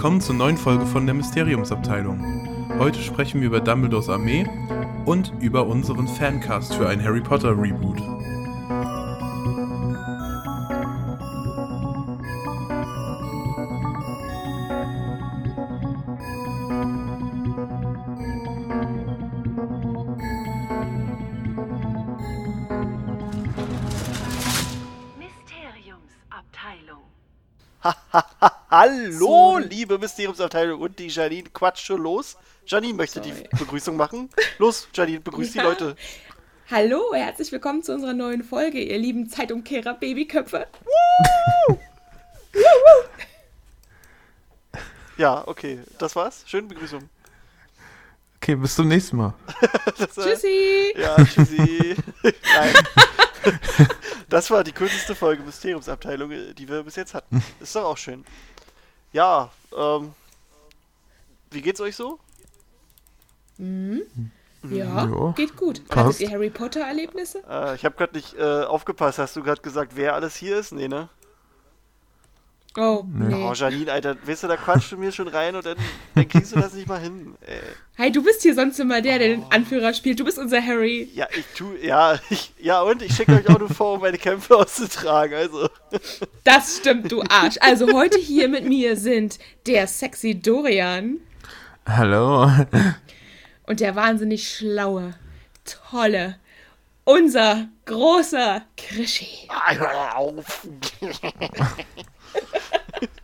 Willkommen zur neuen Folge von der Mysteriumsabteilung. Heute sprechen wir über Dumbledores Armee und über unseren Fancast für ein Harry Potter Reboot. Mysteriumsabteilung. Hallo, liebe Mysteriumsabteilung und die Janine quatscht schon los. Janine möchte Sorry. die Begrüßung machen. Los, Janine, begrüß Ja. die Leute. Hallo, herzlich willkommen zu unserer neuen Folge, ihr lieben Zeitumkehrer Babyköpfe. Ja, okay, das war's. Schöne Begrüßung. Okay, bis zum nächsten Mal. Das, äh, Tschüssi! Ja, tschüssi. Nein. Das war die kürzeste Folge Mysteriumsabteilung, äh, die wir bis jetzt hatten. Ist doch auch schön. Ja, ähm. Wie geht's euch so? Mhm. Ja, Ja, geht gut. passt. Hattet ihr Harry Potter Erlebnisse? Äh, ich habe gerade nicht äh, aufgepasst. Hast du gerade gesagt, wer alles hier ist? Nee, ne? Oh, Nee. nee. Oh, Janine, Alter, weißt du, da quatschst du mir schon rein und dann, dann kriegst du das nicht mal hin. Ey. Hey, du bist hier sonst immer der, der den Anführer spielt. Du bist unser Harry. Ja, ich tu, ja, ich, ja, und ich schicke euch auch nur vor, um meine Kämpfe auszutragen, also. Das stimmt, du Arsch. Also heute hier mit mir sind der sexy Dorian Hallo. und der wahnsinnig schlaue, tolle, unser großer Krischi.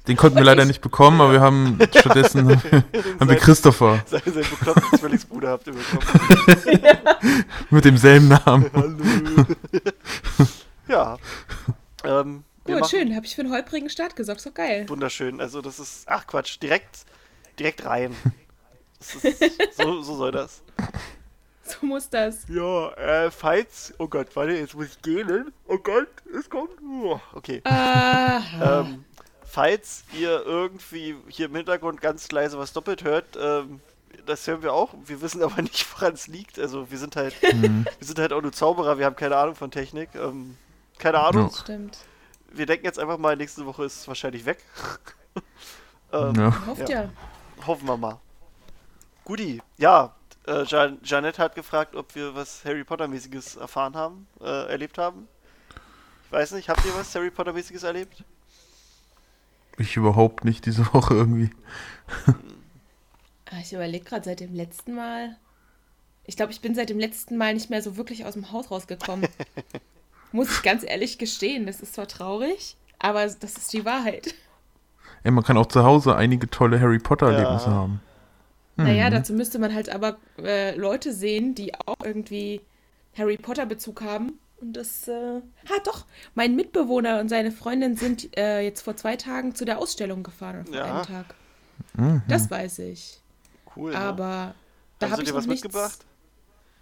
Den konnten wir leider nicht bekommen, aber wir haben stattdessen haben wir Christopher Seine, seinen bekloppten Zwillingsbruder habt ihr bekommen. mit demselben Namen. Hallo. ja. Ähm, wir Gut, schön. Habe ich für einen holprigen Start gesorgt. Ist doch geil. Wunderschön. Also, das ist, ach Quatsch, direkt, direkt rein. Das ist, so, so soll das. So muss das. Ja, äh, falls, oh Gott, warte, jetzt muss ich gehen. Oh Gott, es kommt. Oh, okay. Ah, Ähm, falls ihr irgendwie hier im Hintergrund ganz leise was doppelt hört, ähm, das hören wir auch. Wir wissen aber nicht, woran es liegt. Also wir sind halt, wir sind halt auch nur Zauberer, wir haben keine Ahnung von Technik. Ähm, keine Ahnung. stimmt. Wir denken jetzt einfach mal, nächste Woche ist es wahrscheinlich weg. ähm, Ja. Hofft Ja. ja. Hoffen wir mal. Guti, ja, äh, Janette hat gefragt, ob wir was Harry Potter-mäßiges erfahren haben, äh, erlebt haben. Ich weiß nicht, habt ihr was Harry Potter-mäßiges erlebt? Ich überhaupt nicht diese Woche irgendwie. Ah, Ich überlege gerade seit dem letzten Mal. Ich glaube, ich bin seit dem letzten Mal nicht mehr so wirklich aus dem Haus rausgekommen. Muss ich ganz ehrlich gestehen. Das ist zwar traurig, aber das ist die Wahrheit. Ey, man kann auch zu Hause einige tolle Harry Potter Erlebnisse Ja. haben. Naja, dazu müsste man halt aber äh, Leute sehen, die auch irgendwie Harry Potter-Bezug haben. Und das, äh, ah doch, mein Mitbewohner und seine Freundin sind äh, jetzt vor zwei Tagen zu der Ausstellung gefahren, oder vor Ja. einem Tag. Mhm. Das weiß ich. Cool. ne? Aber da Haben habe sie ich dir noch was nichts. mitgebracht?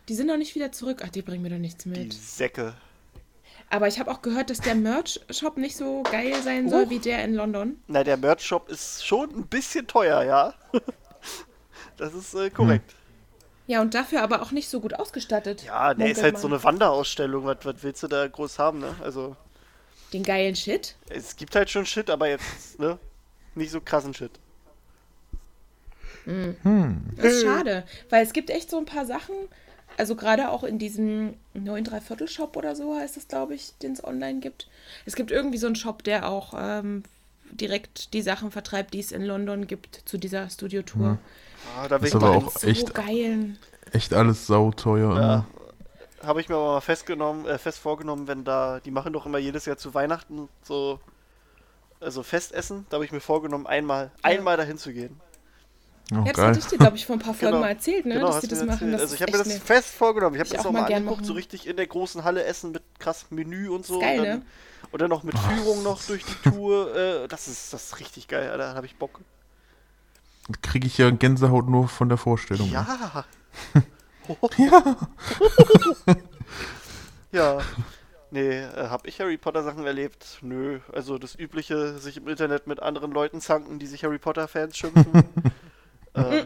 Die sind noch nicht wieder zurück. Ach, die bringen mir doch nichts Die mit. Säcke. Aber ich habe auch gehört, dass der Merch-Shop nicht so geil sein soll Huch. wie der in London. Na, der Merch-Shop ist schon ein bisschen teuer, ja. das ist äh, korrekt. Ja, und dafür aber auch nicht so gut ausgestattet. Ja, der ist halt so eine Wanderausstellung. Was, was willst du da groß haben, ne? Also, Den geilen Shit. es gibt halt schon Shit, aber jetzt, ne? Nicht so krassen Shit. Das ist schade, weil es gibt echt so ein paar Sachen, also gerade auch in diesem neuen Dreiviertel-Shop oder so heißt es, glaube ich, den es online gibt. Es gibt irgendwie so einen Shop, der auch ähm, direkt die Sachen vertreibt, die es in London gibt zu dieser Studio-Tour. Ah, da Ist ich aber auch so echt- geilen. Echt alles sauteuer. Ja. immer. habe ich mir aber mal festgenommen, äh, fest vorgenommen, wenn da, die machen doch immer jedes Jahr zu Weihnachten so, also Festessen. Da habe ich mir vorgenommen, einmal, einmal dahin zu gehen. Oh, Ja, das geil. hatte ich dir, glaube ich, vor ein paar Folgen Genau. mal erzählt, ne? Genau, dass die das mir machen. Das also ich habe mir das ne- fest vorgenommen. Ich habe das auch auch mal angeguckt, so richtig in der großen Halle essen mit krassem Menü und so. geil, und, dann, ne? und dann noch mit Führung noch durch die Tour. Äh, das ist das ist richtig geil, Alter. Da habe ich Bock. Kriege ich ja Gänsehaut nur von der Vorstellung. ne? Ja. Ja. Ja. Nee, äh, hab ich Harry Potter Sachen erlebt? Nö. Also das übliche, sich im Internet mit anderen Leuten zanken, die sich Harry Potter Fans schimpfen. äh,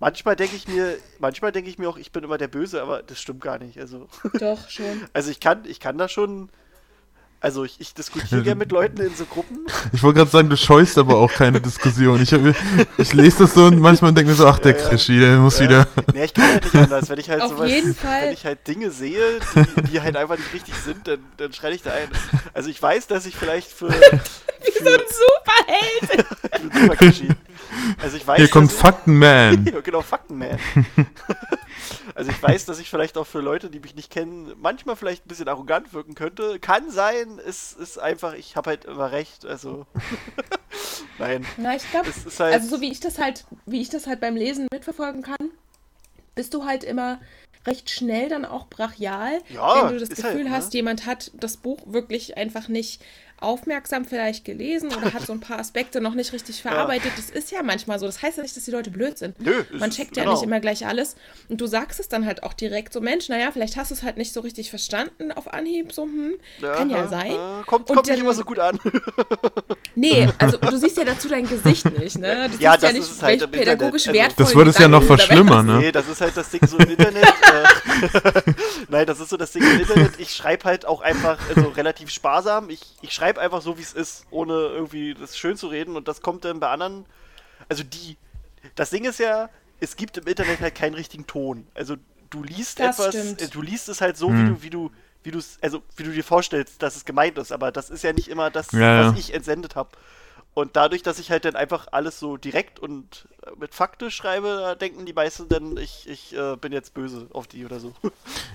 manchmal denke ich mir, manchmal denke ich mir auch, ich bin immer der Böse, aber das stimmt gar nicht. Also, Doch, schon. also ich kann, ich kann da schon, Also ich, ich diskutiere gerne mit Leuten in so Gruppen. Ich wollte gerade sagen, du scheust aber auch keine Diskussion. Ich, ich lese das so und manchmal denke mir so, ach, der ja, Krischi, der muss ja. wieder. Nee, ich kann halt nicht anders. Wenn ich halt Auf sowas, jeden Fall. wenn ich halt Dinge sehe, die, die halt einfach nicht richtig sind, dann, dann schreie ich da ein. Also ich weiß, dass ich vielleicht für. Wie so ein Superheld! super Krischi. Also ich weiß, Hier kommt Faktenman. genau, Faktenman. Also ich weiß, dass ich vielleicht auch für Leute, die mich nicht kennen, manchmal vielleicht ein bisschen arrogant wirken könnte. Kann sein, es ist einfach, ich habe halt immer recht. Also nein. Na, ich glaube, halt also so wie ich das halt, wie ich das halt beim Lesen mitverfolgen kann, bist du halt immer recht schnell dann auch brachial, ja, wenn du das Gefühl halt, ne? hast, jemand hat das Buch wirklich einfach nicht aufmerksam vielleicht gelesen oder hat so ein paar Aspekte noch nicht richtig verarbeitet. Ja. Das ist ja manchmal so. Das heißt ja nicht, dass die Leute blöd sind. Nö, Man checkt genau. ja nicht immer gleich alles. Und du sagst es dann halt auch direkt so, Mensch, naja, vielleicht hast du es halt nicht so richtig verstanden auf Anhieb. So, hm, ja, kann ja sein. Äh, kommt, kommt nicht immer so gut an. nee, also du siehst ja dazu dein Gesicht nicht, ne? Du ja, siehst ja nicht, halt pädagogisch also, wertvoll Das würde es ja noch verschlimmern, ne? Nee, das ist halt das Ding so im Internet. äh, Nein, das ist so das Ding im Internet. Ich schreibe halt auch einfach also relativ sparsam. Ich, ich schreibe einfach so, wie es ist ist, ohne irgendwie das schön zu reden. Und das kommt dann bei anderen. Also die. Das Ding ist ja, es gibt im Internet halt keinen richtigen Ton. Also du liest das etwas, stimmt. Äh, du liest es halt so, hm. wie du, wie du, wie du also wie du dir vorstellst, dass es gemeint ist. Aber das ist ja nicht immer das, ja, was ja. ich entsendet habe. Und dadurch, dass ich halt dann einfach alles so direkt und mit Fakten schreibe, da denken die meisten dann, ich, ich äh, bin jetzt böse auf die oder so.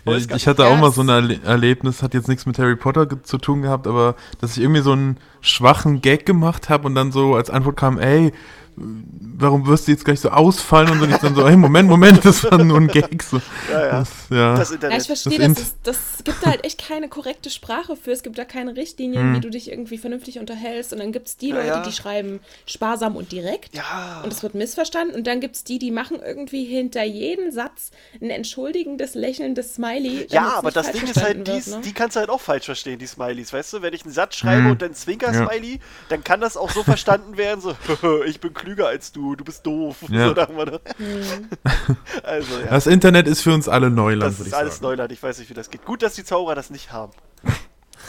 Ja, ich, ich hatte auch mal so ein Erle Erlebnis, hat jetzt nichts mit Harry Potter zu tun gehabt, aber dass ich irgendwie so einen schwachen Gag gemacht habe und dann so als Antwort kam, ey, warum wirst du jetzt gleich so ausfallen und so ich dann so, hey, Moment, Moment, das war nur ein Gag. So. Ja, ja. Das, ja. Das Internet. Ja, ich verstehe, das, das, das, gibt da halt echt keine korrekte Sprache für. Es gibt da keine Richtlinien, Hm. wie du dich irgendwie vernünftig unterhältst. Und dann gibt es die Ja, Leute, ja. die schreiben sparsam und direkt. Ja. Und es wird missverstanden. Und dann gibt es die, die machen irgendwie hinter jedem Satz ein entschuldigendes, lächelndes Smiley. Ja, aber nicht das Ding ist halt, die, wird, ne? die kannst du halt auch falsch verstehen, die Smileys, weißt du? Wenn ich einen Satz schreibe Hm. und dann Zwinker-Smiley, dann kann das auch so verstanden werden, so, ich bin klüger als du, du bist doof. Ja. So. Also, ja. Das Internet ist für uns alle Neuland, Das ist alles sagen. Neuland, ich weiß nicht, wie das geht. Gut, dass die Zauberer das nicht haben.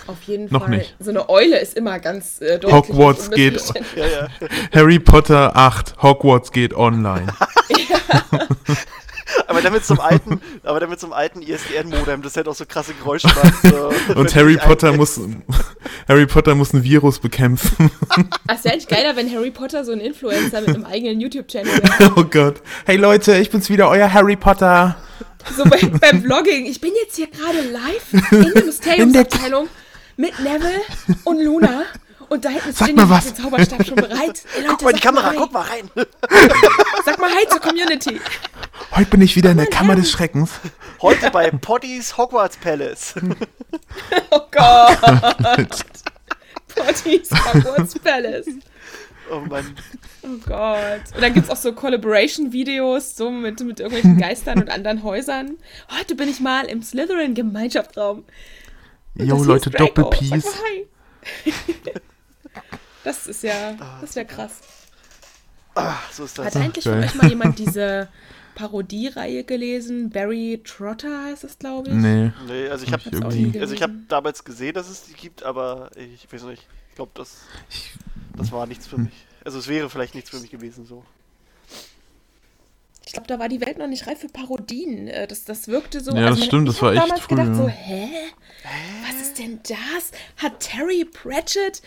Auf jeden Noch Fall. nicht. So eine Eule ist immer ganz äh, deutlich. Hogwarts geht-. Ja, ja. Harry Potter 8, Hogwarts geht online. Aber damit zum alten, aber damit zum alten ISDN-Modem, das hätte auch so krasse Geräusche macht. So, Und Harry Potter muss Harry Potter muss ein Virus bekämpfen. Ach, ist ja eigentlich geiler, wenn Harry Potter so ein Influencer mit einem eigenen YouTube-Channel wäre. oh Gott. Hey Leute, ich bin's wieder, euer Harry Potter. So bei, beim Vlogging. Ich bin jetzt hier gerade live in der Mysteriumsabteilung mit Neville und Luna. Und da mal mit was. dem Zauberstab schon bereit. Ey, Leute, Guck mal die sag Kamera, hi. guck mal rein. Sag mal Hi zur Community. Heute bin ich wieder in der mal, Kammer des Schreckens. Heute bei Pottys Hogwarts Palace. Oh Gott. Potty's Hogwarts Palace. Oh Mann. Oh Gott. Und dann gibt es auch so Collaboration-Videos so mit, mit irgendwelchen Geistern und anderen Häusern. Heute bin ich mal im Slytherin-Gemeinschaftsraum. Das Leute. Doppelpiece. Das ist ja, das wäre krass. Ah, so ist das. Hat eigentlich von geil. euch mal jemand diese Parodie-Reihe gelesen? Barry Trotter heißt es, glaube ich. Nee. Nee, also ich habe also ich habe damals gesehen, dass es die gibt, aber ich weiß nicht. Ich glaube, das, Ich, das war nichts für mich. Also es wäre vielleicht nichts für mich gewesen so. Ich glaube, da war die Welt noch nicht reif für Parodien. Äh, Das, das wirkte so. Ja, das man- stimmt, ich das war hab echt damals früh, gedacht ja. so, hä? Was ist denn das? Hat Terry Pratchett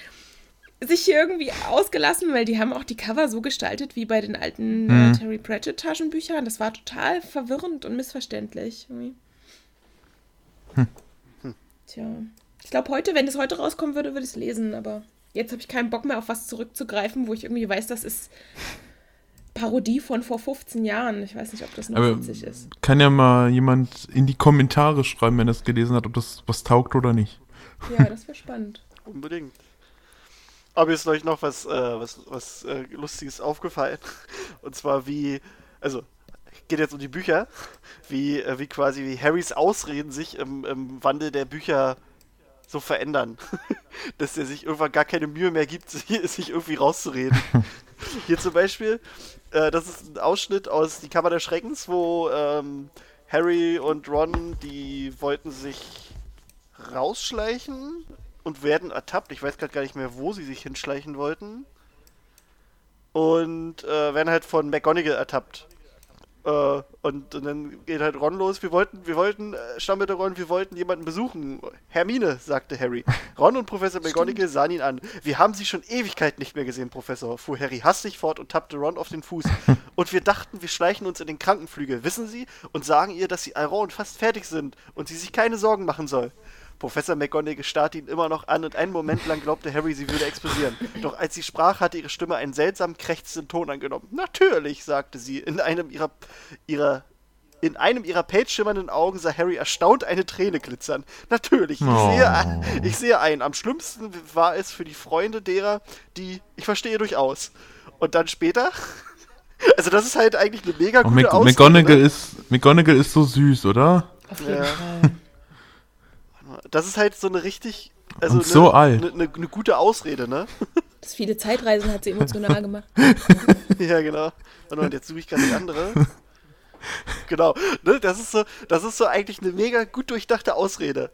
sich hier irgendwie ausgelassen, weil die haben auch die Cover so gestaltet wie bei den alten Mhm. äh, Terry Pratchett Taschenbüchern. Das war total verwirrend und missverständlich. Irgendwie. Hm. Tja. Ich glaube, heute, wenn es heute rauskommen würde, würde ich es lesen, aber jetzt habe ich keinen Bock mehr auf was zurückzugreifen, wo ich irgendwie weiß, das ist Parodie von vor 15 Jahren. Ich weiß nicht, ob das noch Aber- witzig ist. kann ja mal jemand in die Kommentare schreiben, wenn er es gelesen hat, ob das was taugt oder nicht. Ja, das wäre spannend. Unbedingt. Aber mir ist euch noch was, äh, was, was äh, Lustiges aufgefallen. Und zwar wie, also geht jetzt um die Bücher, wie, äh, wie quasi wie Harrys Ausreden sich im, im Wandel der Bücher so verändern. Dass er sich irgendwann gar keine Mühe mehr gibt, sich, irgendwie rauszureden. Hier zum Beispiel, äh, das ist ein Ausschnitt aus Die Kammer des Schreckens, wo ähm, Harry und Ron, die wollten sich rausschleichen und werden ertappt. Ich weiß gerade gar nicht mehr, wo sie sich hinschleichen wollten. Und äh, werden halt von McGonagall ertappt. Äh, und, und, dann geht halt Ron los. Wir wollten, wir wollten, äh, Stammelter Ron, wir wollten jemanden besuchen. Hermine, sagte Harry. Ron und Professor McGonagall sahen ihn an. Wir haben sie schon Ewigkeit nicht mehr gesehen, Professor, fuhr Harry hastig fort und tappte Ron auf den Fuß. Und wir dachten, wir schleichen uns in den Krankenflügel, wissen Sie, und sagen ihr, dass sie Iron fast fertig sind und sie sich keine Sorgen machen soll. Professor McGonagall starrte ihn immer noch an und einen Moment lang glaubte Harry, sie würde explodieren. Doch als sie sprach, hatte ihre Stimme einen seltsam krächzenden Ton angenommen. Natürlich, sagte sie. In einem ihrer, ihrer in einem ihrer page schimmernden Augen sah Harry erstaunt eine Träne glitzern. Natürlich, ich, oh. sehe, ich sehe ein. Am schlimmsten war es für die Freunde derer, die. Ich verstehe durchaus. Und dann später. Also, das ist halt eigentlich eine mega gute oh, Ausrede. McGonagall, ne? ist, McGonagall ist so süß, oder? Auf jeden ja. Fall. Das ist halt so eine richtig. Also Und ne, so alt. Eine, eine, eine gute Ausrede, ne? Das viele Zeitreisen hat sie emotional gemacht. ja, genau. Und jetzt suche ich gerade die andere. genau. Ne, das, ist so, das ist so eigentlich eine mega gut durchdachte Ausrede.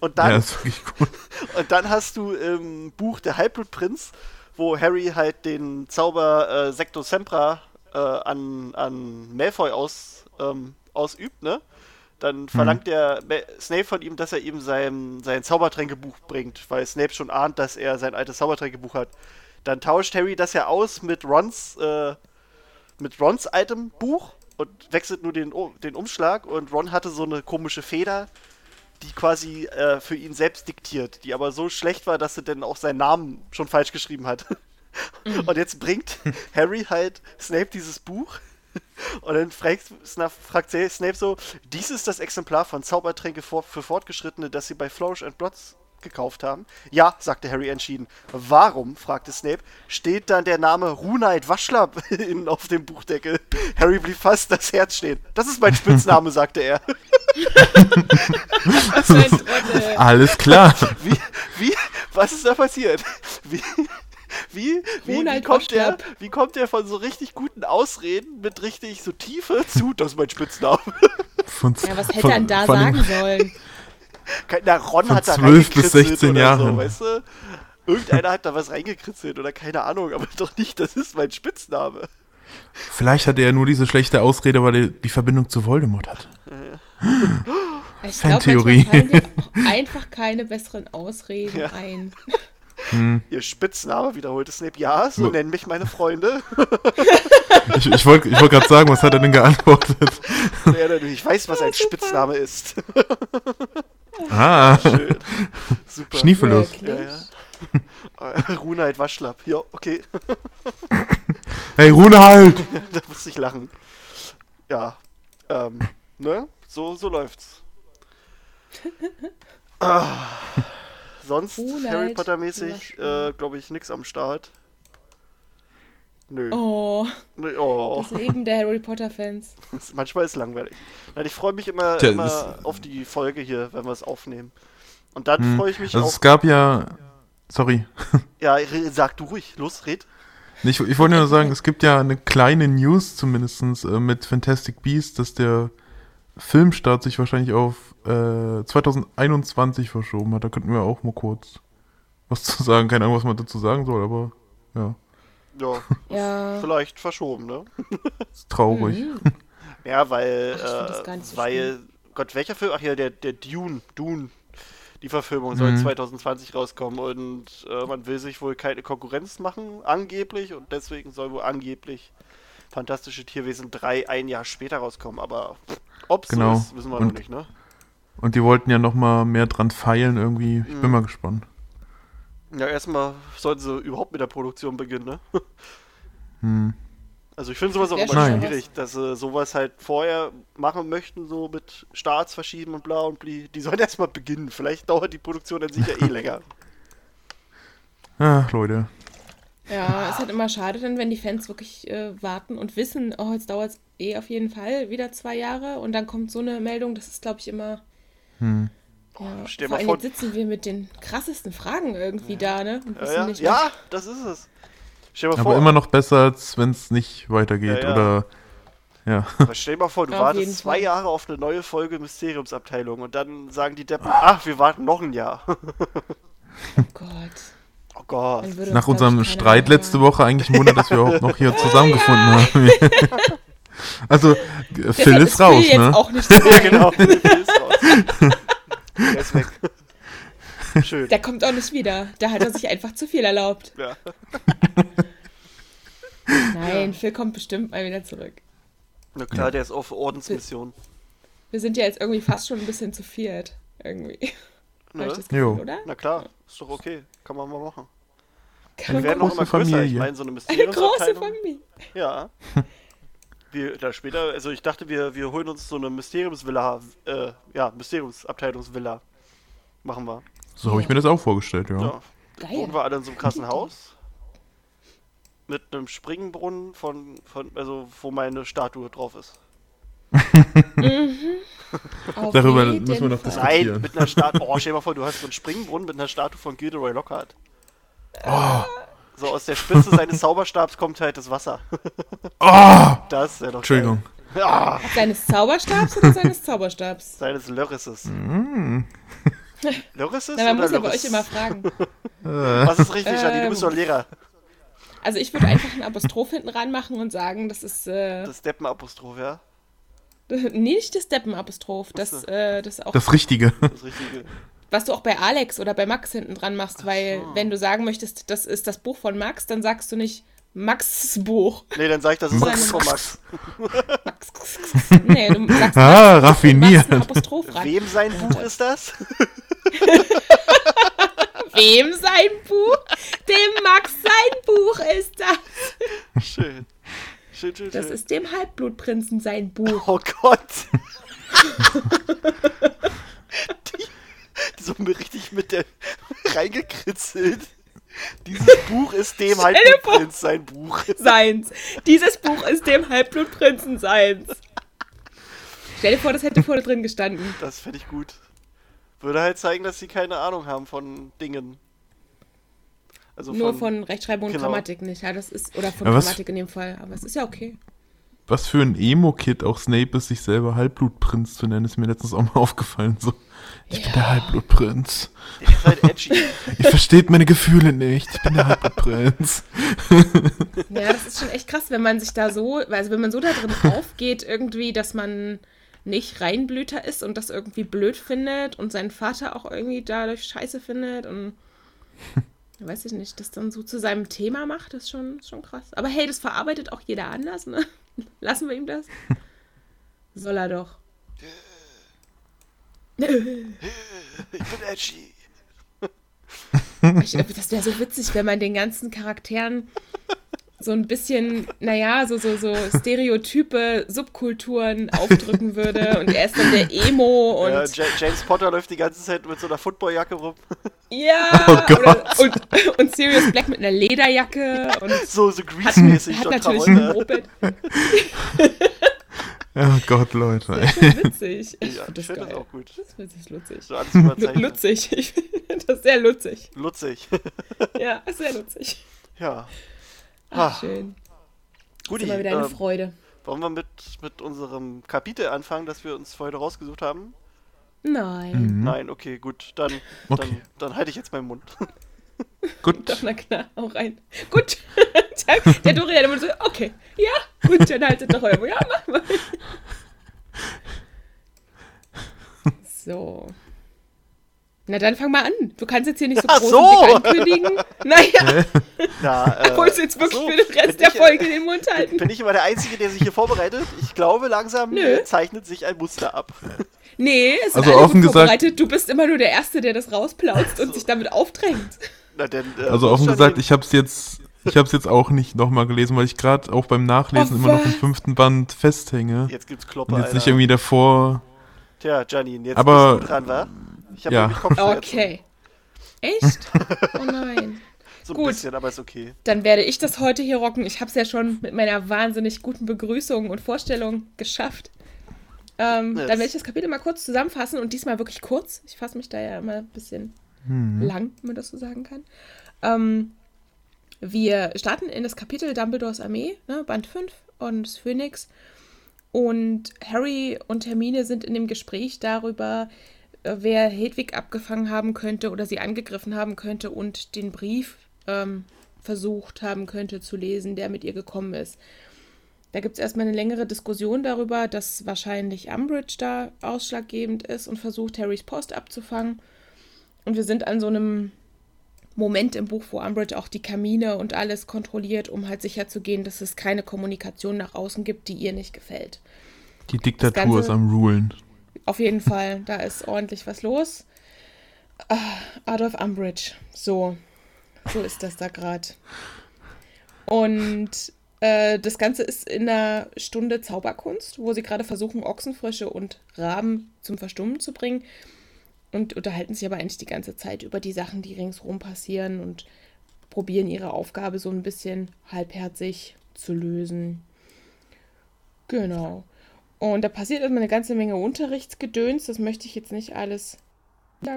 Und dann, ja, ist wirklich cool. und dann hast du im Buch Der Halbblutprinz, wo Harry halt den Zauber äh, Secto Sempra äh, an, an Malfoy aus, ähm, ausübt, ne? Dann mhm. verlangt der Snape von ihm, dass er ihm sein, sein Zaubertränkebuch bringt, weil Snape schon ahnt, dass er sein altes Zaubertränkebuch hat. Dann tauscht Harry das ja aus mit Rons, äh, mit Rons altem Buch und wechselt nur den, den Umschlag und Ron hatte so eine komische Feder, die quasi äh, für ihn selbst diktiert, die aber so schlecht war, dass er dann auch seinen Namen schon falsch geschrieben hat. Mhm. Und jetzt bringt Harry halt Snape dieses Buch und dann fragt, fragt Snape so, dies ist das Exemplar von Zaubertränke für Fortgeschrittene, das sie bei Flourish and Blots gekauft haben? Ja, sagte Harry entschieden. Warum, fragte Snape, steht dann der Name Runite Waschlapp auf dem Buchdeckel? Harry blieb fast das Herz stehen. Das ist mein Spitzname, sagte er. Alles klar. Wie, wie, was ist da passiert? Wie, wie, wie, wie, kommt der, wie kommt der von so richtig guten Ausreden mit richtig so Tiefe zu, das ist mein Spitzname? Von, ja, was hätte von, er denn da sagen sollen? Na, Ron von hat da 12 bis 16 Jahre. So, weißt du? Irgendeiner hat da was reingekritzelt oder keine Ahnung, aber doch nicht, das ist mein Spitzname. Vielleicht hat er nur diese schlechte Ausrede, weil er die Verbindung zu Voldemort hat. Ja. Ich glaube, einfach keine besseren Ausreden ja. ein. Hm. Ihr Spitzname wiederholte Snape. Ja, so nennen mich meine Freunde. ich ich wollte ich wollt gerade sagen, was hat er denn geantwortet? Ja, ich weiß, was ein Spitzname ist. ah. Schön. Super. Schniefelus. Ja, ja. Runheit Waschlapp. Ja, okay. hey, Runheit! da muss ich lachen. Ja. Ähm, ne? So, so läuft's. ah sonst Moonlight. Harry Potter mäßig, äh, glaube ich, nichts am Start. Nö. Oh. Nee, oh. Das Leben der Harry Potter Fans. Manchmal ist es langweilig. Nein, ich freue mich immer, Tja, immer auf die Folge hier, wenn wir es aufnehmen. Und dann hm. freue ich mich also auch. Es gab ja. Sorry. Ja, sag du ruhig. Los, red. Ich, ich wollte nur sagen, es gibt ja eine kleine News zumindest äh, mit Fantastic Beasts, dass der Filmstart sich wahrscheinlich auf äh, 2021 verschoben hat. Da könnten wir auch mal kurz was zu sagen. Keine Ahnung, was man dazu sagen soll, aber ja. Ja, ja. vielleicht verschoben, ne? ist traurig. Mhm. Ja, weil, Ach, äh, so weil, Gott, welcher Film? Ach ja, der, der Dune, Dune, die Verfilmung soll mhm. 2020 rauskommen und äh, man will sich wohl keine Konkurrenz machen, angeblich, und deswegen soll wohl angeblich Fantastische Tierwesen 3 ein Jahr später rauskommen, aber ob es genau. so ist, wissen wir und, noch nicht, ne? Und die wollten ja noch mal mehr dran feilen irgendwie. Ich mhm. bin mal gespannt. Ja, erstmal sollten sie überhaupt mit der Produktion beginnen, ne? hm. Also ich finde sowas auch immer schwierig, dass sie sowas halt vorher machen möchten, so mit Starts verschieben und bla und bli. Die sollen erstmal beginnen. Vielleicht dauert die Produktion dann sicher eh länger. Ach, Leute. Ja, ist halt immer schade dann, wenn die Fans wirklich äh, warten und wissen, oh, jetzt dauert es eh auf jeden Fall wieder zwei Jahre und dann kommt so eine Meldung, das ist, glaube ich, immer. Hm. Ja, Stell vor allem jetzt sitzen wir mit den krassesten Fragen irgendwie ja. da, ne? Ja, ja. ja, das ist es. Stell mal Aber vor, immer noch besser, als wenn es nicht weitergeht oder. Ja. Aber stell dir mal vor, du wartest zwei Fall. Jahre auf eine neue Folge Mysteriumsabteilung und dann sagen die Deppen, ach, wir warten noch ein Jahr. Oh Gott. Oh Gott. Nach unserem Streit letzte. Woche eigentlich ein Wunder, dass wir überhaupt noch hier zusammengefunden haben. also, äh, Phil Deshalb ist raus, Phil jetzt ne? auch nicht Ja, genau. Der ist raus. Der ist weg. Schön. Der kommt auch nicht wieder. Da hat er sich einfach zu viel erlaubt. Ja. Nein, Phil kommt bestimmt mal wieder zurück. Na klar, der ist auf Ordensmission. Wir sind ja jetzt irgendwie fast schon ein bisschen zu viert. Irgendwie. Ne? ich das Gefühl, Jo. oder? Na klar, ist doch okay. Kann man mal machen. Kann Wir man werden auch immer größer. Ich Familie. meine, so eine Eine große. Familie. Ja. Wir, da später, also ich dachte, wir, wir holen uns so eine Mysteriumsvilla, äh, ja, Mysteriumsabteilungsvilla. Machen wir. So habe ich mir das auch vorgestellt, ja. Ja. Geil. Wohnen wir alle in so einem krassen Haus. Mit einem Springbrunnen von, von, also wo meine Statue drauf ist. Auf Darüber müssen wir noch diskutieren. Nein, mit einer Statue. Oh, stell dir mal vor, du hast so einen Springbrunnen mit einer Statue von Gilderoy Lockhart. So aus der Spitze seines Zauberstabs kommt halt das Wasser. Oh! Das ist ja doch Entschuldigung. Ja, Seines Zauberstabs oder seines Zauberstabs? seines Lörrisses. Mm. Lörrisses Na, man muss ja bei euch immer fragen. Was ist richtig, Janine? Du bist Ähm. doch Lehrer. Also ich würde einfach einen Apostroph hinten ranmachen und sagen, das ist äh, Das Deppenapostroph, ja? nee, nicht das Deppenapostroph, das, äh, das auch, Das Richtige. Das Richtige. Was du auch bei Alex oder bei Max hinten dran machst, weil so. wenn du sagen möchtest, das ist das Buch von Max, dann sagst du nicht Max Buch. Nee, dann sag ich, das ist Max. das von Max. Max. Nee, du sagst Ah, Max, raffiniert. ran. Wem sein Buch ist das? Wem sein Buch? Dem Max sein Buch ist das. Schön. Schön, schön, Das schön. ist dem Halbblutprinzen sein Buch. Oh Gott. die so mir richtig mit der reingekritzelt. Dieses Buch ist dem Halbblutprinz sein Buch. Seins. Dieses Buch ist dem Halbblutprinzen seins. Stell dir vor, das hätte vorne drin gestanden. Das fände ich gut. Würde halt zeigen, dass sie keine Ahnung haben von Dingen. Also Nur von Rechtschreibung und genau. Grammatik nicht. Ja, das ist, oder von was- Grammatik in dem Fall. Aber es ist ja okay. Was für ein Emo-Kid auch Snape ist, sich selber Halbblutprinz zu nennen, ist mir letztens auch mal aufgefallen. So, ich bin der Halbblutprinz. Halt edgy. Ihr versteht meine Gefühle nicht. Ich bin der Halbblutprinz. Ja, das ist schon echt krass, wenn man sich da so, also wenn man so da drin aufgeht, irgendwie, dass man nicht Reinblüter ist und das irgendwie blöd findet und seinen Vater auch irgendwie dadurch scheiße findet und weiß ich nicht, das dann so zu seinem Thema macht, ist schon, ist schon krass. Aber hey, das verarbeitet auch jeder anders, ne? Lassen wir ihm das? Soll er doch. Ich bin edgy. Ich, das wäre so witzig, wenn man den ganzen Charakteren so ein bisschen, naja, so, so, so Stereotype, Subkulturen aufdrücken würde und er ist dann der Emo und Ja, Ja- James Potter läuft die ganze Zeit mit so einer Footballjacke rum. ja, Oh Gott. oder, und, und Sirius Black mit einer Lederjacke und So, so hat, Grease-mäßig. hat John natürlich ein Travolta. Moped. Oh Gott, Leute. ey. Witzig. Ich Ja, finde ich das finde das auch gut. Das ist witzig, lutzig. So alles. Lutzig. Ich finde das sehr lutzig. Lutzig. Ja, sehr lutzig. ja. Ach, Ah, schön. Guti, Ist immer wieder eine ähm, Freude. wollen wir mit, mit unserem Kapitel anfangen, das wir uns für heute rausgesucht haben? Nein. Mhm. Nein, okay, gut. Dann, Okay. dann, dann halte ich jetzt meinen Mund. Gut. Doch, na klar, auch rein. Gut. der, der Dorian immer so, okay, ja, gut, dann haltet doch euer. Ja, mach mal. So. Na dann fang mal an. Du kannst jetzt hier nicht so Ach groß so. ankündigen. Naja, Na, äh, wolltest du jetzt wirklich so, für den bin Rest der ich, äh, Folge den Mund halten? Bin ich immer der Einzige, der sich hier vorbereitet? Ich glaube, langsam Nö. zeichnet sich ein Muster ab. Nee, es Also alle offen gut gesagt- vorbereitet. Du bist immer nur der Erste, der das rausplautzt und sich damit aufdrängt. Na, denn, äh, Also offen gesagt, ich habe es jetzt, ich habe es jetzt auch nicht nochmal gelesen, weil ich gerade auch beim Nachlesen Oh, immer noch im fünften Band festhänge. Jetzt gibt's Kloppe, Und jetzt Alter. nicht irgendwie davor. Tja, Janine, jetzt Aber- bist du dran, wa? Ich habe Ja. Okay. Echt? Oh nein. So ein Gut. bisschen, aber ist okay. Dann werde ich das heute hier rocken. Ich habe es ja schon mit meiner wahnsinnig guten Begrüßung und Vorstellung geschafft. Ähm, Yes. Dann werde ich das Kapitel mal kurz zusammenfassen und diesmal wirklich kurz. Ich fasse mich da ja immer ein bisschen lang, wenn man das so sagen kann. Ähm, wir starten in das Kapitel Dumbledores Armee, ne, Band 5 und Phoenix. Und Harry und Hermine sind in dem Gespräch darüber, wer Hedwig abgefangen haben könnte oder sie angegriffen haben könnte und den Brief ähm, versucht haben könnte zu lesen, der mit ihr gekommen ist. Da gibt es erstmal eine längere Diskussion darüber, dass wahrscheinlich Umbridge da ausschlaggebend ist und versucht, Harrys Post abzufangen. Und wir sind an so einem Moment im Buch, wo Umbridge auch die Kamine und alles kontrolliert, um halt sicherzugehen, dass es keine Kommunikation nach außen gibt, die ihr nicht gefällt. Die Diktatur Ganze, ist am Rulen. Auf jeden Fall, da ist ordentlich was los. Uh, Adolf Umbridge, so, so ist das da gerade. Und äh, das Ganze ist in einer Stunde Zauberkunst, wo sie gerade versuchen, Ochsenfrösche und Raben zum Verstummen zu bringen und unterhalten sich aber eigentlich die ganze Zeit über die Sachen, die ringsherum passieren und probieren ihre Aufgabe so ein bisschen halbherzig zu lösen. Genau. Und da passiert immer eine ganze Menge Unterrichtsgedöns, das möchte ich jetzt nicht alles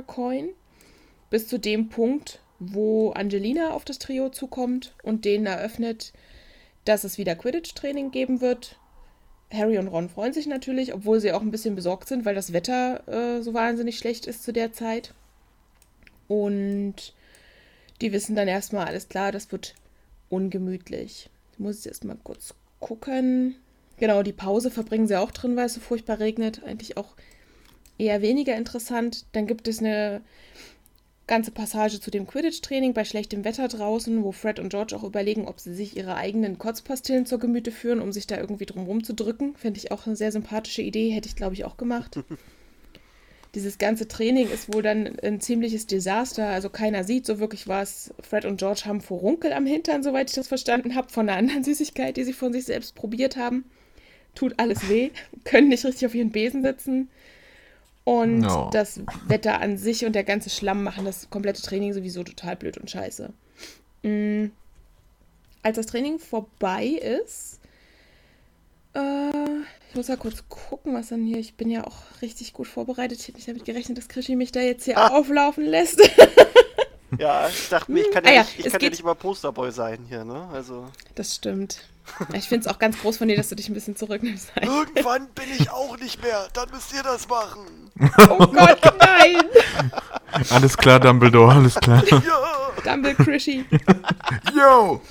coin. Bis zu dem Punkt, wo Angelina auf das Trio zukommt und denen eröffnet, dass es wieder Quidditch-Training geben wird. Harry und Ron freuen sich natürlich, obwohl sie auch ein bisschen besorgt sind, weil das Wetter äh, so wahnsinnig schlecht ist zu der Zeit. Und die wissen dann erstmal, alles klar, das wird ungemütlich. Ich muss jetzt erstmal kurz gucken. Genau, die Pause verbringen sie auch drin, weil es so furchtbar regnet. Eigentlich auch eher weniger interessant. Dann gibt es eine ganze Passage zu dem Quidditch-Training bei schlechtem Wetter draußen, wo Fred und George auch überlegen, ob sie sich ihre eigenen Kotzpastillen zur Gemüte führen, um sich da irgendwie drum zu drücken. Finde ich auch eine sehr sympathische Idee, hätte ich glaube ich auch gemacht. Dieses ganze Training ist wohl dann ein ziemliches Desaster. Also keiner sieht so wirklich was. Fred und George haben Furunkel am Hintern, soweit ich das verstanden habe, von einer anderen Süßigkeit, die sie von sich selbst probiert haben. Tut alles weh, können nicht richtig auf ihren Besen sitzen. Und no. das Wetter an sich und der ganze Schlamm machen das komplette Training sowieso total blöd und scheiße. Mhm. Als das Training vorbei ist, äh, ich muss ja kurz gucken, was dann hier. Ich bin ja auch richtig gut vorbereitet. Ich hätte nicht damit gerechnet, dass Krischi mich da jetzt hier ah. auflaufen lässt. ja, ich dachte mir, ich kann ja, ah, ja nicht, ich kann ja nicht immer Posterboy sein hier, ne? Also. Das stimmt. Ich finde es auch ganz groß von dir, dass du dich ein bisschen zurücknimmst. Irgendwann bin ich auch nicht mehr. Dann müsst ihr das machen. Oh Gott, nein! Alles klar, Dumbledore, alles klar. Ja. Dumbledore Crishy. Yo!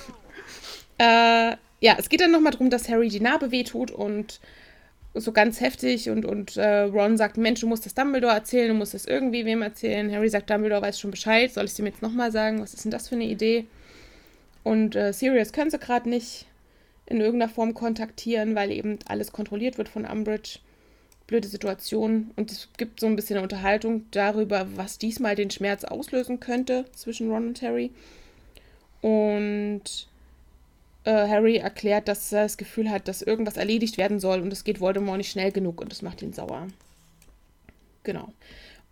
Äh, ja, es geht dann nochmal darum, dass Harry die Narbe wehtut und so ganz heftig und, und äh, Ron sagt, Mensch, du musst das Dumbledore erzählen, du musst das irgendwie wem erzählen. Harry sagt, Dumbledore weiß schon Bescheid, soll ich es ihm jetzt nochmal sagen? Was ist denn das für eine Idee? Und äh, Sirius können sie gerade nicht in irgendeiner Form kontaktieren, weil eben alles kontrolliert wird von Umbridge. Blöde Situation. Und es gibt so ein bisschen Unterhaltung darüber, was diesmal den Schmerz auslösen könnte zwischen Ron und Harry. Und äh, Harry erklärt, dass er das Gefühl hat, dass irgendwas erledigt werden soll und es geht Voldemort nicht schnell genug und das macht ihn sauer. Genau.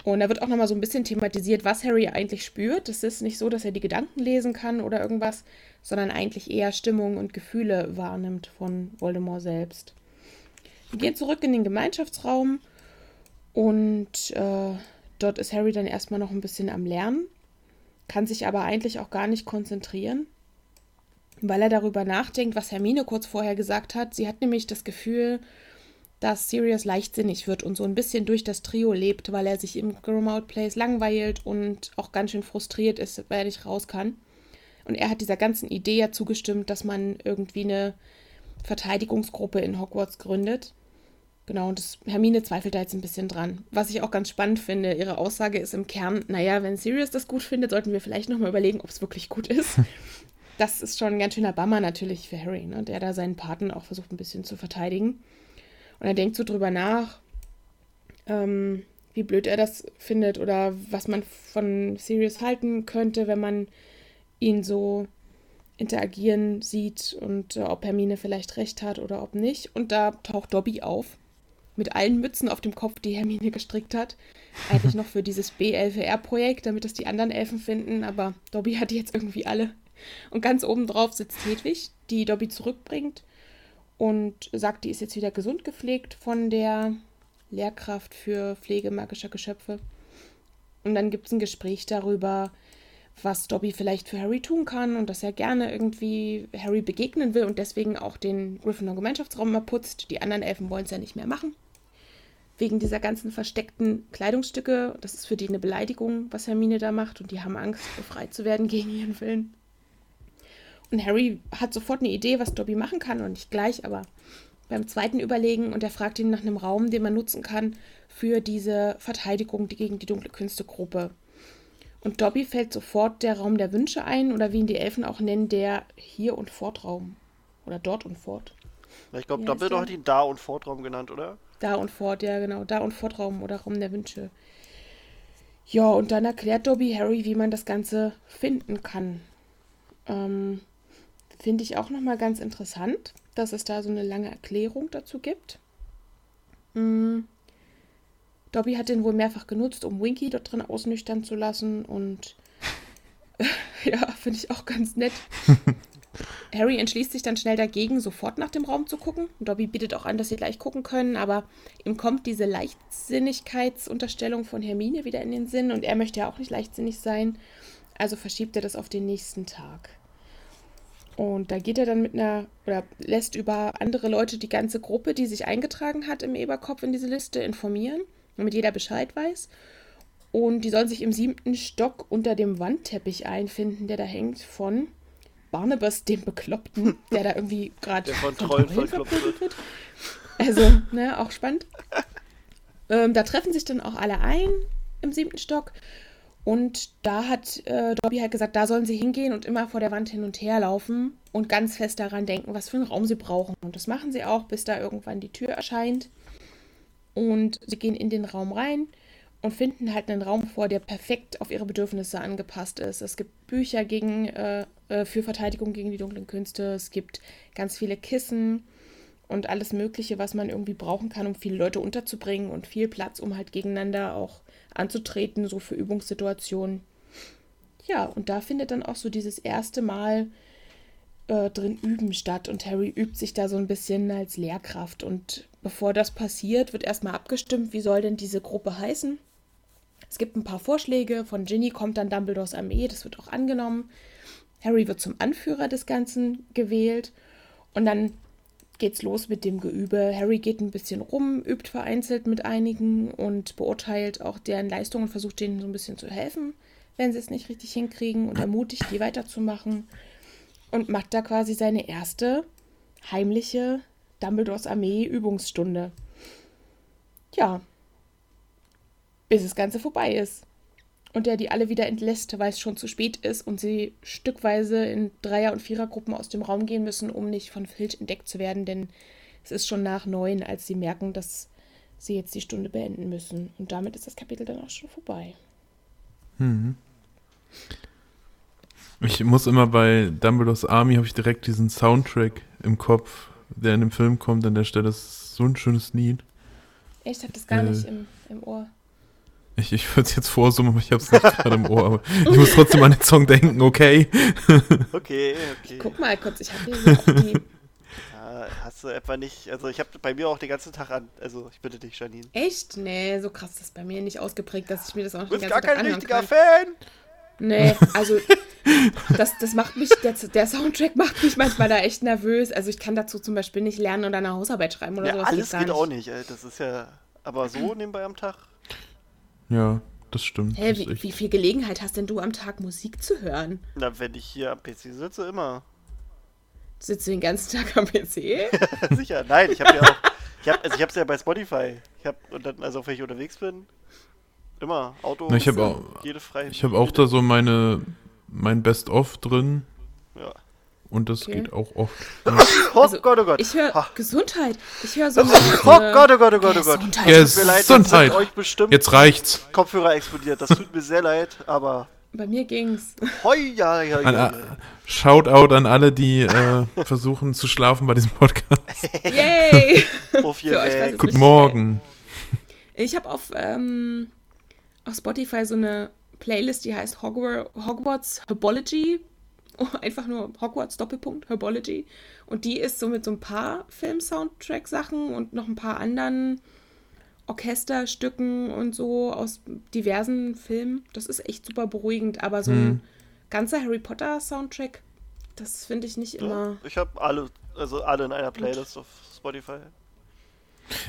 Und da wird auch nochmal so ein bisschen thematisiert, was Harry eigentlich spürt. Es ist nicht so, dass er die Gedanken lesen kann oder irgendwas, sondern eigentlich eher Stimmung und Gefühle wahrnimmt von Voldemort selbst. Wir gehen zurück in den Gemeinschaftsraum und äh, dort ist Harry dann erstmal noch ein bisschen am Lernen, kann sich aber eigentlich auch gar nicht konzentrieren, weil er darüber nachdenkt, was Hermine kurz vorher gesagt hat. Sie hat nämlich das Gefühl, dass Sirius leichtsinnig wird und so ein bisschen durch das Trio lebt, weil er sich im Grimmauld Place langweilt und auch ganz schön frustriert ist, weil er nicht raus kann. Und er hat dieser ganzen Idee ja zugestimmt, dass man irgendwie eine Verteidigungsgruppe in Hogwarts gründet. Genau, und das, Hermine zweifelt da jetzt ein bisschen dran. Was ich auch ganz spannend finde, ihre Aussage ist im Kern, naja, wenn Sirius das gut findet, sollten wir vielleicht nochmal überlegen, ob es wirklich gut ist. das ist schon ein ganz schöner Bammer natürlich für Harry, ne, der da seinen Paten auch versucht ein bisschen zu verteidigen. Und er denkt so drüber nach, ähm, wie blöd er das findet oder was man von Sirius halten könnte, wenn man ihn so interagieren sieht und äh, ob Hermine vielleicht recht hat oder ob nicht. Und da taucht Dobby auf mit allen Mützen auf dem Kopf, die Hermine gestrickt hat. Eigentlich noch für dieses B-LVR-Projekt, damit das die anderen Elfen finden, aber Dobby hat jetzt irgendwie alle. Und ganz oben drauf sitzt Hedwig, die Dobby zurückbringt und sagt, die ist jetzt wieder gesund gepflegt von der Lehrkraft für Pflege magischer Geschöpfe. Und dann gibt es ein Gespräch darüber, was Dobby vielleicht für Harry tun kann und dass er gerne irgendwie Harry begegnen will und deswegen auch den Gryffindor Gemeinschaftsraum mal putzt. Die anderen Elfen wollen es ja nicht mehr machen. wegen dieser ganzen versteckten Kleidungsstücke. Das ist für die eine Beleidigung, was Hermine da macht. Und die haben Angst, befreit zu werden gegen ihren Willen. Und Harry hat sofort eine Idee, was Dobby machen kann. Und nicht gleich, aber beim zweiten Überlegen. Und er fragt ihn nach einem Raum, den man nutzen kann für diese Verteidigung gegen die dunkle Künste-Gruppe. Und Dobby fällt sofort der Raum der Wünsche ein, oder wie ihn die Elfen auch nennen, der Hier- und Fortraum. Oder Dort und Fort. Ich glaube, Dumbledore hat ihn Da- und Fortraum genannt, oder? Da und Fort, ja genau. Da und Fortraum oder Raum der Wünsche. Ja, und dann erklärt Dobby Harry, wie man das Ganze finden kann. Ähm, Finde ich auch nochmal ganz interessant, dass es da so eine lange Erklärung dazu gibt. Mhm. Dobby hat den wohl mehrfach genutzt, um Winky dort drin ausnüchtern zu lassen und ja, finde ich auch ganz nett. Harry entschließt sich dann schnell dagegen, sofort nach dem Raum zu gucken. Dobby bietet auch an, dass sie gleich gucken können, aber ihm kommt diese Leichtsinnigkeitsunterstellung von Hermine wieder in den Sinn und er möchte ja auch nicht leichtsinnig sein. Also verschiebt er das auf den nächsten Tag. Und da geht er dann mit einer, oder lässt über andere Leute die ganze Gruppe, die sich eingetragen hat im Eberkopf in diese Liste, informieren, damit jeder Bescheid weiß. Und die sollen sich im siebten Stock unter dem Wandteppich einfinden, der da hängt von Barnabas, dem Bekloppten, der da irgendwie gerade von Trollen verkloppt wird. Also, ne, auch spannend. Ähm, da treffen sich dann auch alle ein im siebten Stock. Und da hat äh, Dobby halt gesagt, da sollen sie hingehen und immer vor der Wand hin und her laufen und ganz fest daran denken, was für einen Raum sie brauchen. Und das machen sie auch, bis da irgendwann die Tür erscheint. Und sie gehen in den Raum rein und finden halt einen Raum vor, der perfekt auf ihre Bedürfnisse angepasst ist. Es gibt Bücher gegen, äh, äh, für Verteidigung gegen die dunklen Künste, es gibt ganz viele Kissen und alles Mögliche, was man irgendwie brauchen kann, um viele Leute unterzubringen und viel Platz, um halt gegeneinander auch anzutreten, so für Übungssituationen. Ja, und da findet dann auch so dieses erste Mal äh, drin üben statt und Harry übt sich da so ein bisschen als Lehrkraft und bevor das passiert, wird erstmal abgestimmt, wie soll denn diese Gruppe heißen. Es gibt ein paar Vorschläge, von Ginny kommt dann Dumbledores Armee, das wird auch angenommen. Harry wird zum Anführer des Ganzen gewählt und dann geht's los mit dem Geübe. Harry geht ein bisschen rum, übt vereinzelt mit einigen und beurteilt auch deren Leistungen und versucht denen so ein bisschen zu helfen, wenn sie es nicht richtig hinkriegen und ermutigt die weiterzumachen und macht da quasi seine erste heimliche Dumbledores Armee Übungsstunde. Ja, bis das Ganze vorbei ist. Und der die alle wieder entlässt, weil es schon zu spät ist und sie stückweise in Dreier- und Vierergruppen aus dem Raum gehen müssen, um nicht von Filch entdeckt zu werden, denn es ist schon nach neun, als sie merken, dass sie jetzt die Stunde beenden müssen. Und damit ist das Kapitel dann auch schon vorbei. Mhm. Ich muss immer bei Dumbledores Army habe ich direkt diesen Soundtrack im Kopf, der in dem Film kommt an der Stelle. Das ist so ein schönes Lied. Ich habe das gar Äh, nicht im, im Ohr. Ich, ich würde es jetzt vorsummen, aber ich habe es nicht gerade im Ohr. Aber ich muss trotzdem an den Song denken, okay. Okay, okay. Guck mal kurz, ich habe hier auch die. Ja, hast du etwa nicht, also ich habe bei mir auch den ganzen Tag an, also ich bitte dich, Janine. Echt? Nee, so krass ist das bei mir nicht ausgeprägt, dass ich mir das auch noch Du den bist ganzen gar kein richtiger kann. Fan! Nee, also das, das macht mich, der, der Soundtrack macht mich manchmal da echt nervös. Also ich kann dazu zum Beispiel nicht lernen oder eine Hausarbeit schreiben oder Ja, sowas. alles geht nicht. auch nicht, ey. das ist ja, aber so nebenbei am Tag. Ja, das stimmt. Hä, Das ist wie, wie viel Gelegenheit hast denn du am Tag Musik zu hören? Na, wenn ich hier am PC sitze, immer. Sitzt du den ganzen Tag am PC? Sicher, nein, ich habe ja auch, ich hab, also ich hab's ja bei Spotify. Ich hab, und dann, also wenn ich unterwegs bin, immer, Auto, Na, ich habe auch, jede freie ich hab auch da so meine, mein Best-of drin Ja. Und das Okay. geht auch oft. Oh Also, Gott, oh Gott. Ich höre. Gesundheit. Ich höre so Oh Gott, oh Gott, oh Gott, oh Gott. Gesundheit. Mir leid, jetzt Gesundheit. sind euch bestimmt Jetzt reicht's. Kopfhörer explodiert. Das tut mir sehr leid, aber Bei mir ging's. hoi, ja, ja, An, ja, äh, Shoutout an alle, die äh, versuchen zu schlafen bei diesem Podcast. Yay! ja. Guten. Morgen. Ich habe auf, ähm, auf Spotify so eine Playlist, die heißt Hogwarts, Hogwarts Herbology. Oh, einfach nur Hogwarts Doppelpunkt Herbology. Und die ist so mit so ein paar Film-Soundtrack-Sachen und noch ein paar anderen Orchesterstücken und so aus diversen Filmen. Das ist echt super beruhigend, aber so ein Hm. ganzer Harry Potter-Soundtrack, das finde ich nicht immer. Ja, ich habe alle, also alle in einer Playlist auf Spotify.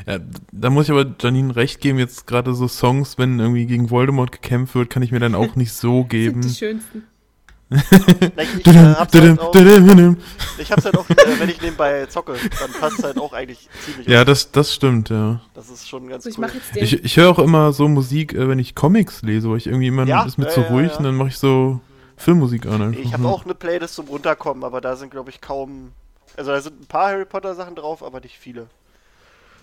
Ja, da muss ich aber Janine recht geben, jetzt gerade so Songs, wenn irgendwie gegen Voldemort gekämpft wird, kann ich mir dann auch nicht so geben. Sind die schönsten. Ich, ich, äh, hab's halt auch, ich hab's halt auch, äh, wenn ich nebenbei zocke, dann passt halt auch eigentlich ziemlich. Ja, gut. das, das stimmt, ja. das ist schon ganz So, ich cool. Ich, ich höre auch immer so Musik, äh, wenn ich Comics lese, weil ich irgendwie immer Ja, ist mir zu ruhig ja. und dann mache ich so Filmmusik an. Einfach. Ich habe auch eine Playlist zum Runterkommen, aber da sind, glaube ich, kaum. Also da sind ein paar Harry Potter Sachen drauf, aber nicht viele.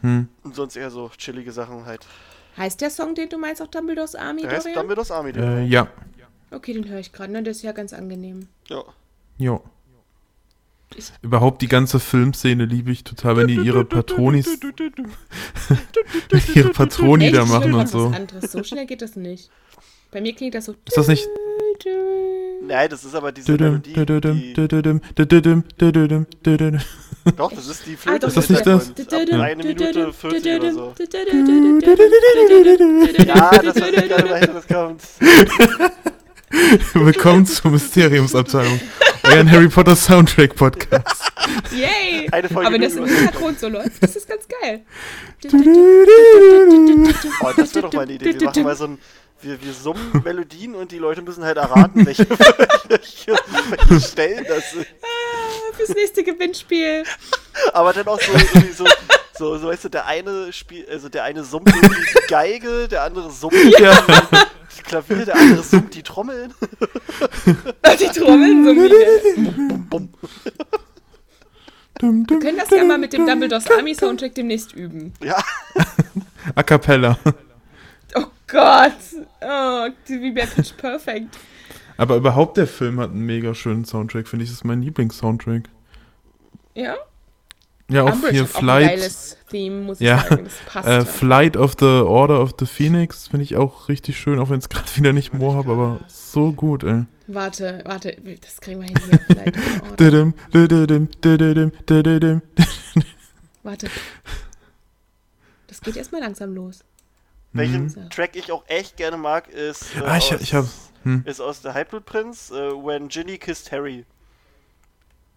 Hm. Und sonst eher so chillige Sachen halt. Heißt der Song, den du meinst, auch Dumbledores Army, Der heißt Dorian? Dumbledore's Army. Äh, Äh, ja, Okay, den höre ich gerade, ne? Der ist ja ganz angenehm. ja. ja. Ich- Überhaupt die ganze Filmszene liebe ich total, wenn die ihre Patronis, ihre Patroni da machen und so. Was anderes. So schnell geht das nicht. Bei mir klingt das so. Ist das nicht? Nein, das ist aber diese Melodie. Die, doch, das ist die Ah, Flöte. doch, Ist das nicht das? Eine Minute 40 oder so. Ja, das gar nicht, woher das kommt. Willkommen zur Mysteriumsabteilung, euren Harry Potter Soundtrack Podcast. Yay! Eine Folge Aber wenn das im Hintergrund so läuft, das ist ganz geil. Oh, das wäre doch mal eine Idee. Wir machen mal so ein. Wir, wir summen Melodien und die Leute müssen halt erraten, welche, welche, welche Stellen das sind. Ah, Fürs nächste Gewinnspiel. Aber dann auch so, so, so, so, weißt du, der eine spielt, also der eine summt die Geige, der andere summt Ja. Klavier, der andere summt die Trommeln. Die Trommeln bum. Wir Wir können das ja mal mit dem Dumbledore's Army Soundtrack demnächst üben. Ja, A cappella. Oh Gott. Oh, wie bei Pitch Perfect. Aber überhaupt der Film hat einen mega schönen Soundtrack, finde ich. Das ist mein Lieblingssoundtrack. Ja? Ja, auch Umbridge hier hat auch ein Flight. geiles Theme, muss ich Ja, sagen. Das passt. Äh. Flight of the Order of the Phoenix finde ich auch richtig schön, auch wenn es gerade wieder nicht Moor habe, aber so gut, ey. Warte, warte, das kriegen wir hin hier. Warte. Das geht erstmal langsam los. welchen Mhm. Track ich auch echt gerne mag, ist. Äh, Ah, ich, aus, ich hab. Hm. Ist aus der Halbblutprinz, äh, When Ginny Kissed Harry.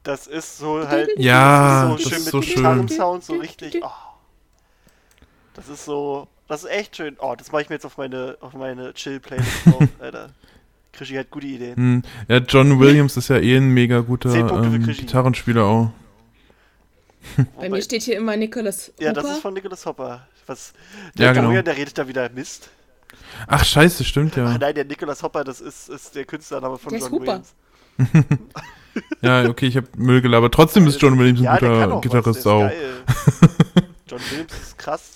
Das ist so halt. Ja, das ist so das schön ist mit so schön. Gitarrensound, so richtig. Oh. Das ist so. Das ist echt schön. Oh, das mache ich mir jetzt auf meine, auf meine Chill-Playlist drauf, Alter. Krischi hat gute Ideen. Hm. Ja, John Williams ist ja eh ein mega guter ähm. Gitarrenspieler auch. Bei mir steht hier immer Nicholas Hooper. ja, das ist von Nicholas Hopper. Was? Der Ja, genau. Dorian, der redet da wieder Mist. Ach, scheiße, stimmt Ach ja. nein, der Nicholas Hopper, das ist, ist der Künstlername von Der John. Williams. Ja, okay, ich hab Müll gelabert. Trotzdem ist John Williams ein ja, kann guter auch Gitarrist was, auch. ist geil. John Williams ist krass.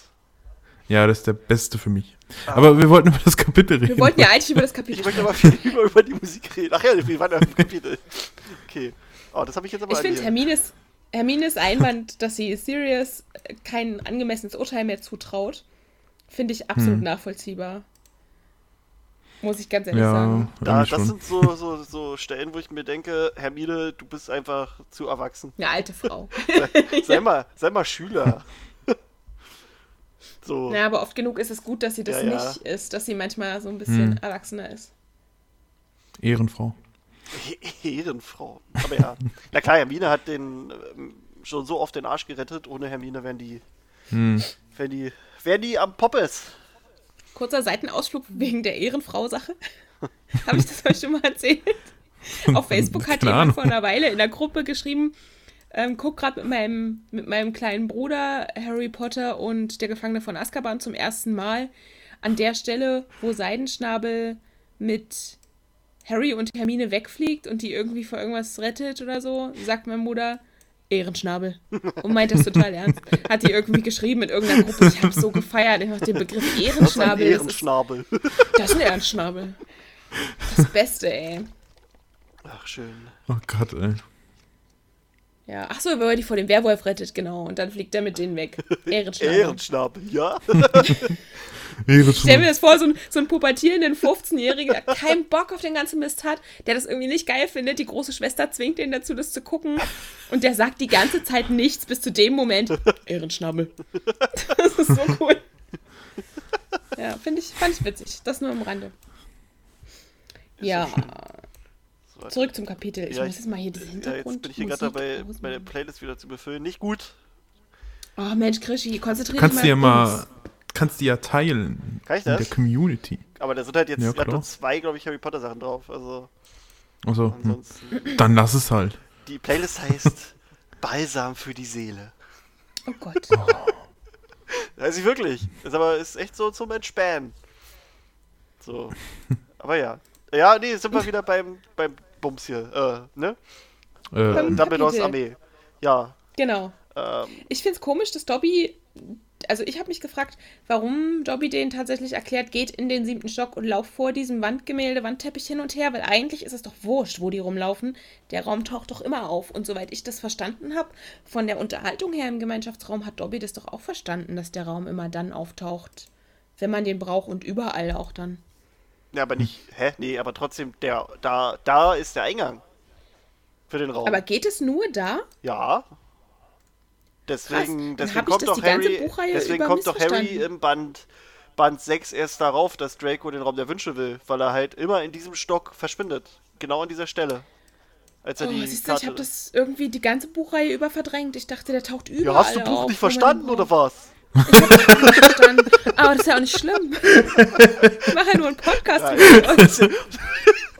Ja, das ist der Beste für mich. Aber wir wollten über das Kapitel reden. Wir wollten ja eigentlich über das Ich Kapitel möchte aber viel lieber über die Musik reden. Ach ja, wir waren ja im Kapitel. Okay. Oh, das habe ich jetzt aber Ich finde. Hermines, Hermines Einwand, dass sie Sirius kein angemessenes Urteil mehr zutraut, finde ich absolut Hm. nachvollziehbar. Muss ich ganz ehrlich ja, sagen. Da, das schon. sind so, so, so Stellen, wo ich mir denke, Hermine, du bist einfach zu erwachsen. Eine alte Frau. Sei, sei, mal, sei mal Schüler. so. Na, aber oft genug ist es gut, dass sie das Ja, ja. nicht ist, dass sie manchmal so ein bisschen Hm. erwachsener ist. Ehrenfrau. Ehrenfrau. Aber ja. Na klar, Hermine hat den ähm, schon so oft den Arsch gerettet. Ohne Hermine wären die, Hm. wären die, wären die am Poppes. Kurzer Seitenausflug wegen der Ehrenfrau-Sache. Habe ich das euch schon mal erzählt? Auf Facebook hat Keine jemand Ahnung. vor einer Weile in der Gruppe geschrieben, ähm, guck gerade mit meinem, mit meinem kleinen Bruder Harry Potter und der Gefangene von Azkaban zum ersten Mal an der Stelle, wo Seidenschnabel mit Harry und Hermine wegfliegt und die irgendwie vor irgendwas rettet oder so, sagt mein Bruder, Ehrenschnabel. Und meint das total ernst. Hat die irgendwie geschrieben in irgendeiner Gruppe. Ich habe so gefeiert. Ich den Begriff Das ist ein Ehrenschnabel. Das ist, Ehrenschnabel. das ist ein Ehrenschnabel. Das Beste, ey. Ach, schön. Oh Gott, ey. Ja, ach so, wenn er die vor dem Werwolf rettet, genau. Und dann fliegt er mit denen weg. Ehrenschnabel. Ehrenschnabel, ja? Ehrenfrau. Stell mir das vor, so ein, so ein pubertierenden 15-Jährigen, der keinen Bock auf den ganzen Mist hat, der das irgendwie nicht geil findet. Die große Schwester zwingt ihn dazu, das zu gucken. Und der sagt die ganze Zeit nichts bis zu dem Moment. Ehrenschnabel. Das ist so cool. Ja, finde ich, fand ich witzig. Das nur am Rande. Ja, So, zurück zum Kapitel. Ich Ja, muss jetzt mal hier diese Ja, Hintergrund. jetzt bin ich hier gerade dabei, meine Playlist wieder zu befüllen. Nicht gut. Oh Mensch, Krischi, konzentriere dich Kannst mal du ja auf mal, kannst du ja teilen Kann ich in das? der Community. Aber da sind halt jetzt Ja, nur zwei, glaube ich, Harry Potter Sachen drauf. Also Also, hm. ansonsten. dann lass es halt. Die Playlist heißt Balsam für die Seele. Oh Gott. Weiß ich wirklich. Ist aber ist echt so zum Entspannen. So. Aber ja. Ja, nee, sind wir wieder beim, beim Bums hier. Äh, ne? Äh, Beim- Dumbledores. Armee. Ja. Genau. Ähm, Ich finde es komisch, dass Dobby, also ich habe mich gefragt, warum Dobby den tatsächlich erklärt, geht in den siebten Stock und lauf vor diesem Wandgemälde, Wandteppich hin und her, weil eigentlich ist es doch wurscht, wo die rumlaufen. Der Raum taucht doch immer auf. Und soweit ich das verstanden habe, von der Unterhaltung her im Gemeinschaftsraum, hat Dobby das doch auch verstanden, dass der Raum immer dann auftaucht, wenn man den braucht und überall auch dann. Ja, aber nicht. Hä? Nee, aber trotzdem, der, da, da ist der Eingang. Für den Raum. Aber geht es nur da? ja. Deswegen, deswegen kommt doch Harry. Deswegen kommt doch Harry im Band, Band 6 erst darauf, dass Draco den Raum der Wünsche will, weil er halt immer in diesem Stock verschwindet. Genau an dieser Stelle. Als er Oh, die siehst du, ich habe das irgendwie die ganze Buchreihe über verdrängt. Ich dachte, der taucht überall ja, hast du Buch auf, nicht verstanden oder was? Ich. Aber das ist ja auch nicht schlimm. Ich mache ja nur einen Podcast Nein. mit euch.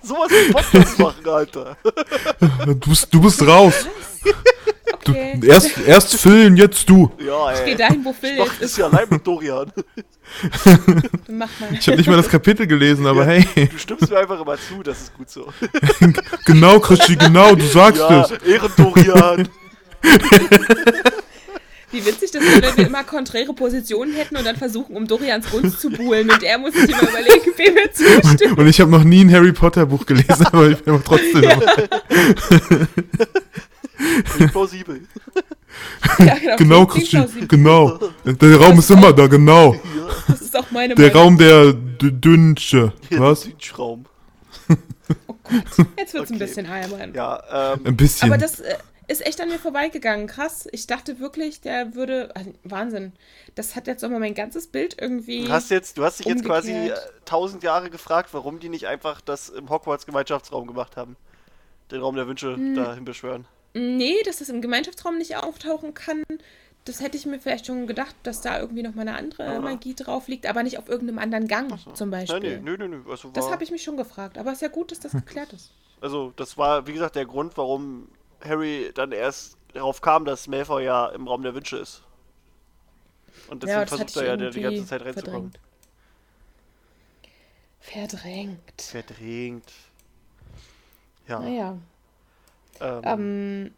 Sowas im Podcast machen, Alter. du, bist, du bist raus. Okay. Erst, erst Phil, jetzt du. Ja, ey. Geh dahin, wo Phil ich mach jetzt das ist. ja allein mit Dorian. Mach mal. Ich habe nicht mal das Kapitel gelesen, aber hey. Du stimmst mir einfach immer zu, das ist gut so. Genau, Christi, genau, du sagst Ja, es. Ehren-Dorian. Wie witzig das wäre, wenn wir immer konträre Positionen hätten und dann versuchen, um Dorians Gunst zu buhlen. Und er muss sich immer überlegen, wem er zustimmt. Und ich habe noch nie ein Harry Potter Buch gelesen, aber ich bin aber trotzdem. Klingt plausibel. Ja, genau, Genau, klingt Christi, plausibel. genau. Der Raum ist immer da, genau. Das ist auch meine Der Meinung. Raum der D- Dünnsche. Was? Raum. Oh Gott, jetzt wird es ein Okay. bisschen albern. Ja, ähm, Ein bisschen. Aber das äh, ist echt an mir vorbeigegangen. Krass. Ich dachte wirklich, der würde. äh, Wahnsinn. Das hat jetzt nochmal mein ganzes Bild irgendwie. du hast jetzt, du hast dich jetzt quasi Umgekehrt. äh, tausend Jahre gefragt, warum die nicht einfach das im Hogwarts-Gemeinschaftsraum gemacht haben. Den Raum der Wünsche Hm. dahin beschwören. Nee, dass das im Gemeinschaftsraum nicht auftauchen kann. Das hätte ich mir vielleicht schon gedacht, dass da irgendwie noch mal eine andere Ja. Magie drauf liegt, aber nicht auf irgendeinem anderen Gang zum Beispiel. Nein, nee, nö, nö, nö. Also, Das habe ich mich schon gefragt, aber ist ja gut, dass das geklärt ist. also das war, wie gesagt, der Grund, warum Harry dann erst darauf kam, dass Malfoy ja im Raum der Wünsche ist. Und deswegen ja, das versucht er ja die ganze Zeit reinzukommen. verdrängt. Verdrängt. Verdrängt. Ja. Naja. Ähm, Ähm,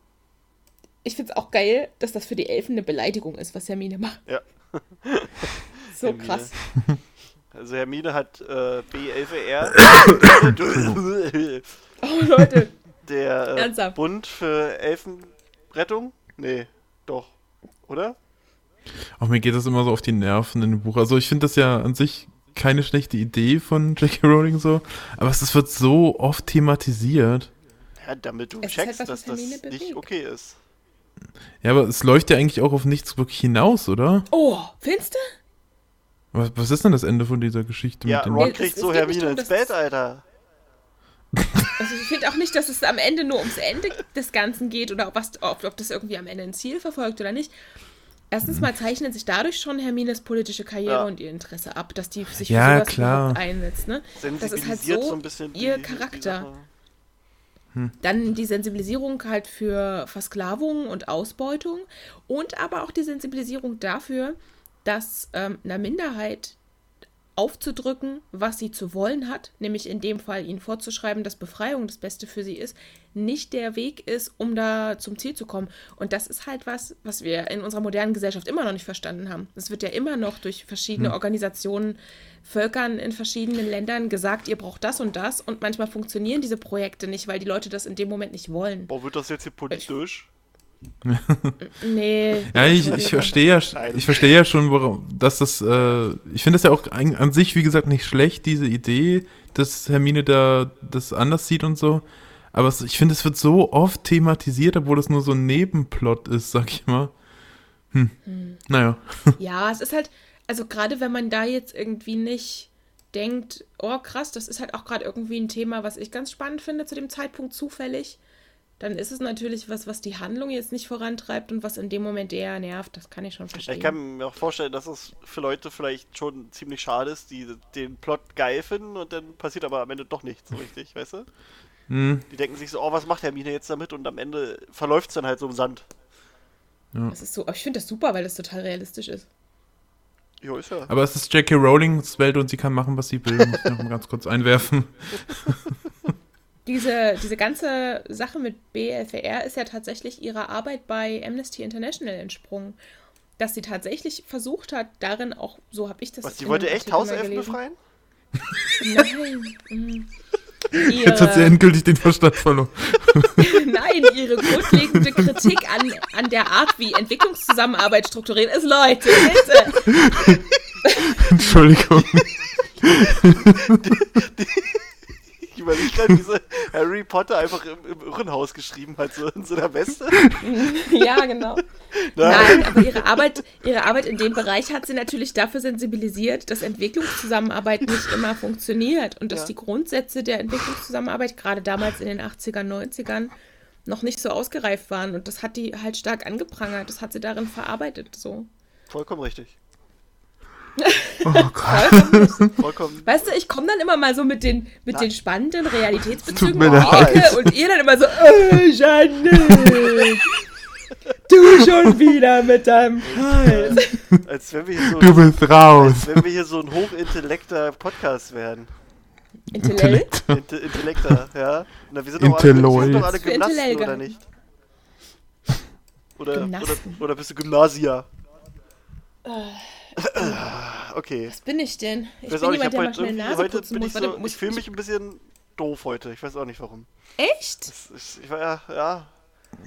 ich finde es auch geil, dass das für die Elfen eine Beleidigung ist, was Hermine macht. Ja. So Hermine. krass. Also Hermine hat äh, B11R, Oh, Leute. Der äh? Bund für Elfenrettung? Nee, doch. Oder? Auch mir geht das immer so auf die Nerven in dem Buch. Also ich finde das ja an sich keine schlechte Idee von J.K. Rowling so, aber es wird so oft thematisiert. Ja, damit du Es halt checkst, was, dass das Hermine nicht bewegt. okay ist. Ja, aber es läuft ja eigentlich auch auf nichts wirklich hinaus, oder? Oh, findest du? Was, was ist denn das Ende von dieser Geschichte Ja, mit dem... Ron kriegt so Hermine ins Bett, Alter. Also ich finde auch nicht, dass es am Ende nur ums Ende des Ganzen geht oder ob, was, ob, ob das irgendwie am Ende ein Ziel verfolgt oder nicht. Erstens mal zeichnet sich dadurch schon Hermines politische Karriere Ja. und ihr Interesse ab, dass die sich Ja, für sowas klar. einsetzt. Ne? Das ist halt Sensibilisiert so, ein bisschen ihr die- die Charakter. Sache. Dann die Sensibilisierung halt für Versklavung und Ausbeutung und aber auch die Sensibilisierung dafür, dass ähm, einer Minderheit aufzudrücken, was sie zu wollen hat, nämlich in dem Fall ihnen vorzuschreiben, dass Befreiung das Beste für sie ist, nicht der Weg ist, um da zum Ziel zu kommen. Und das ist halt was, was wir in unserer modernen Gesellschaft immer noch nicht verstanden haben. Es wird ja immer noch durch verschiedene Organisationen, Völkern in verschiedenen Ländern gesagt, ihr braucht das und das und manchmal funktionieren diese Projekte nicht, weil die Leute das in dem Moment nicht wollen. Boah, wird das jetzt hier politisch? Nee. Ja, ich, ich verstehe ja, ich verstehe ja schon, worauf, dass das, äh, ich finde das ja auch ein, an sich, wie gesagt, nicht schlecht, diese Idee, dass Hermine da das anders sieht und so. Aber es, ich finde, es wird so oft thematisiert, obwohl das nur so ein Nebenplot ist, sag ich mal. Hm. Naja. Ja, es ist halt, also gerade wenn man da jetzt irgendwie nicht denkt, oh krass, das ist halt auch gerade irgendwie ein Thema, was ich ganz spannend finde zu dem Zeitpunkt zufällig, dann ist es natürlich was, was die Handlung jetzt nicht vorantreibt und was in dem Moment eher nervt. Das kann ich schon verstehen. Ich kann mir auch vorstellen, dass es für Leute vielleicht schon ziemlich schade ist, die den Plot geil finden und dann passiert aber am Ende doch nichts so richtig, weißt du? Hm. Die denken sich so, oh, was macht Hermine jetzt damit? Und am Ende verläuft es dann halt so im Sand. Das ist so, aber ich finde das super, weil das total realistisch ist. Jo, ist ja. Aber es ist J.K. Rowlings Welt und sie kann machen, was sie will. Muss ich noch mal ganz kurz einwerfen. Diese, diese ganze Sache mit BFR ist ja tatsächlich ihrer Arbeit bei Amnesty International entsprungen. Dass sie tatsächlich versucht hat, darin auch, so habe ich das Was, die in wollte echt Hauselfen befreien? Nein. mm. Jetzt hat sie Ihre, endgültig den Verstand verloren. nein, ihre grundlegende Kritik an, an der Art, wie Entwicklungszusammenarbeit strukturiert ist. Leute, bitte. Entschuldigung. Ich überlege gerade, wie sie Harry Potter einfach im, im Irrenhaus geschrieben hat, so in so einer Weste. Ja, genau. Nein, aber ihre Arbeit, ihre Arbeit in dem Bereich hat sie natürlich dafür sensibilisiert, dass Entwicklungszusammenarbeit nicht immer funktioniert und dass Ja. die Grundsätze der Entwicklungszusammenarbeit gerade damals in den 80ern, 90ern noch nicht so ausgereift waren. Und das hat die halt stark angeprangert. Das hat sie darin verarbeitet. So. Vollkommen richtig. Oh Gott. Vollkommen Vollkommen. Weißt du, ich komme dann immer mal so mit den, mit den spannenden Realitätsbezügen um die leid. Ecke und ihr dann immer so, äh, Janine, du schon wieder mit deinem Hals. Als wenn wir hier so, Du bist raus. als wenn wir hier so ein hochintellekter Podcast wären. Intellekt? Inte Intellekter, ja. Na, wir sind doch alle, wir sind doch alle Gymnasten, Intellekter. oder nicht? Oder, oder, oder bist du Gymnasia? Okay. Was bin ich denn? Ich, weiß bin auch nicht, jemand, ich der hab mal schnell irgendwie- Nase heute bin muss. ich so, ich fühle mich ein bisschen doof heute. Ich weiß auch nicht warum. Echt? Das ich war ja, ja.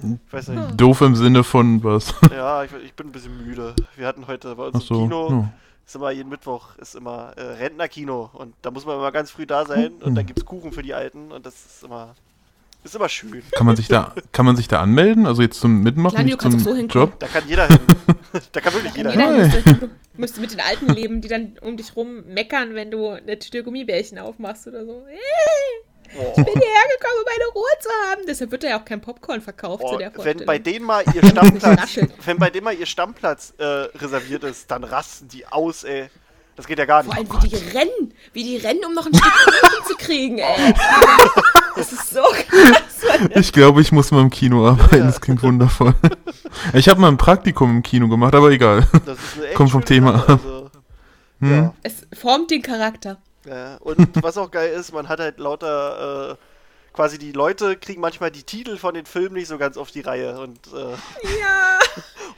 Ich weiß nicht. Doof im Sinne von was? Ja, ich, ich bin ein bisschen müde. Wir hatten heute bei uns Ach im so. Kino, ja. ist immer jeden Mittwoch, ist immer äh, Rentnerkino und da muss man immer ganz früh da sein und Hm. dann gibt's Kuchen für die Alten und das ist immer, ist immer schön. Kann man sich da, kann man sich da anmelden? Also jetzt zum Mitmachen, Klar, du nicht kannst zum so. Job? Da kann jeder hin. da kann wirklich jeder Jeder hin. müsste, du müsste mit den Alten leben, die dann um dich rum meckern, wenn du eine Tüte Gummibärchen aufmachst oder so. Ich Oh. bin hierher gekommen, um meine Ruhe zu haben. Deshalb wird da ja auch kein Popcorn verkauft Oh, zu der Vorstellung. wenn bei denen mal ihr Stammplatz, wenn bei denen mal ihr Stammplatz äh, reserviert ist, dann rasten die aus, ey. Das geht ja gar nicht. Vor allem, wie die rennen. Wie die rennen, um noch ein Stück Kuchen zu kriegen, ey. Das ist so krass. Ich glaube, ich muss mal im Kino arbeiten. Das klingt wundervoll. Ich habe mal ein Praktikum im Kino gemacht, aber egal. Kommt vom Thema ab. Also, Hm? ja. Es formt den Charakter. Ja, und was auch geil ist, man hat halt lauter, äh, quasi die Leute kriegen manchmal die Titel von den Filmen nicht so ganz auf die Reihe. Und äh, Ja.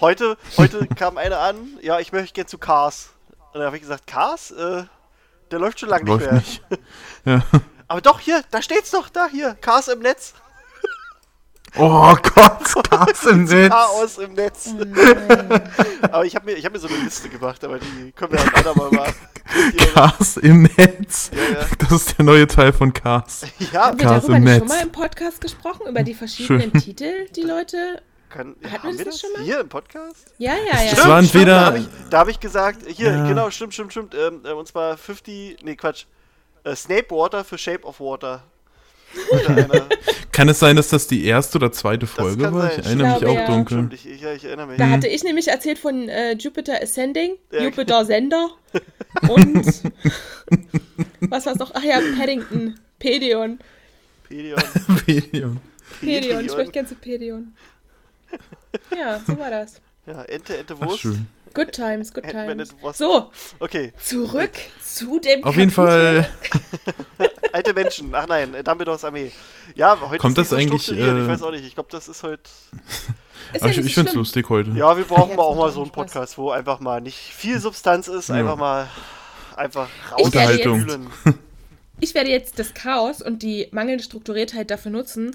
heute, heute kam einer an, ja, ich möchte gerne zu Cars. Und dann habe ich gesagt, Cars? Äh, der läuft schon lange nicht Läuft mehr. nicht. Ja. Aber doch, hier, da steht's doch, da, hier, Cars im Netz. Oh Gott, Gas im Netz. Chaos im Netz. Oh aber ich habe mir, ich hab mir so eine Liste gemacht, aber die können wir halt andermal mal. Gas im Netz. Ja, ja. Das ist der neue Teil von Cars. Ja, Haben wir darüber im nicht Netz. schon mal im Podcast gesprochen? Über die verschiedenen Schön. Titel, die Leute. kann, ja, Hatten wir haben wir das das schon mal? hier im Podcast? Ja, ja, ja. Das war entweder- Da habe ich, hab ich gesagt, hier, Ja. genau, stimmt, stimmt, stimmt. Ähm, äh, und zwar 50, nee, Quatsch. Äh, Snape Water für Shape of Water. Kann es sein, dass das die erste oder zweite Folge war? sein. Ich erinnere mich glaube, auch ja. dunkel. ich, ich, ich. Da hatte ich nämlich erzählt von äh, Jupiter Ascending, Ja. Jupiter Sender und was war's noch? Ach ja, Paddington, Pedion. Pedion. Pedion, ich Pedion. möchte gerne zu Pedion. Ja, so war das. Ja, Ente, Ente, Ach, Wurst. schön. Good times, good times. So, Okay, zurück zu dem Auf jeden Kapitel. Fall. alte Menschen. Ach nein, äh, Dumbledores Armee. Ja, heute Kommt ist das so eigentlich, strukturiert, Ich äh, weiß auch nicht. Ich glaube, das ist heute... Ist Aber ja ich ich finde es lustig heute. Ja, wir brauchen mal auch jetzt mal so einen Spaß. Podcast, wo einfach mal nicht viel Substanz ist, Ja. einfach mal einfach werde Unterhaltung. rausfühlen. Ich werde jetzt das Chaos und die mangelnde Strukturiertheit dafür nutzen,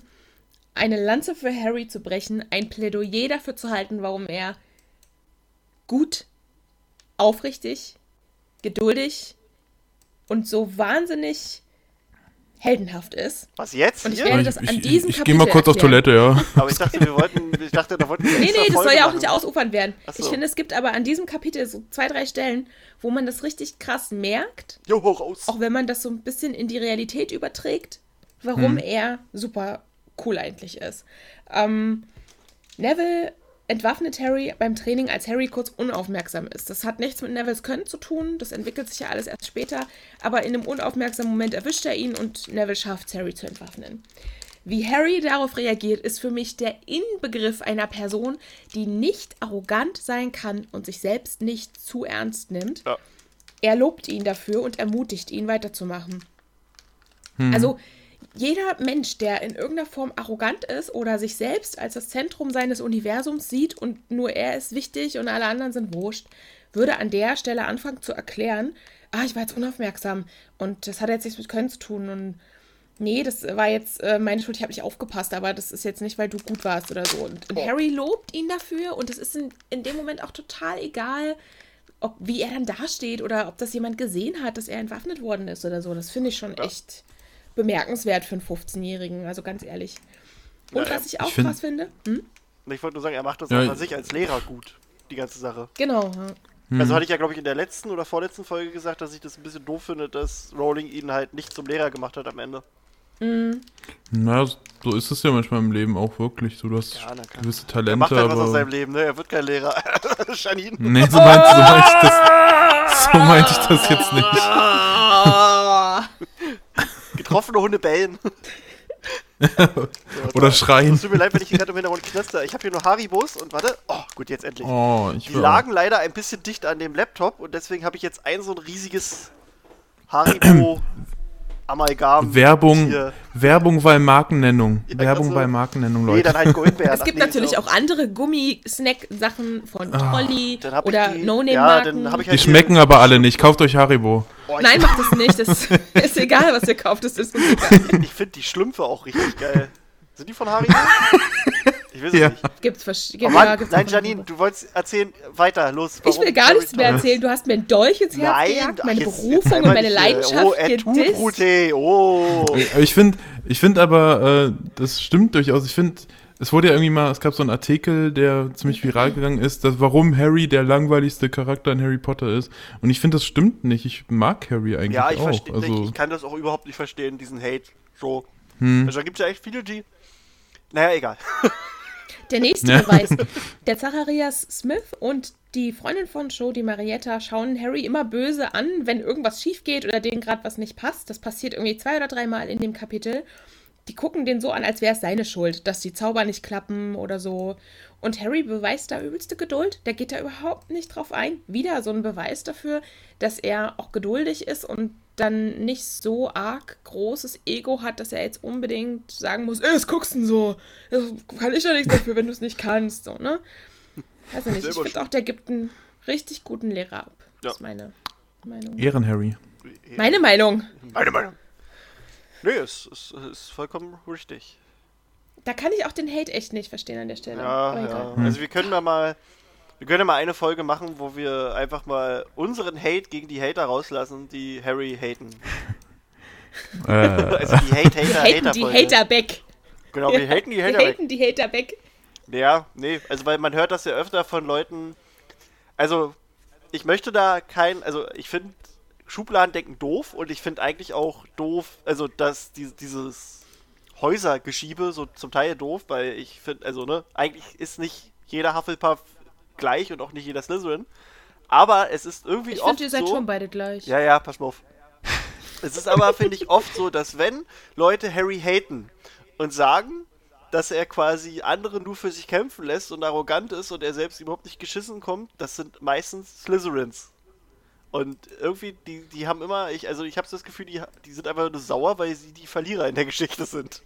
eine Lanze für Harry zu brechen, ein Plädoyer dafür zu halten, warum er gut, aufrichtig, geduldig und so wahnsinnig heldenhaft ist. Was jetzt? Und ich werde ich das an diesem ich, ich gehe mal kurz auf. Toilette, ja. Aber ich dachte, wir wollten, ich dachte, da wollten wir Nee, nee, das Folge soll ja auch machen. nicht ausufern werden. So. Ich finde, es gibt aber an diesem Kapitel so zwei, drei Stellen, wo man das richtig krass merkt, Jo, hoch raus. auch wenn man das so ein bisschen in die Realität überträgt, warum Hm. er super cool eigentlich ist. Ähm, Neville entwaffnet Harry beim Training, als Harry kurz unaufmerksam ist. Das hat nichts mit Nevilles Können zu tun, das entwickelt sich ja alles erst später, aber in einem unaufmerksamen Moment erwischt er ihn und Neville schafft Harry zu entwaffnen. Wie Harry darauf reagiert, ist für mich der Inbegriff einer Person, die nicht arrogant sein kann und sich selbst nicht zu ernst nimmt. Ja. Er lobt ihn dafür und ermutigt ihn weiterzumachen. Hm. Also jeder Mensch, der in irgendeiner Form arrogant ist oder sich selbst als das Zentrum seines Universums sieht und nur er ist wichtig und alle anderen sind wurscht, würde an der Stelle anfangen zu erklären, ah, ich war jetzt unaufmerksam und das hat jetzt nichts mit Können zu tun und nee, das war jetzt äh, meine Schuld, ich habe nicht aufgepasst, aber das ist jetzt nicht, weil du gut warst oder so. Und, und oh. Harry lobt ihn dafür und es ist in, in dem Moment auch total egal, ob, wie er dann dasteht oder ob das jemand gesehen hat, dass er entwaffnet worden ist oder so. Das finde ich schon ja. echt bemerkenswert für einen 15-Jährigen, also ganz ehrlich. Und ja, was ich auch ich krass finde. Hm? Ich wollte nur sagen, er macht das ja, auch an sich als Lehrer gut, die ganze Sache. Genau. Ja. Also hatte ich ja, glaube ich, in der letzten oder vorletzten Folge gesagt, dass ich das ein bisschen doof finde, dass Rowling ihn halt nicht zum Lehrer gemacht hat am Ende. Mhm. Na, so ist es ja manchmal im Leben auch wirklich. So, du hast ja, gewisse Talente. Er macht halt aber... was aus seinem Leben, ne? Er wird kein Lehrer. Janine. Nee, so meinte, so meinte ich das. So meinte ich das jetzt nicht. Getroffene Hunde bellen. Oder schreien. Es tut mir leid, wenn ich hier gerade im Hintergrund knaster. Ich habe hier nur Haribos und warte. Oh, gut, jetzt endlich. Oh, Die lagen leider ein bisschen dicht an dem Laptop und deswegen habe ich jetzt ein so ein riesiges Haribo Amalgam. Werbung, hier. Werbung bei Markennennung. Ja, Werbung also, bei Markennennung, Leute. Nee, dann halt Goldbeer. es gibt nee, natürlich so. auch andere Gummi-Snack-Sachen von ah. Trolli oh. oder No-Name-Marken. Ja, halt die schmecken aber alle nicht. Kauft euch Haribo. Oh, Nein, macht das nicht. Das ist egal, was ihr kauft. Das ist Ich finde die Schlümpfe auch richtig geil. Sind die von Haribo? Ich weiß ja. es nicht. Gibt's verschiedene. Oh Mann, gibt's nein, Janine, du wolltest erzählen, weiter, los. ich will gar nichts mehr erzählen. Du hast mir ein Dolch ins Herz nein, gejagt, meine jetzt, Berufung jetzt und meine Leidenschaft oh, gedisst. Oh. Ich finde ich find aber, äh, das stimmt durchaus. Ich finde, es wurde ja irgendwie mal, es gab so einen Artikel, der ziemlich viral gegangen ist, dass, warum Harry der langweiligste Charakter in Harry Potter ist. Und ich finde, das stimmt nicht. Ich mag Harry eigentlich ja, ich auch. Also, ich kann das auch überhaupt nicht verstehen, diesen Hate. So. Hm. Also da gibt es ja echt viele, die. Naja, egal. Der nächste ja. Beweis. Der Zacharias Smith und die Freundin von Joe, die Marietta, schauen Harry immer böse an, wenn irgendwas schief geht oder denen gerade was nicht passt. Das passiert irgendwie zwei oder dreimal in dem Kapitel. Die gucken den so an, als wäre es seine Schuld, dass die Zauber nicht klappen oder so. Und Harry beweist da übelste Geduld. Der geht da überhaupt nicht drauf ein. Wieder so ein Beweis dafür, dass er auch geduldig ist und dann nicht so arg großes Ego hat, dass er jetzt unbedingt sagen muss, was guckst du denn so? Das kann ich ja nichts dafür, wenn du es nicht kannst. So, ne? Weiß nicht, ich finde auch, der gibt einen richtig guten Lehrer ab. Ja. Das ist meine Meinung. Ehren-Harry. Meine Meinung. Meine Meinung. Nee, es ist, ist, vollkommen richtig. Da kann ich auch den Hate echt nicht verstehen an der Stelle. Ja, ja. Also wir können da mal wir können ja mal eine Folge machen, wo wir einfach mal unseren Hate gegen die Hater rauslassen, die Harry haten. Äh. also die Hate-Hater, Hater Die Hater back. Genau, wir haten die Hater Wir haten die Hater back. Ja, nee, also weil man hört das ja öfter von Leuten. Also, ich möchte da kein, also ich finde Schubladendenken doof und ich finde eigentlich auch doof, also dass die, dieses Häusergeschiebe so zum Teil doof, weil ich finde, also ne, eigentlich ist nicht jeder Hufflepuff gleich und auch nicht jeder Slytherin. Aber es ist irgendwie ich oft. Ich finde, ihr seid so, schon beide gleich. Ja, ja, pass mal auf. es ist aber, finde ich, oft so, dass wenn Leute Harry haten und sagen, dass er quasi andere nur für sich kämpfen lässt und arrogant ist und er selbst überhaupt nicht geschissen kommt, das sind meistens Slytherins. Und irgendwie, die, die haben immer, ich, also ich habe das Gefühl, die, die sind einfach nur sauer, weil sie die Verlierer in der Geschichte sind.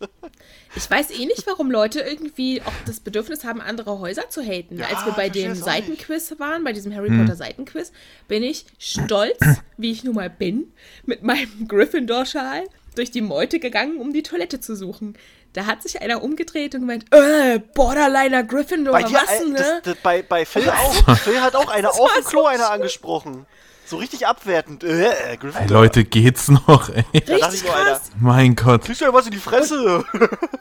ich weiß eh nicht, warum Leute irgendwie auch das Bedürfnis haben, andere Häuser zu haten. Ja, Als wir bei dem Seitenquiz waren, bei diesem Harry hm. Potter Seitenquiz, bin ich stolz, wie ich nun mal bin, mit meinem Gryffindor-Schal durch die Meute gegangen, um die Toilette zu suchen. Da hat sich einer umgedreht und gemeint, äh, Borderliner Gryffindor, bei dir, was, ne? Das, das, bei, bei Phil auch. Phil hat auch einer auf dem Klo so einer angesprochen. So richtig abwertend. Äh, Ey, Leute, geht's noch, ey? Richtig nur, Alter. Mein Gott. Kriegst du ja was in die Fresse.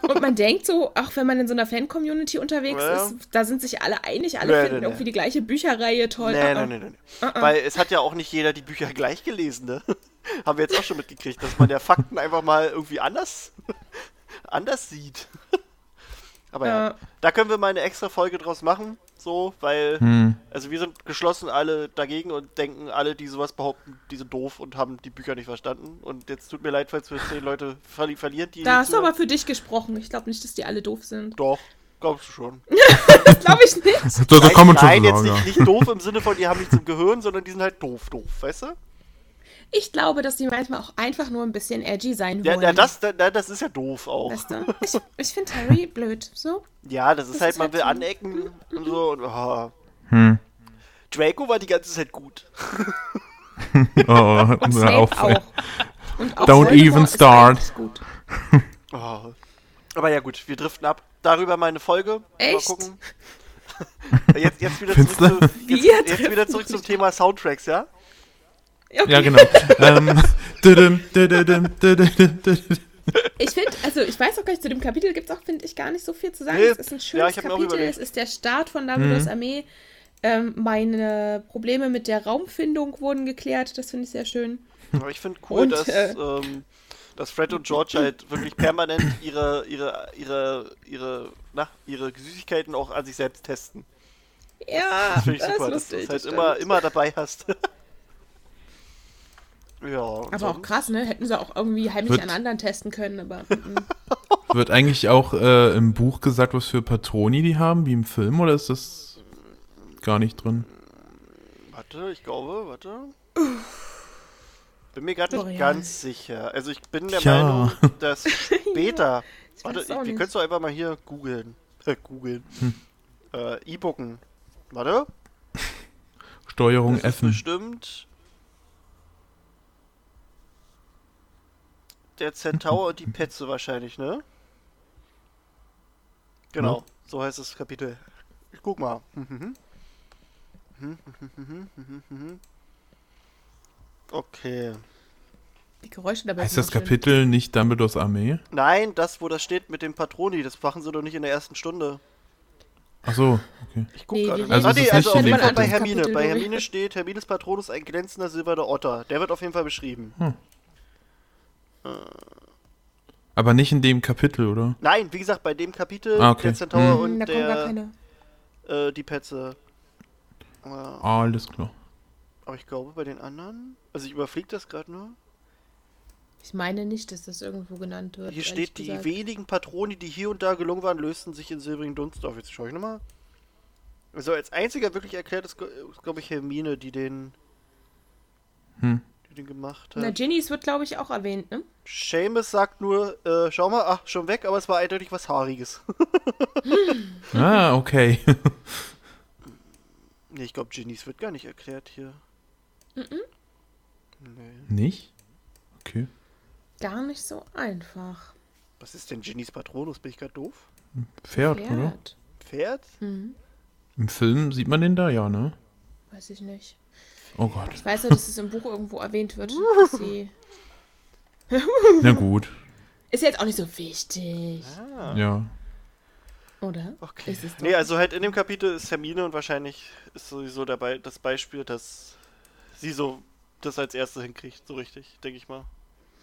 Und man denkt so, auch wenn man in so einer Fan-Community unterwegs ja. ist, da sind sich alle einig, alle nee, finden nee, irgendwie nee. die gleiche Bücherreihe toll. Nee, uh -uh. nee, nee, nee. Uh Weil es hat ja auch nicht jeder die Bücher gleich gelesen, ne? Haben wir jetzt auch schon mitgekriegt, dass man ja Fakten einfach mal irgendwie anders anders sieht. Aber ja. ja. da können wir mal eine extra Folge draus machen, so, weil, hm. also wir sind geschlossen alle dagegen und denken, alle, die sowas behaupten, die sind doof und haben die Bücher nicht verstanden. Und jetzt tut mir leid, falls wir zehn Leute verli verlieren, die. Da hast du aber für dich gesprochen. Ich glaube nicht, dass die alle doof sind. Doch. Glaubst du schon? das glaube ich nicht. So, so nein, nein, jetzt nicht, nicht doof im Sinne von, die haben nichts im Gehirn, sondern die sind halt doof, doof, weißt du? Ich glaube, dass die manchmal auch einfach nur ein bisschen edgy sein wollen. Ja, das, das, das ist ja doof auch. Weißt du? Ich, ich finde Harry blöd, so. Ja, das ist das halt, ist man halt will so. anecken und so. Und, oh. hm. Draco war die ganze Zeit gut. oh, und Snape auf, auch. Und auch Don't even start. Gut. Oh. Aber ja gut, wir driften ab. Darüber meine Folge. Echt? Mal gucken. Jetzt, jetzt, wieder, zurück zu, jetzt, jetzt wieder zurück zum Thema Soundtracks, ja? Okay. Ja, genau. ähm, ich finde, also ich weiß auch gar nicht, zu dem Kapitel gibt es auch, finde ich, gar nicht so viel zu sagen. Nee, es ist ein schönes ja, Kapitel, es ist der Start von Dumbledores mhm. Armee. Ähm, meine Probleme mit der Raumfindung wurden geklärt, das finde ich sehr schön. Aber ich finde cool, und, dass, äh, ähm, dass Fred und George halt wirklich permanent ihre, ihre, ihre, ihre, na, ihre Süßigkeiten auch an sich selbst testen. Ja, das finde ich super, dass du es halt immer, immer dabei hast. Ja. Aber sonst? auch krass, ne? Hätten sie auch irgendwie heimlich wird, an anderen testen können, aber. Mm. wird eigentlich auch äh, im Buch gesagt, was für Patroni die haben, wie im Film, oder ist das gar nicht drin? Warte, ich glaube, warte. Bin mir gerade nicht oh, ganz sicher. Also ich bin der ja. Meinung, dass später. ja, warte, ich, wir können es doch einfach mal hier googeln. Äh, googeln. Hm. Äh, E-Booken. Warte. Steuerung F. Bestimmt der Centaur und die Petze wahrscheinlich, ne? Genau, ja. so heißt das Kapitel. Ich guck mal. Okay. Die Geräusche dabei. Heißt das Kapitel schön. nicht Dumbledores Armee? Nein, das, wo das steht mit dem Patroni, das machen sie doch nicht in der ersten Stunde. Ach so, okay. Ich guck nee, gerade. Also, ah, nee, also auf jeden Fall bei Hermine. Kapitel bei Hermine steht, Hermines Patronus ein glänzender silberner Otter. Der wird auf jeden Fall beschrieben. Hm. Aber nicht in dem Kapitel, oder? Nein, wie gesagt, bei dem Kapitel, ah, okay. der Centaur mhm. und da der, äh, die Petze. Ah, alles klar. Aber ich glaube, bei den anderen, also ich überfliege das gerade nur. Ich meine nicht, dass das irgendwo genannt wird. Hier steht, die wenigen Patroni, die hier und da gelungen waren, lösten sich in silbrigen Dunst auf. Jetzt schaue ich nochmal. Also als einziger wirklich erklärt ist, glaube ich, Hermine, die den... Hm den gemacht hat. Na, Ginny's wird, glaube ich, auch erwähnt, ne? Seamus sagt nur, äh, schau mal, ach, schon weg, aber es war eindeutig was Haariges. ah, okay. nee, ich glaube, Ginny's wird gar nicht erklärt hier. Mm -mm. Nee. Nicht? Okay. Gar nicht so einfach. Was ist denn Ginnys Patronus? Bin ich gerade doof? Pferd, Pferd, oder? Pferd? Mhm. Im Film sieht man den da, ja, ne? Weiß ich nicht. Oh Gott. Ich weiß ja, dass es im Buch irgendwo erwähnt wird. sie Na gut. Ist jetzt auch nicht so wichtig. Ah. Ja. Oder? Okay. Ist es nee, also halt in dem Kapitel ist Hermine und wahrscheinlich ist sowieso dabei das Beispiel, dass sie so das als erste hinkriegt, so richtig, denke ich mal.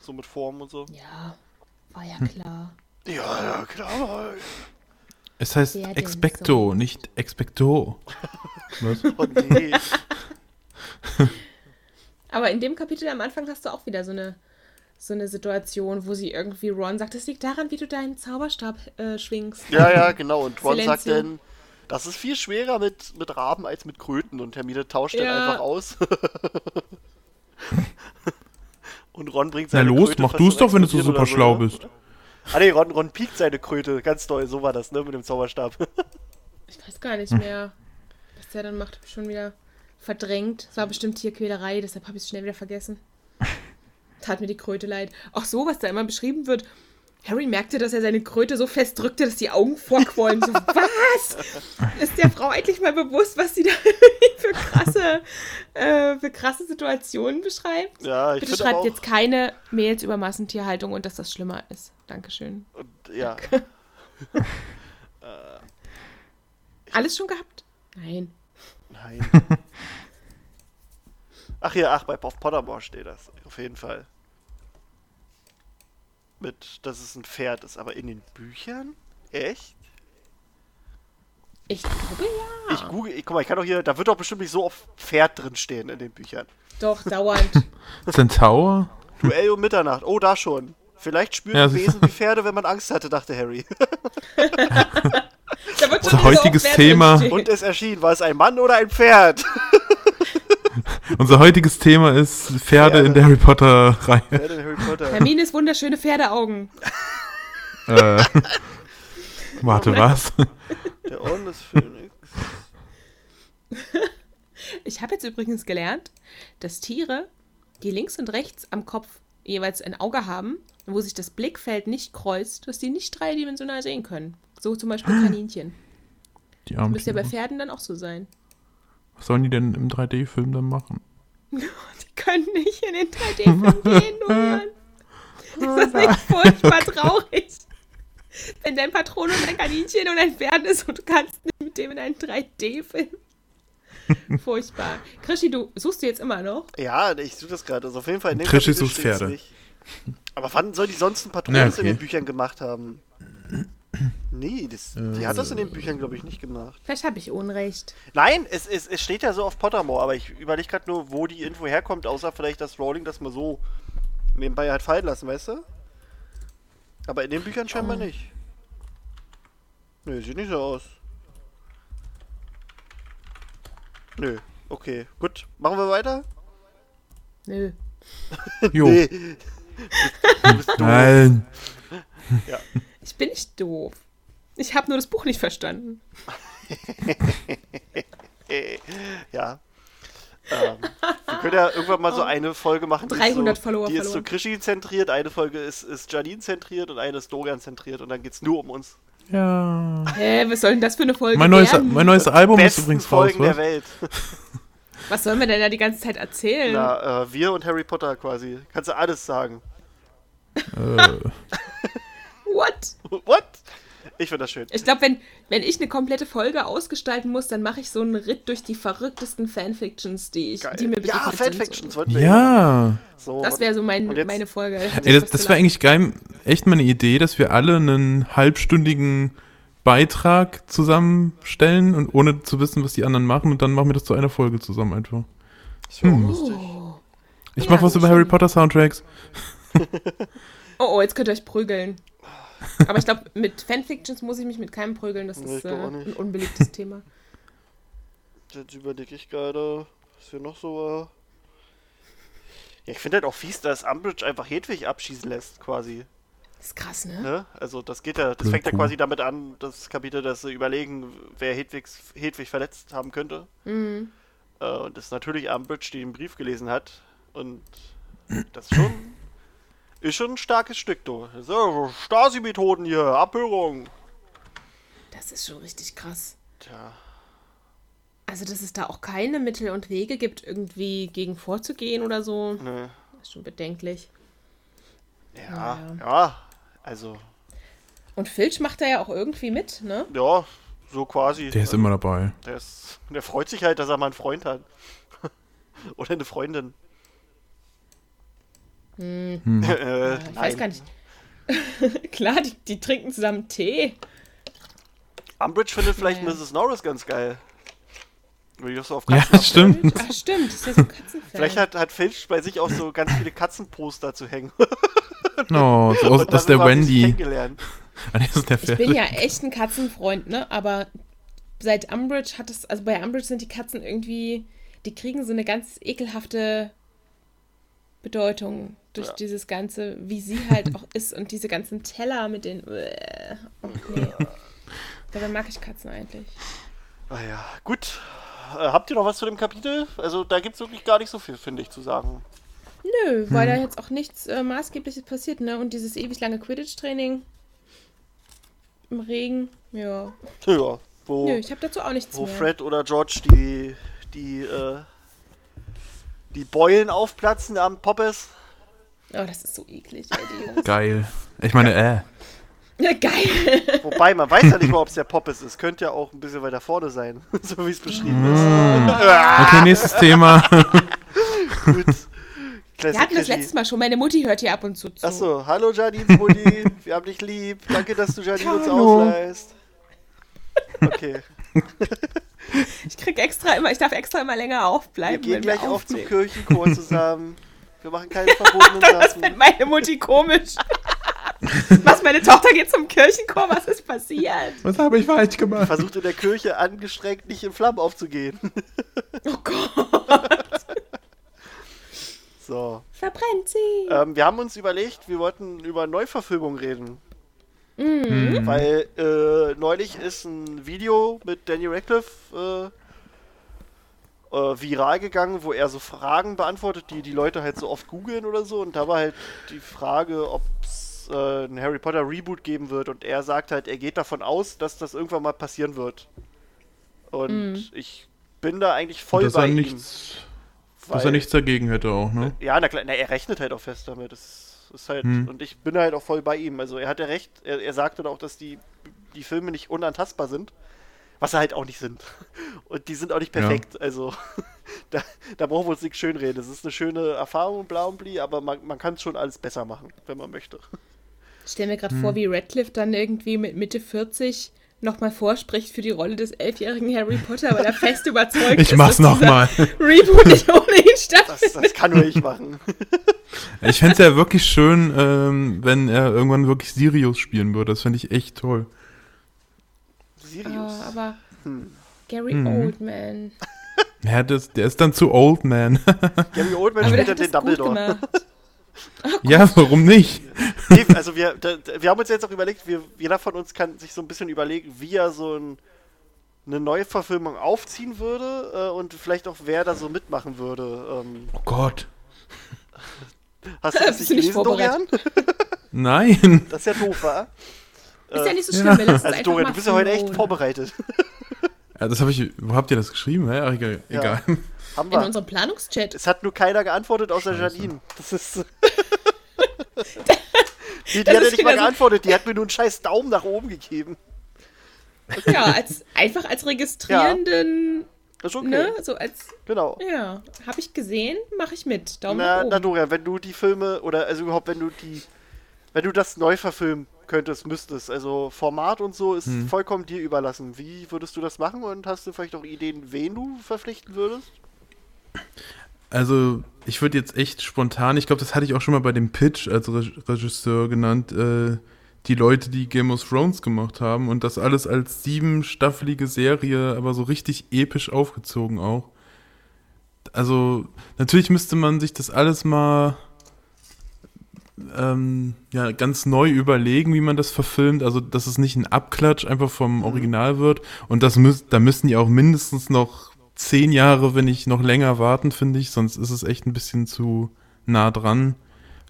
So mit Form und so. Ja, war ja klar. Ja, ja, klar. Es heißt Expecto, so? nicht Expecto. Was? Oh nee. Aber in dem Kapitel am Anfang hast du auch wieder so eine, so eine Situation, wo sie irgendwie Ron sagt, das liegt daran, wie du deinen Zauberstab äh, schwingst. Ja, ja, genau. Und Ron sagt dann, das ist viel schwerer mit, mit Raben als mit Kröten. Und Hermine tauscht ja. dann einfach aus. und Ron bringt seine Na los, Kröte mach du es doch, wenn du so super schlau ne? bist. Ah ne, Ron, Ron piekt seine Kröte. Ganz toll, so war das, ne, mit dem Zauberstab. ich weiß gar nicht mehr, was der dann macht. Schon wieder verdrängt. Es war bestimmt Tierquälerei, deshalb habe ich es schnell wieder vergessen. Tat mir die Kröte leid. Auch so, was da immer beschrieben wird. Harry merkte, dass er seine Kröte so fest drückte, dass die Augen vorquollen. So, was? Ist der Frau endlich mal bewusst, was sie da für krasse, äh, für krasse Situationen beschreibt? Ja, ich Bitte schreibt jetzt keine Mails über Massentierhaltung und dass das schlimmer ist. Dankeschön. Und, ja. Alles schon gehabt? Nein. Nein. ach ja, ach, bei auf Pottermore steht das. Auf jeden Fall. mit, dass es ein Pferd ist. Aber in den Büchern? Echt? Ich glaube ja. Ich google, ich, guck mal, ich kann doch hier, da wird doch bestimmt nicht so oft Pferd drin stehen in den Büchern. Doch, dauernd. Centaur? Duell um Mitternacht, oh, da schon. Vielleicht spüren Ja, die Wesen wie Pferde, wenn man Angst hatte, dachte Harry. Unser heutiges Thema. drinstehen. Und es erschien, war es ein Mann oder ein Pferd? Unser heutiges Thema ist Pferde in der Harry Potter-Reihe. Pferd in Harry Potter. Hermines wunderschöne Pferdeaugen. äh, warte, was? Der Orden des Phönix. Ich habe jetzt übrigens gelernt, dass Tiere, die links und rechts am Kopf jeweils ein Auge haben, wo sich das Blickfeld nicht kreuzt, dass die nicht dreidimensional sehen können. So zum Beispiel Kaninchen. Die armen Müsste ja bei. Pferden dann auch so sein. Was sollen die denn im 3D-Film dann machen? Die können nicht in den 3D-Film gehen. Das ist nicht furchtbar traurig. Wenn dein Patronus ein Kaninchen und ein Pferd ist und du kannst nicht mit dem in einen 3D-Film. Furchtbar. Krischi, du suchst du jetzt immer noch? Ja, ich suche das gerade. Also auf jeden Fall in Krischi sucht Pferde. Aber wann soll die sonst einen Patronus Ja, in okay. den Büchern gemacht haben? Nee, das, die hat das in den Büchern, glaube ich, nicht gemacht. Vielleicht habe ich Unrecht. Nein, es, es, es steht ja so auf Pottermore, aber ich überlege gerade nur, wo die Info herkommt, außer vielleicht, dass Rowling das mal so nebenbei hat fallen lassen, weißt du? Aber in den Büchern scheinbar Oh. nicht. Nö, sieht nicht so aus. Nö, okay, gut. Machen wir weiter? Nö. Jo. Nee. Du bist. Nein. Ich bin nicht doof. Ich habe nur das Buch nicht verstanden. Ja. Ähm, wir können ja irgendwann mal so eine Folge machen, die 300 ist so, Follower die ist so. Krischi zentriert, eine Folge ist, ist Janine zentriert und eine ist Dorian zentriert und dann geht's nur um uns. Ja. Hä, was soll denn das für eine Folge Mein neues, werden? mein neues Album ist Besten übrigens raus, Folgen der was? Welt. Was sollen wir denn da die ganze Zeit erzählen? Na, äh, wir und Harry Potter quasi. Kannst du alles sagen. Äh, What? What? Ich finde das schön. Ich glaube, wenn, wenn ich eine komplette Folge ausgestalten muss, dann mache ich so einen Ritt durch die verrücktesten Fanfictions, die, ich, Geil. die mir ja, Fanfictions wollten wir ja. So. Das wäre so mein, meine Folge. Ey, das, das wäre eigentlich geil, echt mal eine Idee, dass wir alle einen halbstündigen Beitrag zusammenstellen und ohne zu wissen, was die anderen machen und dann machen wir das zu einer Folge zusammen einfach. das wär auch Hm. lustig. Oh. Ich Ja, mach was über. Harry Potter Soundtracks. oh, oh, jetzt könnt ihr euch prügeln. Aber ich glaube, mit Fanfictions muss ich mich mit keinem prügeln. Das Nee, ist äh, ein unbeliebtes Thema. Jetzt überlege ich gerade, was hier noch so war. Ja, ich finde halt auch fies, dass Umbridge einfach Hedwig abschießen lässt, quasi. Das ist krass, ne? Ne? Also das geht ja, das fängt ja quasi damit an, das Kapitel, dass sie überlegen, wer Hedwigs, Hedwig verletzt haben könnte. Mhm. Äh, und das ist natürlich Umbridge, die den Brief gelesen hat. Und das ist schon, ist schon ein starkes Stück, du. So, Stasi-Methoden hier, Abhörung. Das ist schon richtig krass. Tja, Also, dass es da auch keine Mittel und Wege gibt, irgendwie gegen vorzugehen oder so, ne. ist schon bedenklich. Ja, Ja. ja, also, Und Filch macht da ja auch irgendwie mit, ne? ja, so quasi. Der ist immer dabei. Der, ist, der freut sich halt, dass er mal einen Freund hat. Oder eine Freundin. Hm. Hm. Äh, ich weiß gar nicht. Klar, die, die trinken zusammen Tee. Umbridge findet vielleicht Ja. Mrs. Norris ganz geil. Ich auch so auf Ja, Katzen abstellen. stimmt. Ach, stimmt, das ist ja so ein Katzenfan. Vielleicht hat, hat Filch bei sich auch so ganz viele Katzenposter zu hängen. Oh, so aus, aus der Wendy. Ich bin ja echt ein Katzenfreund, ne? Aber seit Umbridge hat es, also bei Umbridge sind die Katzen irgendwie, die kriegen so eine ganz ekelhafte Bedeutung durch Ja. dieses Ganze, wie sie halt auch ist und diese ganzen Teller mit den. Äh, oh, nee. Dabei mag ich Katzen eigentlich. Ah ja, gut. Äh, habt ihr noch was zu dem Kapitel? Also da gibt es wirklich gar nicht so viel, finde ich, zu sagen. Nö, weil da jetzt auch nichts äh, Maßgebliches passiert, ne? Und dieses ewig lange Quidditch-Training im Regen, ja. Ja, wo, Nö, ich habe dazu auch nichts wo mehr. Fred oder George die, die, äh, die Beulen aufplatzen am Poppes. Oh, das ist so eklig, ey. Geil. Ich meine, äh. Ja, geil. Wobei, man weiß ja nicht mal, ob es der Poppes ist. Könnte ja auch ein bisschen weiter vorne sein, so wie es beschrieben ist. Okay, nächstes Thema. Gut. Wir hatten das letzte Mal schon. Meine Mutti hört hier ab und zu zu. Achso, hallo Janins Mutti. Wir haben dich lieb. Danke, dass du Janine uns ausleihst. Okay. Ich krieg extra immer, ich darf extra immer länger aufbleiben. Wir gehen gleich auf zum Kirchenchor zusammen. Wir machen keine verbotenen Sachen. Das findet meine Mutti komisch. Was, meine Tochter geht zum Kirchenchor? Was ist passiert? Was habe ich falsch gemacht? Versucht in der Kirche angestrengt nicht in Flammen aufzugehen. Oh Gott. So. Verbrennt sie. Ähm, wir haben uns überlegt, wir wollten über Neuverfilmung reden. Mhm. Weil äh, neulich ist ein Video mit Danny Radcliffe äh, äh, viral gegangen, wo er so Fragen beantwortet, die die Leute halt so oft googeln oder so. Und da war halt die Frage, ob es äh, ein Harry Potter Reboot geben wird. Und er sagt halt, er geht davon aus, dass das irgendwann mal passieren wird. Und mhm. ich bin da eigentlich voll bei ihm. Nichts, weil, dass er nichts dagegen hätte auch, ne? Ja, na klar, na, er rechnet halt auch fest damit. Das ist halt, hm. und ich bin halt auch voll bei ihm. Also er hat ja recht, er, er sagte auch, dass die, die Filme nicht unantastbar sind. Was sie halt auch nicht sind. Und die sind auch nicht perfekt. Ja. Also da, da brauchen wir uns nicht schönreden. Es ist eine schöne Erfahrung, bla und bli, aber man, man kann schon alles besser machen, wenn man möchte. Ich stelle mir gerade hm. vor, wie Radcliffe dann irgendwie mit Mitte 40 nochmal vorspricht für die Rolle des elfjährigen Harry Potter, weil er fest überzeugt ich ist, mach's nochmal. Reboot nicht ohne ihn stattfindet. Das, das kann nur ich machen. Ich fände es ja wirklich schön, ähm, wenn er irgendwann wirklich Sirius spielen würde. Das fände ich echt toll. Sirius? Oh, aber hm. Gary hm. Oldman. Ja, das, der ist dann zu Oldman. Gary Oldman spielt ja den Dumbledore. Oh ja, warum nicht? Nee, also wir, da, wir haben uns jetzt auch überlegt, wir, jeder von uns kann sich so ein bisschen überlegen, wie er so ein, eine neue Verfilmung aufziehen würde äh, und vielleicht auch wer da so mitmachen würde. Ähm, oh Gott. Hast du das nicht gelesen, Dorian? Nein. Das ist ja doof, wa? Ist ja nicht so schlimm, ja. Also Dorian, du bist ja heute echt vorbereitet. Ja, das habe ich. Wo habt ihr das geschrieben? Ja, egal. Ja. Haben wir. In unserem Planungschat. Es hat nur keiner geantwortet außer Scheiße. Janine. Das ist. die, die hat ja nicht mal geantwortet, die hat mir nur einen scheiß Daumen nach oben gegeben. Ja, als, einfach als registrierenden. Ja. Das ist okay. Ne? So als, genau. Ja, habe ich gesehen, mache ich mit. Daumen na, nach oben. Na, Dorian, wenn du die Filme oder also überhaupt, wenn du die, wenn du das neu verfilmen könntest, müsstest, also Format und so ist hm. vollkommen dir überlassen. Wie würdest du das machen und hast du vielleicht auch Ideen, wen du verpflichten würdest? Also, ich würde jetzt echt spontan, ich glaube, das hatte ich auch schon mal bei dem Pitch als Regisseur genannt, äh, die Leute, die Game of Thrones gemacht haben und das alles als siebenstaffelige Serie, aber so richtig episch aufgezogen auch. Also, natürlich müsste man sich das alles mal ähm, ja, ganz neu überlegen, wie man das verfilmt. Also, dass es nicht ein Abklatsch einfach vom mhm. Original wird. Und das müß, da müssen die auch mindestens noch zehn Jahre, wenn nicht noch länger warten, finde ich. Sonst ist es echt ein bisschen zu nah dran.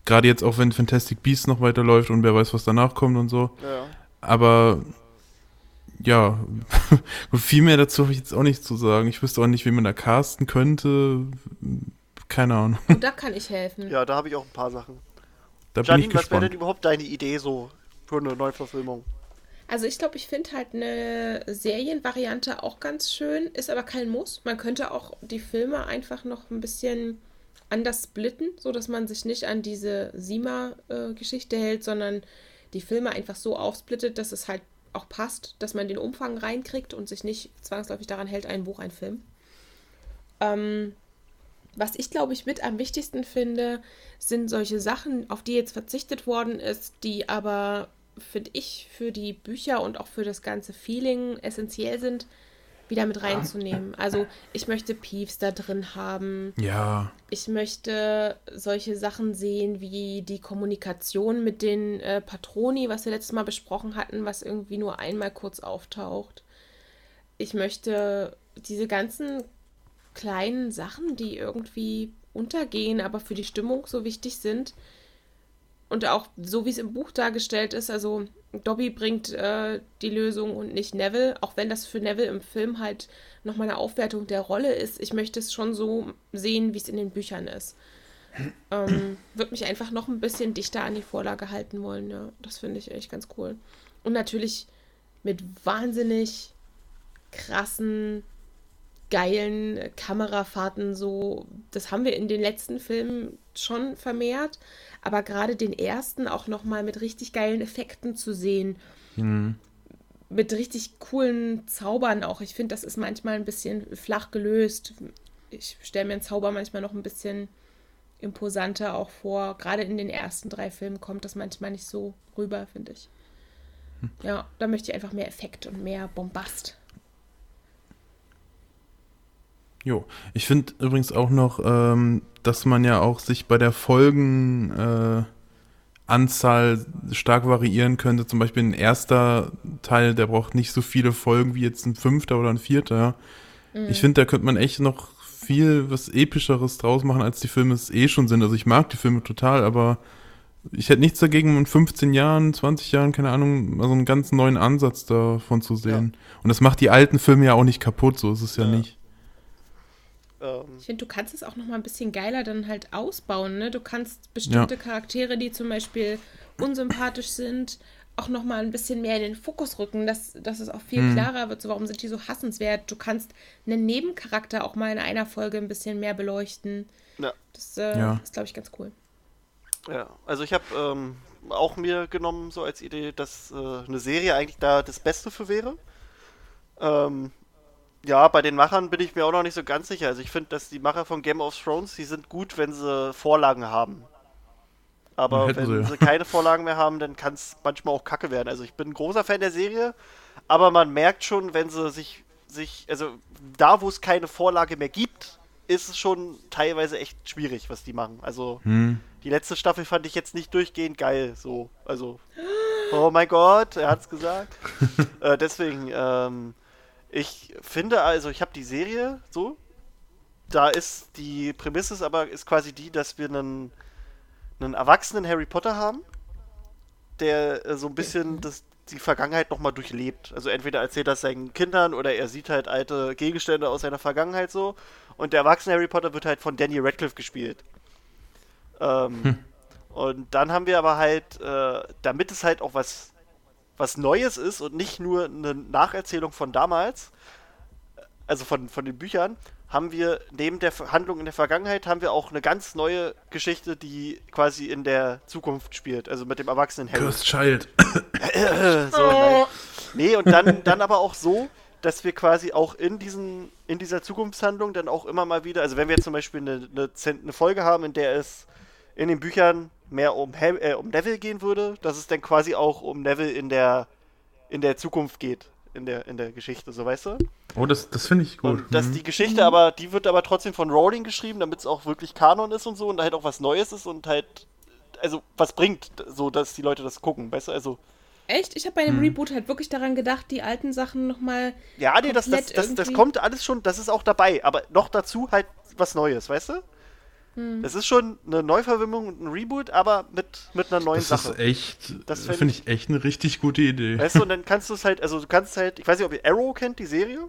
Gerade jetzt auch, wenn Fantastic Beasts noch weiterläuft und wer weiß, was danach kommt und so. Ja. Aber ja, viel mehr dazu habe ich jetzt auch nicht zu sagen. Ich wüsste auch nicht, wie man da casten könnte. Keine Ahnung. Und da kann ich helfen. Ja, da habe ich auch ein paar Sachen. Da Janine, bin ich was wäre denn überhaupt deine Idee so für eine Neuverfilmung? Also ich glaube, ich finde halt eine Serienvariante auch ganz schön, ist aber kein Muss. Man könnte auch die Filme einfach noch ein bisschen anders splitten, sodass man sich nicht an diese Sima-Geschichte hält, sondern die Filme einfach so aufsplittet, dass es halt auch passt, dass man den Umfang reinkriegt und sich nicht zwangsläufig daran hält, ein Buch, ein Film. Ähm, was ich, glaube ich, mit am wichtigsten finde, sind solche Sachen, auf die jetzt verzichtet worden ist, die aber finde ich, für die Bücher und auch für das ganze Feeling essentiell sind, wieder mit reinzunehmen. Also ich möchte Peeves da drin haben. Ja. Ich möchte solche Sachen sehen wie die Kommunikation mit den äh, Patroni, was wir letztes Mal besprochen hatten, was irgendwie nur einmal kurz auftaucht. Ich möchte diese ganzen kleinen Sachen, die irgendwie untergehen, aber für die Stimmung so wichtig sind, und auch so, wie es im Buch dargestellt ist, also Dobby bringt äh, die Lösung und nicht Neville, auch wenn das für Neville im Film halt nochmal eine Aufwertung der Rolle ist. Ich möchte es schon so sehen, wie es in den Büchern ist. Ähm, Würde mich einfach noch ein bisschen dichter an die Vorlage halten wollen, ja. Das finde ich echt ganz cool. Und natürlich mit wahnsinnig krassen, geilen Kamerafahrten so, das haben wir in den letzten Filmen schon vermehrt, aber gerade den ersten auch nochmal mit richtig geilen Effekten zu sehen. Mhm. Mit richtig coolen Zaubern auch. Ich finde, das ist manchmal ein bisschen flach gelöst. Ich stelle mir einen Zauber manchmal noch ein bisschen imposanter auch vor. Gerade in den ersten drei Filmen kommt das manchmal nicht so rüber, finde ich. Hm. Ja, da möchte ich einfach mehr Effekt und mehr Bombast. Jo, ich finde übrigens auch noch, ähm, dass man ja auch sich bei der Folgenanzahl äh, stark variieren könnte. Zum Beispiel ein erster Teil, der braucht nicht so viele Folgen wie jetzt ein fünfter oder ein vierter. Mhm. Ich finde, da könnte man echt noch viel was Epischeres draus machen, als die Filme es eh schon sind. Also ich mag die Filme total, aber ich hätte nichts dagegen, in 15 Jahren, 20 Jahren, keine Ahnung, mal so einen ganz neuen Ansatz davon zu sehen. Ja. Und das macht die alten Filme ja auch nicht kaputt, so ist es ja, ja. nicht. Ähm. Ich finde, du kannst es auch noch mal ein bisschen geiler dann halt ausbauen. Ne? Du kannst bestimmte ja. Charaktere, die zum Beispiel unsympathisch sind, auch noch mal ein bisschen mehr in den Fokus rücken, dass, dass es auch viel mhm. klarer wird, so warum sind die so hassenswert. Du kannst einen Nebencharakter auch mal in einer Folge ein bisschen mehr beleuchten. Ja. Das äh, ja. ist, glaube ich, ganz cool. Ja, also ich habe ähm, auch mir genommen, so als Idee, dass äh, eine Serie eigentlich da das Beste für wäre. Ähm, ja, bei den Machern bin ich mir auch noch nicht so ganz sicher. Also ich finde, dass die Macher von Game of Thrones, die sind gut, wenn sie Vorlagen haben. Aber wenn sie, sie keine Vorlagen mehr haben, dann kann es manchmal auch kacke werden. Also ich bin ein großer Fan der Serie, aber man merkt schon, wenn sie sich, sich also da, wo es keine Vorlage mehr gibt, ist es schon teilweise echt schwierig, was die machen. Also hm. die letzte Staffel fand ich jetzt nicht durchgehend geil. So, also oh mein Gott, er hat's gesagt. äh, deswegen, ähm, ich finde also, ich habe die Serie so. Da ist die Prämisse ist aber ist quasi die, dass wir einen, einen erwachsenen Harry Potter haben, der äh, so ein bisschen das, die Vergangenheit nochmal durchlebt. Also entweder erzählt er seinen Kindern oder er sieht halt alte Gegenstände aus seiner Vergangenheit so. Und der erwachsene Harry Potter wird halt von Danny Radcliffe gespielt. Ähm, hm. Und dann haben wir aber halt, äh, damit es halt auch was was Neues ist und nicht nur eine Nacherzählung von damals, also von, von den Büchern, haben wir neben der Handlung in der Vergangenheit haben wir auch eine ganz neue Geschichte, die quasi in der Zukunft spielt, also mit dem erwachsenen Harry. Cursed Child. so, nein. Nee, und dann, dann aber auch so, dass wir quasi auch in diesen, in dieser Zukunftshandlung dann auch immer mal wieder, also wenn wir jetzt zum Beispiel eine, eine, eine Folge haben, in der es in den Büchern mehr um, äh, um Neville gehen würde, dass es dann quasi auch um Neville in der, in der Zukunft geht, in der, in der Geschichte, so weißt du? Oh, das, das finde ich gut. Und dass mhm. die Geschichte aber, die wird aber trotzdem von Rowling geschrieben, damit es auch wirklich Kanon ist und so und da halt auch was Neues ist und halt, also was bringt, so dass die Leute das gucken, weißt du, also. Echt? Ich habe bei dem hm. Reboot halt wirklich daran gedacht, die alten Sachen nochmal. Ja, nee, das, das, das, das kommt alles schon, das ist auch dabei, aber noch dazu halt was Neues, weißt du? Hm. Es ist schon eine Neuverwimmelung und ein Reboot, aber mit, mit einer neuen das Sache. Das ist echt, das finde ich echt eine richtig gute Idee. Weißt du, und dann kannst du es halt, also du kannst halt, ich weiß nicht, ob ihr Arrow kennt, die Serie.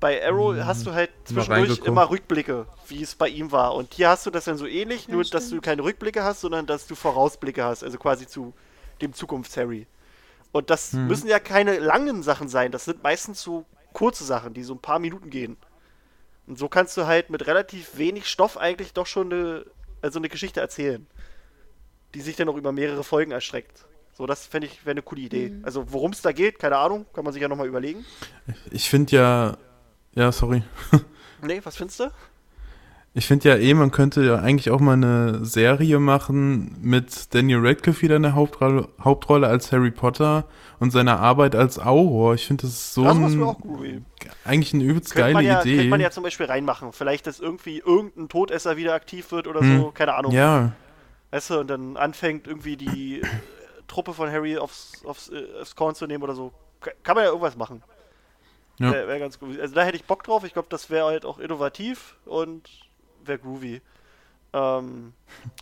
Bei Arrow hm, hast du halt zwischendurch immer Rückblicke, wie es bei ihm war. Und hier hast du das dann so ähnlich, ja, nur stimmt. dass du keine Rückblicke hast, sondern dass du Vorausblicke hast, also quasi zu dem Zukunfts-Harry. Und das hm. müssen ja keine langen Sachen sein, das sind meistens so kurze Sachen, die so ein paar Minuten gehen. Und so kannst du halt mit relativ wenig Stoff eigentlich doch schon eine, also eine Geschichte erzählen, die sich dann auch über mehrere Folgen erstreckt. So, das fände ich wäre eine coole Idee. Mhm. Also, worum es da geht, keine Ahnung, kann man sich ja nochmal überlegen. Ich finde ja. Ja, sorry. nee, was findest du? Ich finde ja eh, man könnte ja eigentlich auch mal eine Serie machen mit Daniel Radcliffe wieder in der Hauptrolle, Hauptrolle als Harry Potter und seiner Arbeit als Auror. Ich finde, das ist so das ein, eigentlich eine übelst geile ja, Idee. Könnte man ja zum Beispiel reinmachen. Vielleicht, dass irgendwie irgendein Todesser wieder aktiv wird oder hm. so. Keine Ahnung. Ja. Weißt du, und dann anfängt irgendwie die Truppe von Harry aufs, aufs, äh, aufs Korn zu nehmen oder so. Kann man ja irgendwas machen. Ja. Wäre wär ganz gut. Also da hätte ich Bock drauf. Ich glaube, das wäre halt auch innovativ und wäre groovy. Ähm,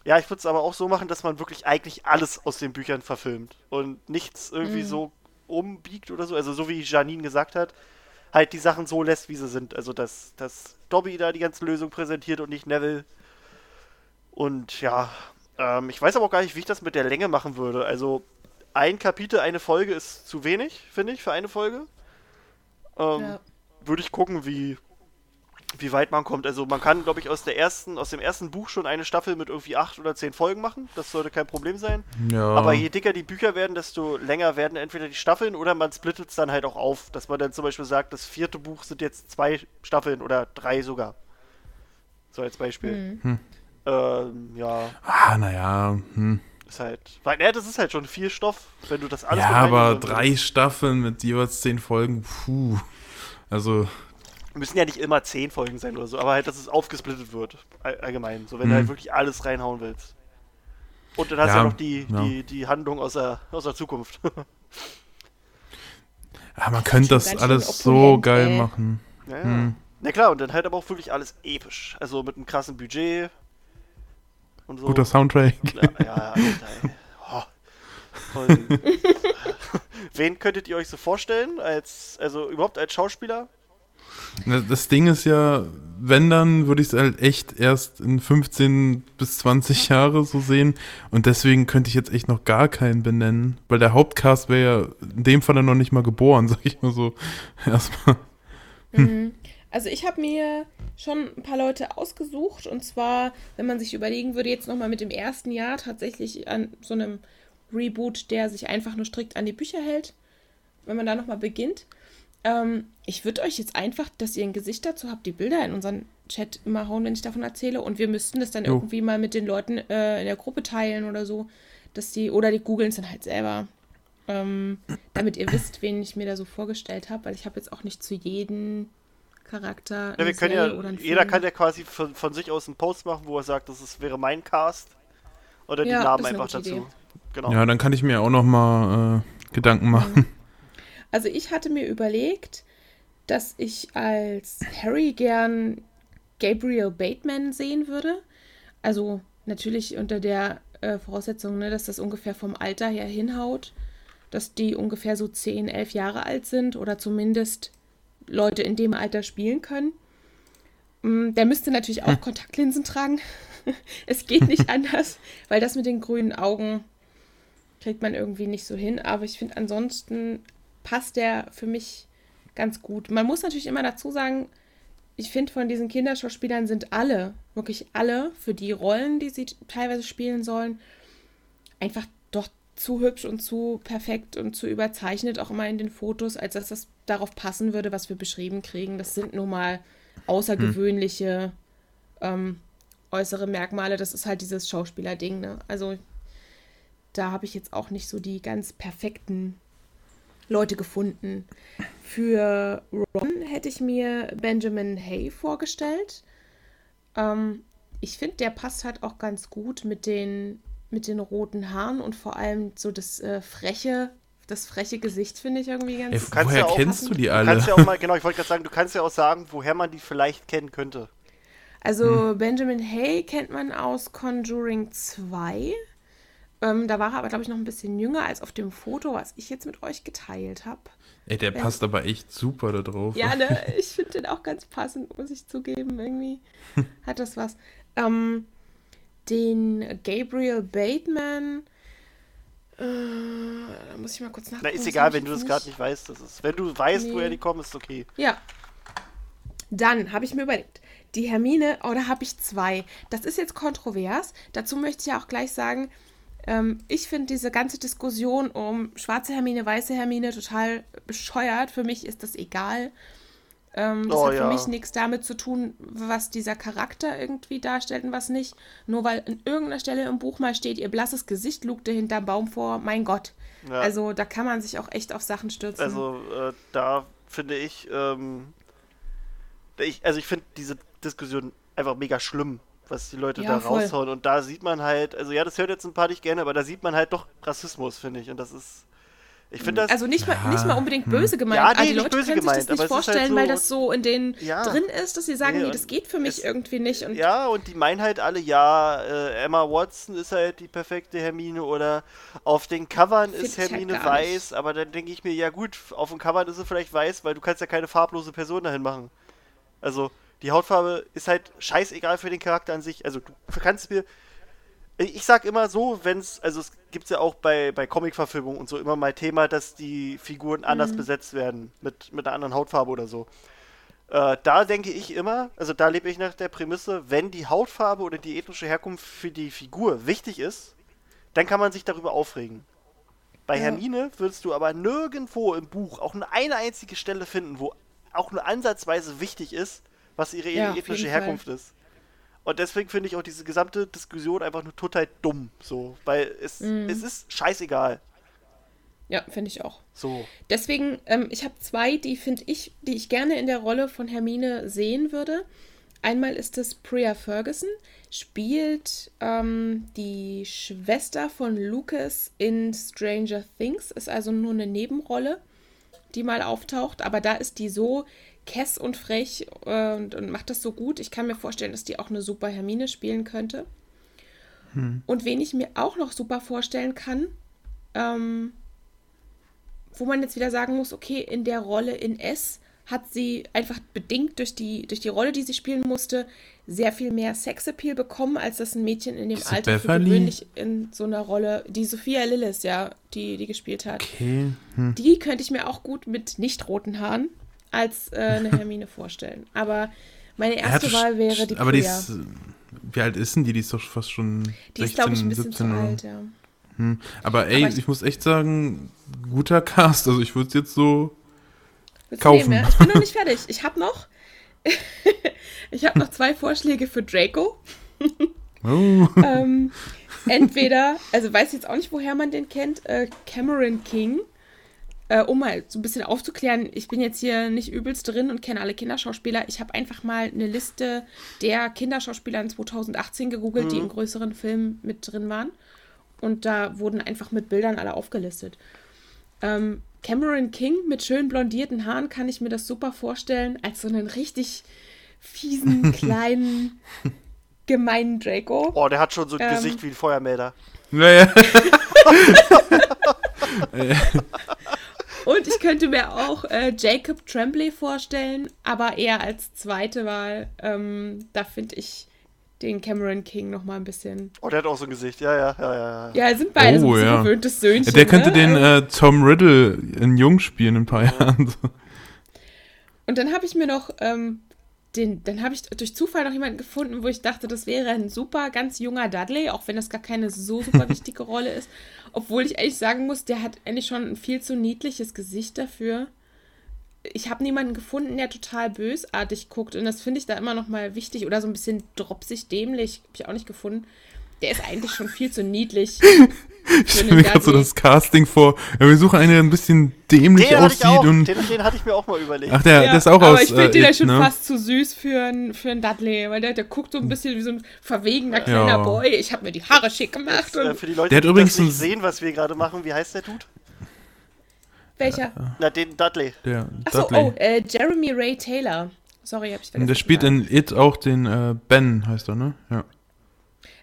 ja, ich würde es aber auch so machen, dass man wirklich eigentlich alles aus den Büchern verfilmt und nichts irgendwie mhm. so umbiegt oder so. Also so wie Janine gesagt hat, halt die Sachen so lässt, wie sie sind. Also dass, dass Dobby da die ganze Lösung präsentiert und nicht Neville. Und ja, ähm, ich weiß aber auch gar nicht, wie ich das mit der Länge machen würde. Also ein Kapitel, eine Folge ist zu wenig, finde ich, für eine Folge. Ähm, ja. Würde ich gucken, wie, wie weit man kommt. Also man kann, glaube ich, aus der ersten, aus dem ersten Buch schon eine Staffel mit irgendwie acht oder zehn Folgen machen. Das sollte kein Problem sein. Ja. Aber je dicker die Bücher werden, desto länger werden entweder die Staffeln oder man splittet es dann halt auch auf, dass man dann zum Beispiel sagt, das vierte Buch sind jetzt zwei Staffeln oder drei sogar. So als Beispiel. Mhm. Ähm, ja, Ah, naja. Hm. ist halt. Weil, ja, das ist halt schon viel Stoff, wenn du das alles Ja, aber drei. Staffeln mit jeweils zehn Folgen, puh. Also, Müssen ja nicht immer zehn Folgen sein oder so, aber halt, dass es aufgesplittet wird. All, allgemein. So, wenn du Mhm. halt wirklich alles reinhauen willst. Und dann hast du Ja, ja noch die, ja. die, die Handlung aus der, aus der Zukunft. ja, man könnte das alles so opulent, geil ey. machen. ja, ja. Hm. Na klar, und dann halt aber auch wirklich alles episch. Also mit einem krassen Budget. Und so. Guter Soundtrack. Ja, ja, Alter, ey. Oh. Wen könntet ihr euch so vorstellen? Als, also überhaupt als Schauspieler? Na, Das Ding ist ja, wenn dann, würde ich es halt echt erst in 15 bis 20 Jahre so sehen. Und deswegen könnte ich jetzt echt noch gar keinen benennen. Weil der Hauptcast wäre ja in dem Fall dann noch nicht mal geboren, sag ich mal so. Erstmal. Mhm. Also ich habe mir schon ein paar Leute ausgesucht und zwar, wenn man sich überlegen würde, jetzt nochmal mit dem ersten Jahr tatsächlich an so einem Reboot, der sich einfach nur strikt an die Bücher hält, wenn man da nochmal beginnt. Ähm, ich würde euch jetzt einfach, dass ihr ein Gesicht dazu habt, die Bilder in unseren Chat immer hauen, wenn ich davon erzähle und wir müssten das dann Jo. irgendwie mal mit den Leuten äh, in der Gruppe teilen oder so, dass die, oder die googeln es dann halt selber. Ähm, damit ihr wisst, wen ich mir da so vorgestellt habe, weil ich habe jetzt auch nicht zu jedem Charakter. Ja, wir können ja, oder jeder Film. kann ja quasi von, von sich aus einen Post machen, wo er sagt, das ist, wäre mein Cast. Oder die Ja, Namen einfach dazu. Idee. Genau. Ja, dann kann ich mir auch noch mal äh, Gedanken machen. Also ich hatte mir überlegt, dass ich als Harry gern Gabriel Bateman sehen würde. Also natürlich unter der äh, Voraussetzung, ne, dass das ungefähr vom Alter her hinhaut, dass die ungefähr so 10, 11 Jahre alt sind oder zumindest Leute in dem Alter spielen können. Mm, Der müsste natürlich auch Kontaktlinsen tragen. es geht nicht anders, weil das mit den grünen Augen kriegt man irgendwie nicht so hin. Aber ich finde, ansonsten passt der für mich ganz gut. Man muss natürlich immer dazu sagen, ich finde, von diesen Kinderschauspielern sind alle, wirklich alle, für die Rollen, die sie teilweise spielen sollen, einfach doch zu hübsch und zu perfekt und zu überzeichnet, auch immer in den Fotos, als dass das darauf passen würde, was wir beschrieben kriegen. Das sind nun mal außergewöhnliche ähm, äußere Merkmale. Das ist halt dieses Schauspielerding. Ne? Also da habe ich jetzt auch nicht so die ganz perfekten Leute gefunden. Für Ron hätte ich mir Benjamin Hay vorgestellt. Ähm, ich finde, der passt halt auch ganz gut mit den, mit den roten Haaren und vor allem so das äh, freche, das freche Gesicht finde ich irgendwie ganz Ey, woher ja auch kennst du die Du alle? kannst ja auch mal, genau, ich wollte gerade sagen, du kannst ja auch sagen, woher man die vielleicht kennen könnte. Also Benjamin Hay kennt man aus Conjuring 2. Ähm, da war er aber, glaube ich, noch ein bisschen jünger als auf dem Foto, was ich jetzt mit euch geteilt habe. Ey, der passt aber echt super da drauf. Ja, ne, ich finde den auch ganz passend, muss ich zugeben. Irgendwie hat das was. Ähm, den Gabriel Bateman. Äh, da muss ich mal kurz nachgucken. Na, ist egal, wenn du das gerade nicht. weißt. Das ist, wenn du weißt, Nee. woher die kommen, ist okay. Ja. Dann habe ich mir überlegt, die Hermine, oh, da habe ich zwei. Das ist jetzt kontrovers. Dazu möchte ich ja auch gleich sagen, ähm, ich finde diese ganze Diskussion um schwarze Hermine, weiße Hermine total bescheuert. Für mich ist das egal. Ähm, das Oh, hat für ja. mich nichts damit zu tun, was dieser Charakter irgendwie darstellt und was nicht. Nur weil an irgendeiner Stelle im Buch mal steht, ihr blasses Gesicht lugte hinterm Baum vor. Mein Gott. Ja. Also da kann man sich auch echt auf Sachen stürzen. Also äh, da finde ich, ähm, ich, also ich finde diese Diskussion einfach mega schlimm, was die Leute Ja, da voll. raushauen. Und da sieht man halt, also ja, das hört jetzt ein paar nicht gerne, aber da sieht man halt doch Rassismus, finde ich. Und das ist, ich finde das, Also nicht mal, nicht mal unbedingt hm. böse gemeint. Ja, nee, aber die nicht Leute böse können gemeint, sich das nicht halt vorstellen, so- weil das so in denen Ja. drin ist, dass sie sagen, Nee, nee, das geht für mich es- irgendwie nicht. Und ja, und die meinen halt alle, ja, äh, Emma Watson ist halt die perfekte Hermine oder auf den Covern ist halt Hermine gar weiß, aber dann denke ich mir, ja gut, auf dem Covern ist sie vielleicht weiß, weil du kannst ja keine farblose Person dahin machen. Also, die Hautfarbe ist halt scheißegal für den Charakter an sich. Also, du kannst mir. Ich sag immer so, wenn es, also es gibt ja auch bei, bei Comic-Verfilmungen und so immer mal Thema, dass die Figuren anders besetzt werden, mit, mit einer anderen Hautfarbe oder so. Äh, da denke ich immer, also da lebe ich nach der Prämisse, wenn die Hautfarbe oder die ethnische Herkunft für die Figur wichtig ist, dann kann man sich darüber aufregen. Bei ja. Hermine würdest du aber nirgendwo im Buch auch nur eine einzige Stelle finden, wo auch nur ansatzweise wichtig ist, was ihre ja, ethnische Herkunft Fall. ist. Und deswegen finde ich auch diese gesamte Diskussion einfach nur total dumm. So, weil es, mm. es ist scheißegal. Ja, finde ich auch. So. Deswegen, ähm, ich habe zwei, die finde ich, die ich gerne in der Rolle von Hermine sehen würde. Einmal ist es Priya Ferguson, spielt ähm, die Schwester von Lucas in Stranger Things, ist also nur eine Nebenrolle, die mal auftaucht, aber da ist die so kess und frech äh, und, und, macht das so gut. Ich kann mir vorstellen, dass die auch eine super Hermine spielen könnte. Hm. Und wen ich mir auch noch super vorstellen kann, ähm, wo man jetzt wieder sagen muss, okay, in der Rolle in S hat sie einfach bedingt durch die, durch die Rolle, die sie spielen musste, sehr viel mehr Sexappeal bekommen, als das ein Mädchen in dem Ist Alter für gewöhnlich in so einer Rolle, die Sophia Lillis, ja, die, die gespielt hat. Okay. Hm. Die könnte ich mir auch gut mit nicht roten Haaren als äh, eine Hermine vorstellen. Aber meine erste ja, Wahl wäre die Aber die ist, wie alt ist denn die? Die ist doch fast schon Die 16, ist, glaube ich, ein bisschen 17 zu alt, ja. Hm. Aber ey, Aber ich, ich, muss echt sagen, guter Cast. Also ich würde es jetzt so kaufen. Nehmen, ja? Ich bin noch nicht fertig. Ich habe noch, ich habe noch zwei Vorschläge für Draco. oh. ähm, entweder, also weiß ich jetzt auch nicht, woher man den kennt, äh, Cameron King. Äh, um mal so ein bisschen aufzuklären, ich bin jetzt hier nicht übelst drin und kenne alle Kinderschauspieler. Ich habe einfach mal eine Liste der Kinderschauspieler in 2018 gegoogelt, mhm. die in größeren Filmen mit drin waren. Und da wurden einfach mit Bildern alle aufgelistet. Ähm, Cameron King mit schön blondierten Haaren kann ich mir das super vorstellen, als so einen richtig fiesen, kleinen, gemeinen Draco. Oh, der hat schon so ein ähm, Gesicht wie ein Feuermelder. Naja. Und ich könnte mir auch äh, Jacob Tremblay vorstellen, aber eher als zweite Wahl. Ähm, da finde ich den Cameron King noch mal ein bisschen. Oh, der hat auch so ein Gesicht, ja, ja, ja, ja. Ja, sind beide oh, so ja. verwöhntes Söhnchen. Der könnte ne? den äh, Tom Riddle in Jung spielen in ein paar Jahren. Und dann habe ich mir noch ähm, den, dann habe ich durch Zufall noch jemanden gefunden, wo ich dachte, das wäre ein super, ganz junger Dudley, auch wenn das gar keine so super wichtige Rolle ist. Obwohl ich eigentlich sagen muss, der hat eigentlich schon ein viel zu niedliches Gesicht dafür ich habe niemanden gefunden, der total bösartig guckt. Und das finde ich da immer noch mal wichtig. Oder so ein bisschen dropsig, dämlich. Habe ich auch nicht gefunden. Der ist eigentlich schon viel zu niedlich. Ich stelle mir gerade so das Casting vor. Ja, wir suchen einen, der ein bisschen dämlich den aussieht. und den, den, hatte ich mir auch mal überlegt. Ach, der, ja, der ist auch aber aus. Aber ich finde äh, den ja schon ne? fast zu süß für einen für Dudley. Weil der, der guckt so ein bisschen wie so ein verwegener kleiner ja. Boy. Ich habe mir die Haare schick gemacht. Äh, für die Leute, die das nicht sehen, was wir gerade machen, wie heißt der Dude? Welcher? Na, den Dudley. Der Achso, oh, äh, Jeremy Ray Taylor. Sorry, hab ich vergessen. Der spielt in It auch den äh, Ben, heißt er, ne? Ja.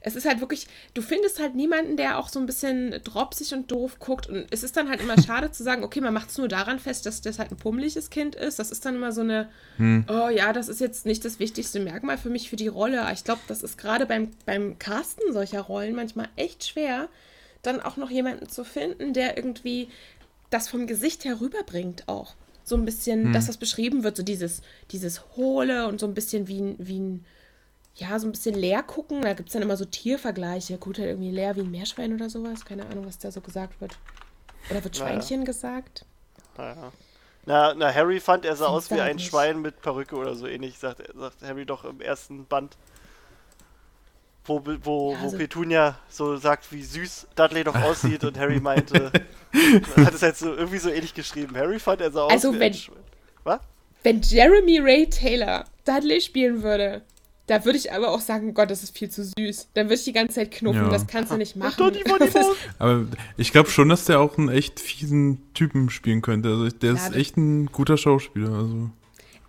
Es ist halt wirklich, du findest halt niemanden, der auch so ein bisschen dropsig und doof guckt. Und es ist dann halt immer schade zu sagen, okay, man macht es nur daran fest, dass das halt ein pummeliges Kind ist. Das ist dann immer so eine, hm. oh ja, das ist jetzt nicht das wichtigste Merkmal für mich für die Rolle. Ich glaube, das ist gerade beim, beim Casten solcher Rollen manchmal echt schwer, dann auch noch jemanden zu finden, der irgendwie das vom Gesicht her rüberbringt auch. So ein bisschen, hm. dass das beschrieben wird, so dieses, dieses Hohle und so ein bisschen wie ein, wie ein, ja, so ein bisschen leer gucken. Da gibt es dann immer so Tiervergleiche. Guckt halt irgendwie leer wie ein Meerschwein oder sowas. Keine Ahnung, was da so gesagt wird. Oder wird Schweinchen naja. gesagt? Naja. Na, na, Harry fand, er sah aus wie ein nicht. Schwein mit Perücke oder so ähnlich, sagt, sagt Harry doch im ersten Band wo, wo, ja, also, wo Petunia so sagt, wie süß Dudley doch aussieht und Harry meinte, hat es halt so irgendwie so ähnlich geschrieben. Harry fand er so aus also wie wenn, Was? Wenn Jeremy Ray Taylor Dudley spielen würde, da würde ich aber auch sagen, Gott, das ist viel zu süß. Dann würde ich die ganze Zeit knuffen, ja. das kannst du nicht machen. aber ich glaube schon, dass der auch einen echt fiesen Typen spielen könnte. Also der ja, ist echt ein guter Schauspieler. Also.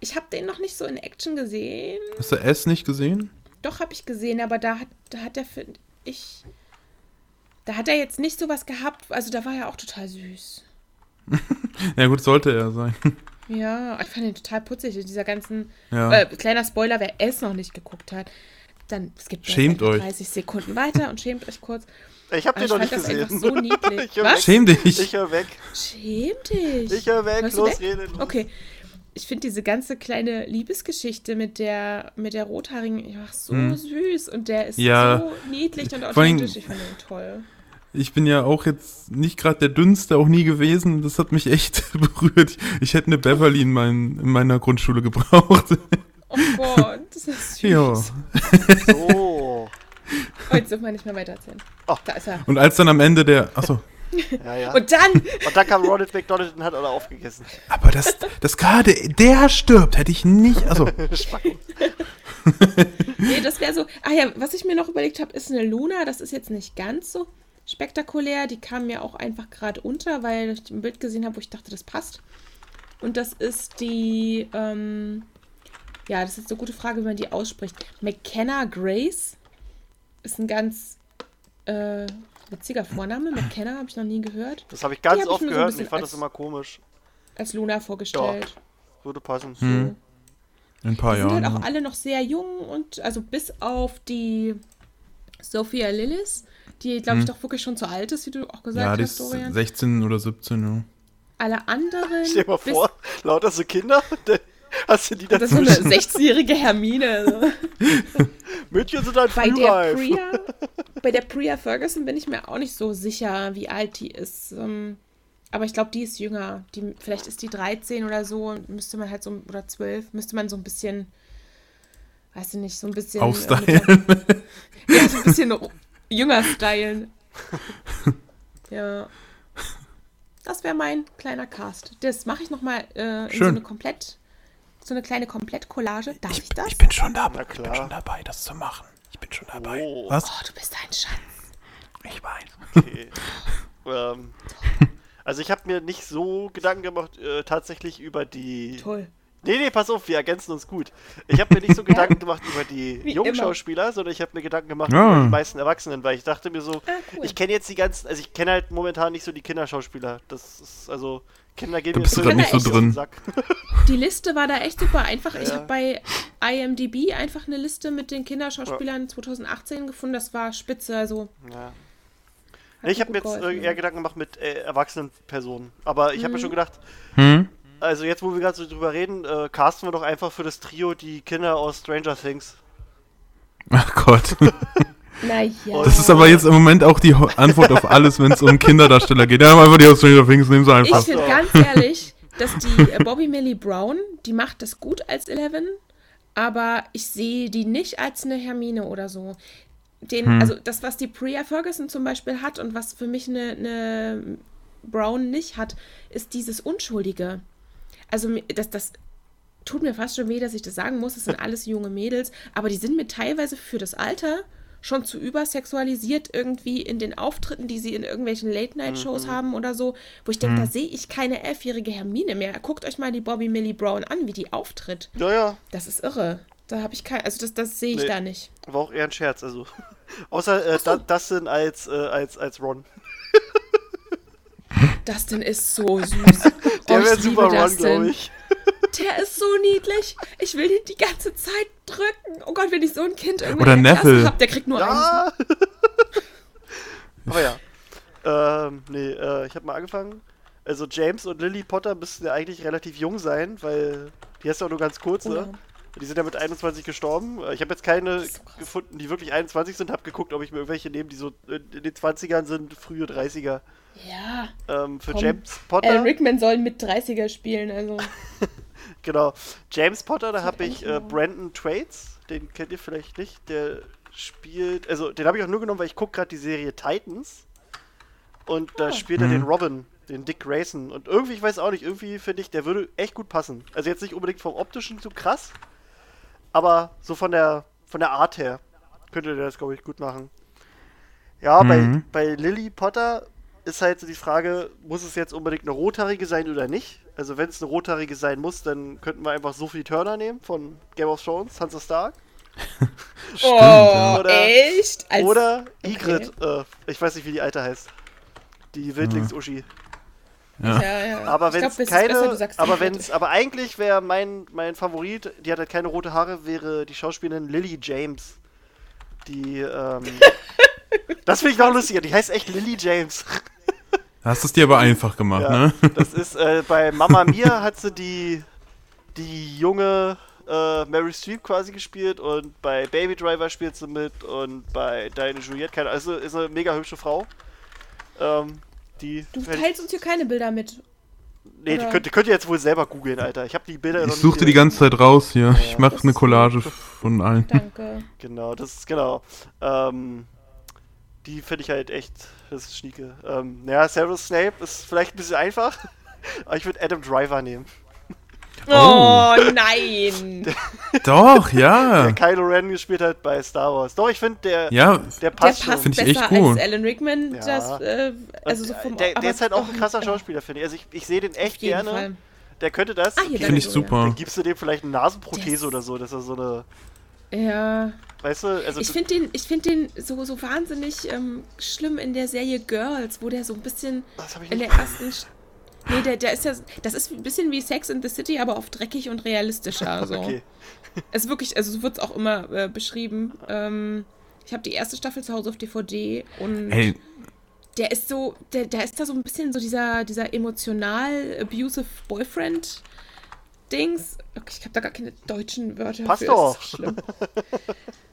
Ich habe den noch nicht so in Action gesehen. Hast du S nicht gesehen? Doch, habe ich gesehen, aber da hat, da hat er, finde ich, da hat er jetzt nicht sowas gehabt, also da war er auch total süß. ja gut, sollte er sein. Ja, ich fand ihn total putzig, dieser ganzen, ja. äh, kleiner Spoiler, wer es noch nicht geguckt hat, dann, es gibt schämt euch. 30 Sekunden weiter und schämt euch kurz. Ich hab den noch nicht gesehen. Das so niedlich. Was? Schäm dich. Ich hör weg. Schäm dich. Ich hör weg, Hörst los, rede. Okay. ich finde diese ganze kleine Liebesgeschichte mit der, mit der Rothaarigen ja, so hm. süß und der ist ja, so niedlich und authentisch. Ich finde ihn toll. Ich bin ja auch jetzt nicht gerade der Dünnste, auch nie gewesen. Das hat mich echt berührt. Ich hätte eine Beverly in, mein, in meiner Grundschule gebraucht. Oh Gott, das ist süß. Ja. So. Heute dürfen wir nicht mehr weitererzählen. Oh. Da ist er. Und als dann am Ende der. Achso. Ja, ja. Und dann. Und dann kam Ronald McDonald und hat alle aufgegessen. Aber das, das gerade, der stirbt, hätte ich nicht. Also. nee, das wäre so. Ach ja, was ich mir noch überlegt habe, ist eine Luna. Das ist jetzt nicht ganz so spektakulär. Die kam mir auch einfach gerade unter, weil ich ein Bild gesehen habe, wo ich dachte, das passt. Und das ist die. Ähm, ja, das ist eine gute Frage, wie man die ausspricht. McKenna Grace ist ein ganz äh, witziger Vorname. McKenna habe ich noch nie gehört. Das habe ich ganz oft gehört so und ich fand das immer komisch. Als Luna vorgestellt. Ja, würde passen. Hm. In ein paar die Jahren. sind halt auch alle noch sehr jung und also bis auf die Sophia Lillis, die glaube ich hm. doch wirklich schon zu alt ist, wie du auch gesagt ja, die hast, Dorian. 16 oder 17, ja. Alle anderen. Stell dir mal vor, lauter so Kinder, Hast du die dazu? Das ist so eine 16-jährige Hermine. Mädchen sind halt bei der Priya, Bei der Priya Ferguson bin ich mir auch nicht so sicher, wie alt die ist. Ähm, aber ich glaube, die ist jünger. Die, vielleicht ist die 13 oder so. Müsste man halt so, oder 12, müsste man so ein bisschen, weiß ich nicht, so ein bisschen. Aufstylen. Äh, ja, so ein bisschen jünger stylen. Ja. Das wäre mein kleiner Cast. Das mache ich nochmal äh, in Schön. so eine komplett so eine kleine Komplettcollage. Darf ich, ich, das? Ich bin, schon dabei, ich bin schon dabei, das zu machen. Ich bin schon dabei. Oh. Was? Oh, du bist ein Schatz. Ich weiß. Okay. ähm, also ich habe mir nicht so Gedanken gemacht, äh, tatsächlich über die... Toll. Nee, nee, pass auf, wir ergänzen uns gut. Ich habe mir nicht so Gedanken gemacht über die Wie jungen immer. Schauspieler, sondern ich habe mir Gedanken gemacht ja. über die meisten Erwachsenen, weil ich dachte mir so, ah, cool. ich kenne jetzt die ganzen, also ich kenne halt momentan nicht so die Kinderschauspieler. Das ist, also, Kinder geben da bist du da nicht so drin. Die Liste war da echt super einfach. Ja. Ich habe bei IMDb einfach eine Liste mit den Kinderschauspielern ja. 2018 gefunden. Das war spitze, also. Ja. Nee, ich habe mir jetzt geholfen, eher Gedanken gemacht mit äh, erwachsenen Personen. Aber ich habe mhm. mir schon gedacht, hm? Also jetzt, wo wir gerade so drüber reden, äh, casten wir doch einfach für das Trio die Kinder aus Stranger Things. Ach Gott. Naja. Das ist aber jetzt im Moment auch die Antwort auf alles, wenn es um Kinderdarsteller geht. Ja, einfach die aus Stranger Things, nehmen sie einfach. Ich finde ganz ehrlich, dass die äh, Bobby Millie Brown, die macht das gut als Eleven, aber ich sehe die nicht als eine Hermine oder so. Den, hm. Also das, was die Priya Ferguson zum Beispiel hat und was für mich eine, eine Brown nicht hat, ist dieses Unschuldige. Also das, das tut mir fast schon weh, dass ich das sagen muss. Das sind alles junge Mädels, aber die sind mir teilweise für das Alter schon zu übersexualisiert irgendwie in den Auftritten, die sie in irgendwelchen Late-Night-Shows mhm. haben oder so, wo ich denke, mhm. da sehe ich keine elfjährige Hermine mehr. Guckt euch mal die Bobby Millie Brown an, wie die auftritt. Ja, ja. Das ist irre. Da habe ich kein, also das, das sehe ich nee, da nicht. War auch eher ein Scherz, also. Außer äh, so. Dustin als, äh, als, als Ron. Dustin ist so süß. Der wäre super Ron, glaube ich. Der ist so niedlich. Ich will ihn die ganze Zeit drücken. Oh Gott, wenn ich so ein Kind irgendwie Oder Neville. Hab, der kriegt nur ja. eins. Aber ja. Ähm, nee, äh, ich habe mal angefangen. Also James und Lily Potter müssten ja eigentlich relativ jung sein, weil die hast du auch nur ganz kurz, ne? Ja. Die sind ja mit 21 gestorben. Äh, ich habe jetzt keine so gefunden, die wirklich 21 sind. Habe geguckt, ob ich mir irgendwelche nehme, die so in den 20ern sind, frühe 30er. Ja. Ähm, für Komm. James Potter. Alan Rickman soll mit 30er spielen, also. genau. James Potter, da habe ich äh, Brandon Trades. Den kennt ihr vielleicht nicht. Der spielt. Also, den habe ich auch nur genommen, weil ich gucke gerade die Serie Titans. Und da oh. spielt er den mhm. Robin, den Dick Grayson. Und irgendwie, ich weiß auch nicht, irgendwie finde ich, der würde echt gut passen. Also jetzt nicht unbedingt vom optischen so krass, aber so von der von der Art her könnte der das, glaube ich, gut machen. Ja, mhm. bei, bei Lily Potter ist halt so die Frage, muss es jetzt unbedingt eine rothaarige sein oder nicht? Also wenn es eine rothaarige sein muss, dann könnten wir einfach Sophie Turner nehmen von Game of Thrones, Sansa Stark. Stimmt, oh, oder, echt? Als, oder Ygritte, okay. äh, ich weiß nicht, wie die alte heißt. Die Wildlings-Uschi. Ja. ja, ja. Aber wenn es keine, besser, aber wenn es, aber eigentlich wäre mein, mein Favorit, die hat halt keine rote Haare, wäre die Schauspielerin Lily James. Die, ähm, das finde ich noch lustiger, die heißt echt Lily James. Hast es dir aber einfach gemacht, ja, ne? Das ist, äh, bei Mama Mia hat sie die, die junge äh, Mary Streep quasi gespielt und bei Baby Driver spielt sie mit und bei Deine Juliette, keine also ist eine mega hübsche Frau. Ähm, die du teilst uns hier keine Bilder mit. Nee, die könnt, die könnt, ihr jetzt wohl selber googeln, Alter. Ich habe die Bilder Ich suchte die ganze Zeit raus hier. Ja, ich mache eine Collage von allen. Danke. Genau, das ist genau. Ähm, die finde ich halt echt, das ist schnieke. Ähm, naja, Severus Snape ist vielleicht ein bisschen einfach, aber ich würde Adam Driver nehmen. Oh, oh nein! Doch, ja. Der Kylo Ren gespielt hat bei Star Wars. Doch, ich finde, der, ja, der passt, der passt finde ich echt gut. als Alan Rickman. Ja. Das, äh, also so vom, der, der ist halt auch ein krasser Schauspieler, finde ich. Also ich, ich sehe den echt gerne. Fall. Der könnte das. Ah, okay, finde ich super. Dann gibst du dem vielleicht eine Nasenprothese oder so, dass er so eine. Ja. Weißt du, also ich finde den, ich find den so, so wahnsinnig ähm, schlimm in der Serie Girls, wo der so ein bisschen in der ersten Nee, der, der ist ja, das ist ein bisschen wie Sex in the City, aber auf dreckig und realistischer. So. okay. Es ist wirklich, also so wird es auch immer äh, beschrieben. Ähm, ich habe die erste Staffel zu Hause auf DVD und hey. der ist so, der, der ist da so ein bisschen so dieser, dieser emotional abusive Boyfriend. Dings. Okay, ich habe da gar keine deutschen Wörter Passt für. doch. schlimm.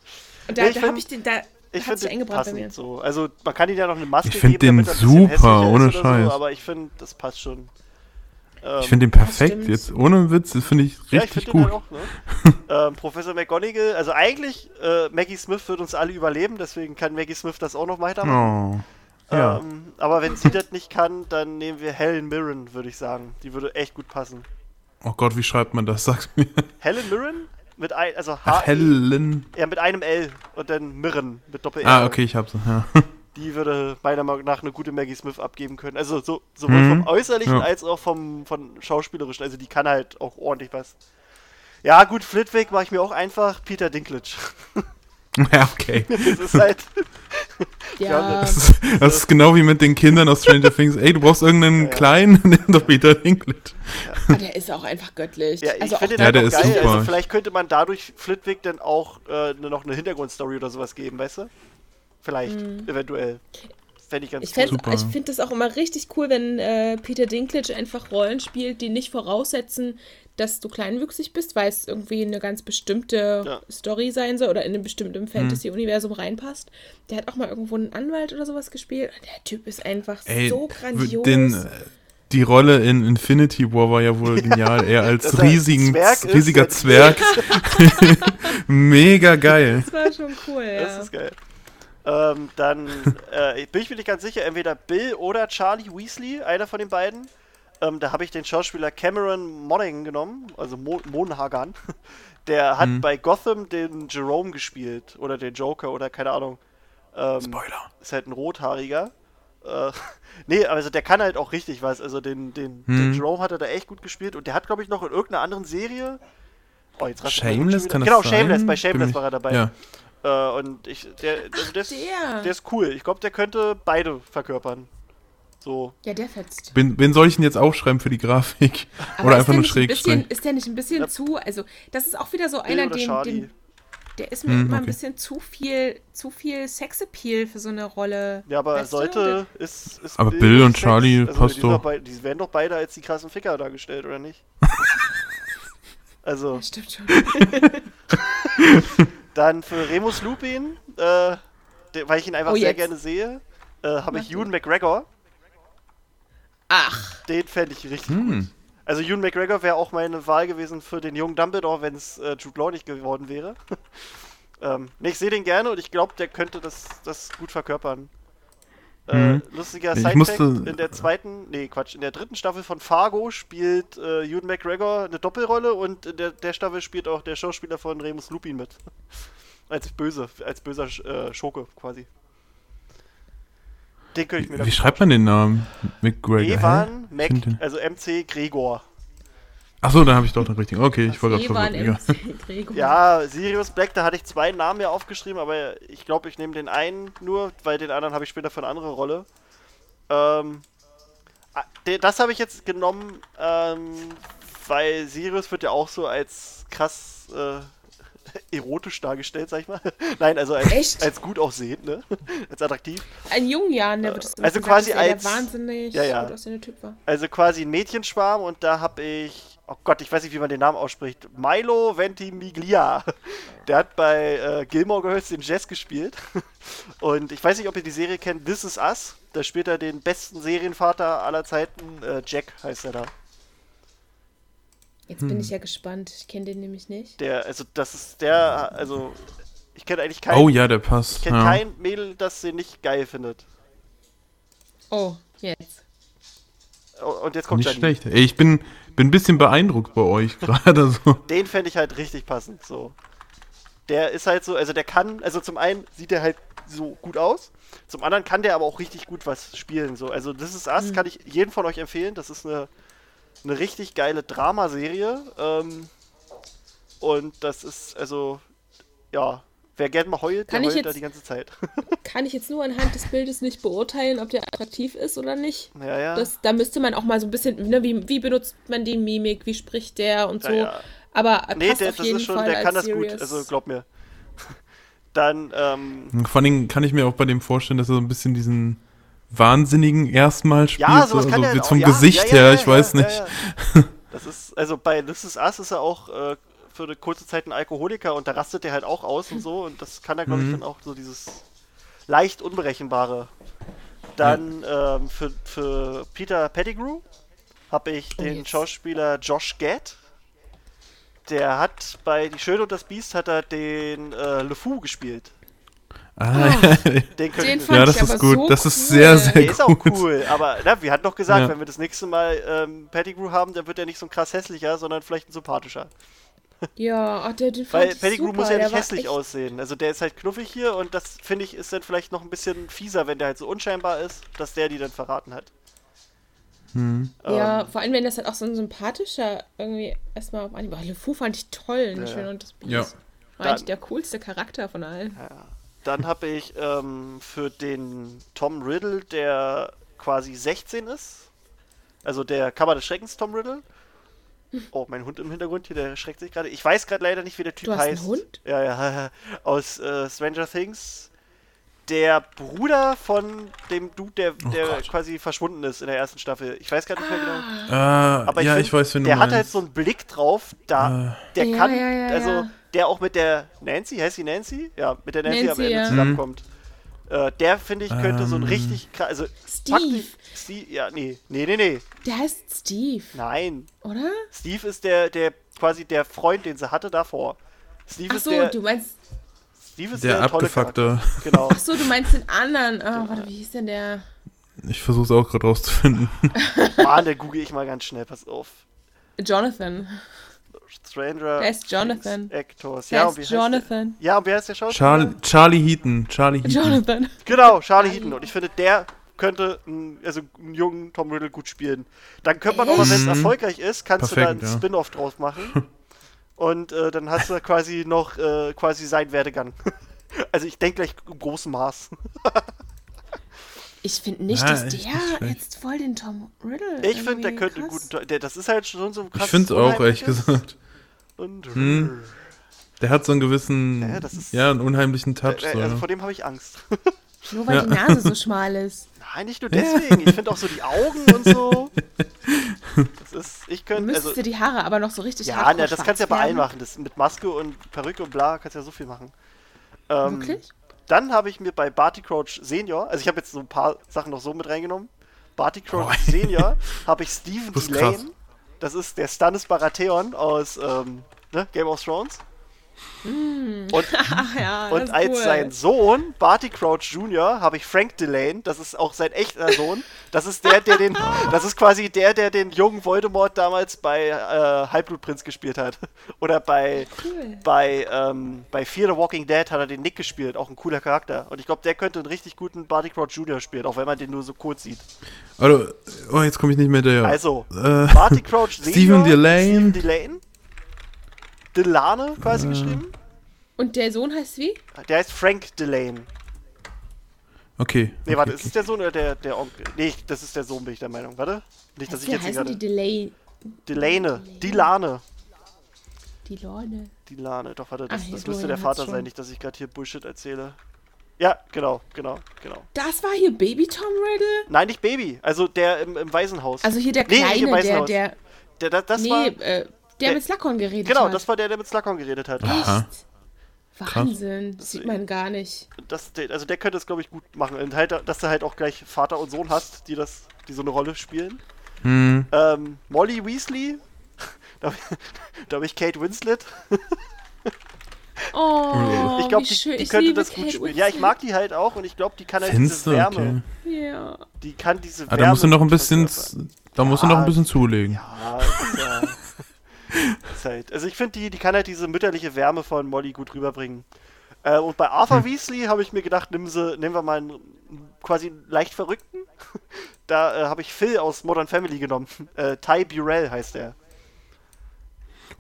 Und da, da habe ich den, da, ich finde den passend so. Also man kann ihn ja noch eine Maske ich geben, den super, ohne Scheiß. So, aber ich finde, das passt schon. Ähm, ich finde den perfekt jetzt, ohne Witz, das finde ich richtig ja, ich gut. Halt auch, ne? ähm, Professor McGonagall, also eigentlich, äh, Maggie Smith wird uns alle überleben, deswegen kann Maggie Smith das auch noch weitermachen. Oh, ja. Ähm, aber wenn sie das nicht kann, dann nehmen wir Helen Mirren, würde ich sagen. Die würde echt gut passen. Oh Gott, wie schreibt man das? Sag's mir. Helen Mirren? Mit ein, also H Helen. Ja, mit einem L und dann Mirren mit Doppel R. Ah, okay, ich hab's. Ja. Die würde meiner Meinung nach eine gute Maggie Smith abgeben können. Also so, sowohl mhm. vom Äußerlichen ja. als auch vom von Schauspielerischen. Also die kann halt auch ordentlich was. Ja, gut, Flitwick mache ich mir auch einfach. Peter Dinklage. Ja, okay. das ist halt. ja. Das ist, das ist, genau wie mit den Kindern aus Stranger Things. Ey, du brauchst irgendeinen ja, kleinen, nimm doch Peter Dinklage. Ja. Ah, der ist auch einfach göttlich. Ja, ich also finde den ja, geil. Super. Also vielleicht könnte man dadurch Flitwick dann auch äh, noch eine Hintergrundstory oder sowas geben, weißt du? Vielleicht, mhm. eventuell. Fände ich ganz ich cool. Ich finde das auch immer richtig cool, wenn äh, Peter Dinklage einfach Rollen spielt, die nicht voraussetzen, dass du kleinwüchsig bist, weil es irgendwie eine ganz bestimmte ja. Story sein soll oder in einem bestimmten mhm. Fantasy-Universum reinpasst. Der hat auch mal irgendwo einen Anwalt oder sowas gespielt. Der Typ ist einfach Ey, so grandios. Den, die Rolle in Infinity War war ja wohl genial. Er als riesigen, Zwerg riesiger Zwerg. Mega geil. Das war schon cool, ja. Das ist geil. Ähm, dann äh, bin ich mir nicht ganz sicher, entweder Bill oder Charlie Weasley, einer von den beiden. Ähm, da habe ich den Schauspieler Cameron Monaghan genommen, also Mo Monaghan. Der hat mhm. bei Gotham den Jerome gespielt oder den Joker oder keine Ahnung. Ähm, Spoiler. Ist halt ein rothaariger. Äh, nee, also der kann halt auch richtig was. Also den, den, mhm. den Jerome hat er da echt gut gespielt und der hat, glaube ich, noch in irgendeiner anderen Serie. Oh, jetzt Shameless kann das Genau, sein? Shameless, bei Shameless war er dabei. Ja. Äh, und ich, der, also der, ist, der ist cool. Ich glaube, der könnte beide verkörpern. So. Ja, der fetzt. Wen, wen soll ich denn jetzt aufschreiben für die Grafik? Aber Oder einfach nur schräg bisschen, Ist der nicht ein bisschen ja. zu, also das ist auch wieder so einer, den, den, der ist mir hm, immer okay. ein bisschen zu viel, zu viel Sexappeal für so eine Rolle. Ja, aber weißt sollte, ist, ist Aber Bill, Bill und Charlie also passt doch. Die werden doch beide als die krassen Ficker dargestellt, oder nicht? also. Ja, stimmt schon. Dann für Remus Lupin, äh, weil ich ihn einfach oh, sehr gerne sehe, äh, habe ich Ewan McGregor. Ach. Den fände ich richtig hm. gut. Also Ewan McGregor wäre auch meine Wahl gewesen für den jungen Dumbledore, wenn es äh, Jude Law nicht geworden wäre. ähm, nee, ich sehe den gerne und ich glaube, der könnte das, das gut verkörpern. Äh, mhm. lustiger Sidefact, in der zweiten, nee, Quatsch, in der dritten Staffel von Fargo spielt äh, Ewan McGregor eine Doppelrolle und in der, der Staffel spielt auch der Schauspieler von Remus Lupin mit. als böse, als böser äh, Schurke quasi. Den könnte ich mir Wie schreibt man den Namen? McGregor? Evan Mac, also MC Gregor. Achso, dann habe ich doch den richtigen. Okay, ich wollte gerade schon. Ja, Sirius Black, da hatte ich zwei Namen ja aufgeschrieben, aber ich glaube, ich nehme den einen nur, weil den anderen habe ich später für eine andere Rolle. Ähm, ah, das habe ich jetzt genommen, ähm, weil Sirius wird ja auch so als krass äh, erotisch dargestellt, sag ich mal. Nein, also als, als gut aussehend, ne? als attraktiv. Ein jungen Jahren, der wird es Also quasi als wahnsinnig ja, ja. Typ war. Also quasi ein Mädchenschwarm und da habe ich oh Gott, ich weiß nicht, wie man den Namen ausspricht. Milo Ventimiglia. Der hat bei äh, Gilmore Girls den Jazz gespielt. Und ich weiß nicht, ob ihr die Serie kennt, This Is Us. Da spielt er den besten Serienvater aller Zeiten. Äh, Jack heißt er da. Jetzt bin ich ja gespannt. Ich kenne den nämlich nicht. Der, also das ist der, also ich kenne eigentlich keinen. Oh ja, der passt. Ich kenne ja. kein Mädel, das den nicht geil findet. Oh, jetzt. Oh, Und jetzt kommt Nicht Janine. schlecht. Ey, ich bin, bin ein bisschen beeindruckt bei euch gerade so. Den fände ich halt richtig passend. So. Der ist halt so, also der kann, also zum einen sieht er halt so gut aus, zum anderen kann der aber auch richtig gut was spielen. So. Also das ist Us, kann ich jedem von euch empfehlen. Das ist eine, eine richtig geile Dramaserie. Ähm, und das ist, also, ja, wer gerne mal heult, Kann der ich heult da jetzt- die ganze Zeit. Kann ich jetzt nur anhand des Bildes nicht beurteilen, ob der attraktiv ist oder nicht? ja, ja. Das, da müsste man auch mal so ein bisschen, ne, wie, wie benutzt man die Mimik, wie spricht der und so. Ja, ja. Aber nee, passt der, auf das jeden ist schon, Fall der kann das gut, Sirius. also glaub mir. Dann, ähm, Vor allen Dingen kann ich mir auch bei dem vorstellen, dass er so ein bisschen diesen Wahnsinnigen erstmal spielt. Ja, sowas so, kann also der jetzt auch. vom ja, Gesicht ja, ja, her, ja, ich weiß ja, nicht. Ja, ja. Das ist, also bei This is Us ist er auch äh, für eine kurze Zeit ein Alkoholiker und da rastet er halt auch aus und so und das kann er, glaube ich, Mhm. dann auch so dieses leicht Unberechenbare. Dann ähm, für, für Peter Pettigrew habe ich den jetzt. Schauspieler Josh Gad. Der hat bei Die Schöne und das Biest hat er den äh, LeFou gespielt. Ah, Den könnt Den ihr- fand ja, ich das ist aber gut. so das ist cool. sehr, sehr Der gut. ist auch cool, aber na, wir hatten doch gesagt, Ja. wenn wir das nächste Mal ähm, Pettigrew haben, dann wird er nicht so ein krass hässlicher, sondern vielleicht ein sympathischer. Ja, ach, der, den fand Weil ich Pettigrew super. muss ja nicht hässlich echt- aussehen. Also der ist halt knuffig hier und das finde ich ist dann vielleicht noch ein bisschen fieser, wenn der halt so unscheinbar ist, dass der die dann verraten hat. Hm. Ja, Ähm, vor allem, wenn das halt auch so ein sympathischer irgendwie erstmal auf Anhieb. Oh, LeFou fand ich toll in Ja, ja, Schön ja. und das Biest. Ja. War Dann- eigentlich der coolste Charakter von allen. Dann habe ich ähm, für den Tom Riddle, der quasi 16 ist, also der Kammer des Schreckens Tom Riddle. Oh, mein Hund im Hintergrund hier, der schreckt sich gerade. Ich weiß gerade leider nicht, wie der Typ Du hast einen heißt. Hund? Ja, ja, aus äh, Stranger Things. Der Bruder von dem Dude, der, Oh der Gott. quasi verschwunden ist in der ersten Staffel. Ich weiß gerade nicht mehr genau. Ah, Aber ja, find, ich weiß, wenn du Der meinst. hat halt so einen Blick drauf, da der Ja, kann, ja, ja, also ja. Der auch mit der Nancy, heißt sie Nancy? Ja, mit der Nancy, am Nancy, Ende ja. zusammenkommt. Äh, der finde ich könnte so ein Ähm. richtig krass, also Steve. faktisch- Steve, ja, nee, nee, nee, nee, Der heißt Steve, nein. oder? Steve ist der, der quasi der Freund, den sie hatte davor. Steve Ach ist so, der, du meinst. Steve ist der der, tolle abgefuckte. Genau. Ach so, du meinst den anderen. Oh, warte, wie hieß denn der? Ich versuch's auch gerade rauszufinden. Mann, der google ich mal ganz schnell, pass auf. Jonathan. Stranger Der ist Jonathan. Actors. Ja, und wie heißt der? Jonathan. Ja, und wer heißt der Schauspieler? Charlie, Charlie Heaton. Charlie Heaton. Jonathan. Genau, Charlie Heaton. Und ich finde, der könnte einen, also einen jungen Tom Riddle gut spielen. Dann könnte man auch wenn es Mhm. erfolgreich ist, kannst du da Perfekt, einen ja. Spin-off draus machen. Und äh, dann hast du quasi noch äh, quasi seinen Werdegang. also ich denke gleich im großen Maß. Ich finde nicht, Ja, dass echt nicht der schlecht. jetzt voll den Tom Riddle. Ich finde, der könnte einen guten. Der, das ist halt schon so ein Ich krass. finde auch, ehrlich gesagt. Und Hm. Der hat so einen gewissen, Ja, ja, das ist- einen unheimlichen Touch. Äh, So, also ja. vor dem habe ich Angst. Nur weil Ja. die Nase so schmal ist. Nein, nicht nur deswegen. Ich finde auch so die Augen und so. Das ist, ich Du könnte, müsstest also, dir die Haare aber noch so richtig ja, na, das kannst du ja bei allen machen. Das mit Maske und Perücke und bla kannst du ja so viel machen. Ähm, Wirklich? Dann habe ich mir bei Barty Crouch Senior, also ich habe jetzt so ein paar Sachen noch so mit reingenommen. Barty Crouch Boah. Senior habe ich Steven Delane. Das ist der Stannis Baratheon aus ähm, ne, Game of Thrones. Und, Ach ja, und das ist als cool. sein Sohn, Barty Crouch Jr., habe ich Frank Delane. Das ist auch sein echter Sohn. Das ist der, der den, das ist quasi der, der den jungen Voldemort damals bei äh, Halbblutprinz gespielt hat. Oder bei, Cool. bei, ähm, bei Fear the Walking Dead hat er den Nick gespielt, auch ein cooler Charakter. Und ich glaube, der könnte einen richtig guten Barty Crouch Jr. spielen, auch wenn man den nur so kurz sieht. Also, oh, jetzt komme ich nicht mehr der. Also, äh, Barty Crouch Senior, Stephen Delane. Stephen Delane, Delane quasi geschrieben. Und der Sohn heißt wie? Der heißt Frank Delane. okay. Nee, okay, warte, okay. ist es der Sohn oder der, der Onkel? Nee, das ist der Sohn, bin ich der Meinung. Warte. Nicht, dass ich jetzt die gerade. Delay? Delane. Dilane. Die Lorne. Dilane. Doch, warte, das, Ach, das müsste der Vater sein, nicht, dass ich gerade hier Bullshit erzähle. Ja, genau, genau, genau. Das war hier Baby Tom Riddle? Nein, nicht Baby. Also der im, im Waisenhaus. Also hier der Nee, nicht im Kleine, der, Waisenhaus. der. Der, das, das nee, war, äh, der, der- mit Slughorn geredet genau, hat. das war der, der mit Slughorn geredet hat. Aha. Wahnsinn, das sieht man gar nicht. Das, also der könnte es, glaube ich, gut machen. Und halt, dass du halt auch gleich Vater und Sohn hast, die das, die so eine Rolle spielen. Hm. Ähm, Molly Weasley. da habe ich Kate Winslet. Oh, ich glaube, die, die Ich könnte das gut Kate spielen. Ja, ich Winslet. mag die halt auch und ich glaube, die kann halt Findest diese? Wärme. Okay. Ja. Die kann diese Ah, Wärme. da musst du noch ein gut bisschen, da musst du Ja. noch ein bisschen zulegen. Ja, ja. Halt, also ich finde, die, die kann halt diese mütterliche Wärme von Molly gut rüberbringen. Äh, und bei Arthur Weasley habe ich mir gedacht, nehmen, sie, nehmen wir mal einen quasi leicht verrückten. Da äh, habe ich Phil aus Modern Family genommen. Äh, Ty Burrell heißt er.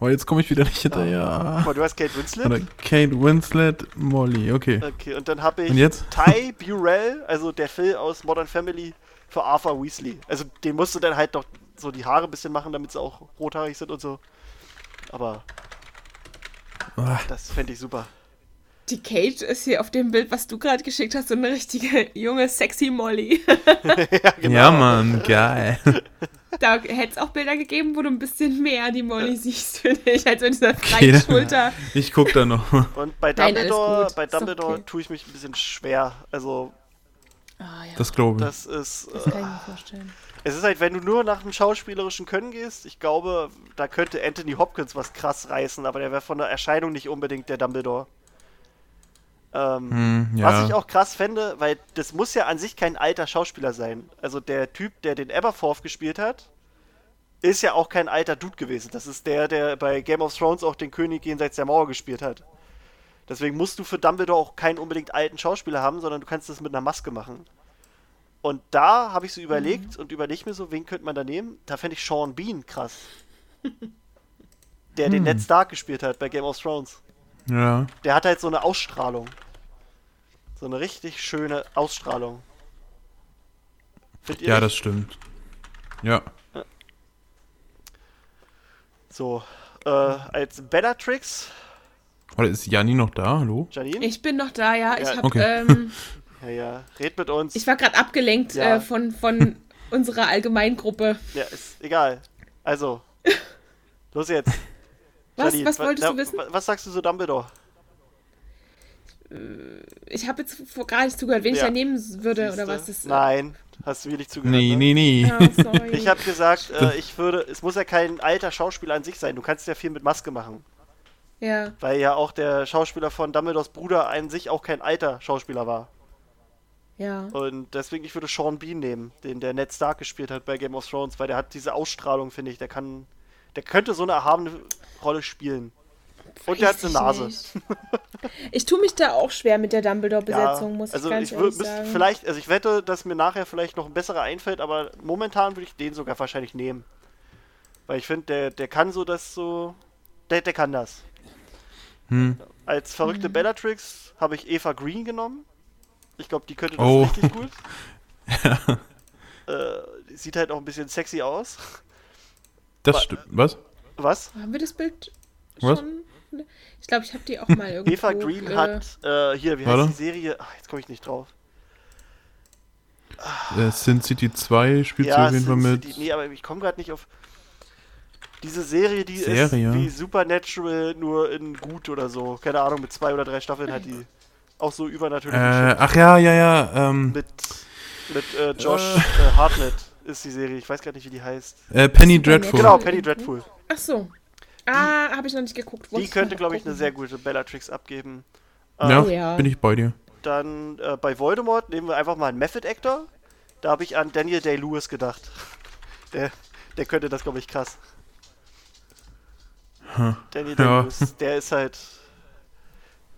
Oh, jetzt komme ich wieder nicht hinterher. Guck mal, du hast Kate Winslet. Oder Kate Winslet, Molly, okay. Okay, und dann habe ich Und jetzt? Ty Burrell, also der Phil aus Modern Family, für Arthur Weasley. Also den musst du dann halt doch so die Haare ein bisschen machen, damit sie auch rothaarig sind und so. Aber Ah, das fände ich super. Die Kate ist hier auf dem Bild, was du gerade geschickt hast, so eine richtige junge, sexy Molly. ja, genau. Ja, Mann, geil. da hätte es auch Bilder gegeben, wo du ein bisschen mehr die Molly siehst, finde ich, als in dieser Okay, freien dann- Schulter. Ich guck da noch. Und bei Nein, Dumbledore, gut. bei Dumbledore okay. tue ich mich ein bisschen schwer. Also, Ah, ja. Das glaube ich. das ist. Das Äh, kann ich mir vorstellen. Es ist halt, wenn du nur nach dem schauspielerischen Können gehst, ich glaube, da könnte Anthony Hopkins was krass reißen, aber der wäre von der Erscheinung nicht unbedingt der Dumbledore. Ähm, Hm, Was ja. ich auch krass fände, weil das muss ja an sich kein alter Schauspieler sein. Also der Typ, der den Aberforth gespielt hat, ist ja auch kein alter Dude gewesen. Das ist der, der bei Game of Thrones auch den König jenseits der Mauer gespielt hat. Deswegen musst du für Dumbledore auch keinen unbedingt alten Schauspieler haben, sondern du kannst das mit einer Maske machen. Und da habe ich so überlegt und überlege mir so, wen könnte man da nehmen? Da fände ich Sean Bean krass. Der den Ned Stark gespielt hat bei Game of Thrones Ja. der hat halt so eine Ausstrahlung. So eine richtig schöne Ausstrahlung. Findet ihr Ja, nicht? das stimmt. Ja. So, äh, als Bellatrix, Oder ist Janni noch da? Hallo? Janine? Ich bin noch da, ja. Ich, Ja, hab, okay. ähm, ja, ja, red mit uns. ich war gerade abgelenkt Ja. äh, von, von unserer Allgemeingruppe. ja, ist egal. Also, los jetzt. Was, Janine, was wa- wolltest na, du wissen? wa- Was sagst du zu Dumbledore? Ich habe jetzt vor- gar nicht zugehört, wen ich Ja. da nehmen würde Siehste? oder was das Nein, hast du mir nicht zugehört. Nee, ne? nee, nee. Sorry. Ich habe gesagt, äh, ich würde, es muss ja kein alter Schauspieler an sich sein. Du kannst ja viel mit Maske machen. ja. Weil ja auch der Schauspieler von Dumbledores Bruder an sich auch kein alter Schauspieler war. Ja. Und deswegen, ich würde Sean Bean nehmen, den der Ned Stark gespielt hat bei Game of Thrones, weil der hat diese Ausstrahlung, finde ich. Der kann, der könnte so eine erhabene Rolle spielen. Und der hat eine Nase. Ich tue mich da auch schwer mit der Dumbledore-Besetzung, muss also ich ganz ich ehrlich sagen. vielleicht, also ich wette, dass mir nachher vielleicht noch ein besserer einfällt, aber momentan würde ich den sogar wahrscheinlich nehmen. Weil ich finde, der, der kann so das so, der, der kann das. Hm. Als verrückte Bellatrix habe ich Eva Green genommen. Ich glaube, die könnte das Oh. richtig gut. äh, die sieht halt auch ein bisschen sexy aus. Das Wa- stimmt. Was? Was? Haben wir das Bild Was? schon? Ich glaube, ich habe die auch mal irgendwo. Eva Green äh, hat, äh, hier, wie Warte. heißt die Serie? Ach, jetzt komme ich nicht drauf. Äh, Sin City 2 spielt sie ja, auf jeden Fall mit. City. Nee, aber ich komme gerade nicht auf. Diese Serie, die Serie? ist wie Supernatural, nur in gut oder so. Keine Ahnung, mit zwei oder drei Staffeln hat die auch so übernatürlich. Äh, ach ja, ja, ja. Ähm, mit mit äh, Josh Äh. äh, Hartnett ist die Serie. Ich weiß gerade nicht, wie die heißt. äh, Penny. Dreadful. Genau, Penny Dreadful. Ach so. Ah, habe ich noch nicht geguckt. Die könnte, glaube ich, eine sehr gute Bellatrix abgeben. Ja, ja. bin ich bei dir. Dann äh, bei Voldemort nehmen wir einfach mal einen Method Actor. Da habe ich an Daniel Day-Lewis gedacht. Der, der könnte das, glaube ich, krass. Daniel Ja. Day-Lewis, der ist halt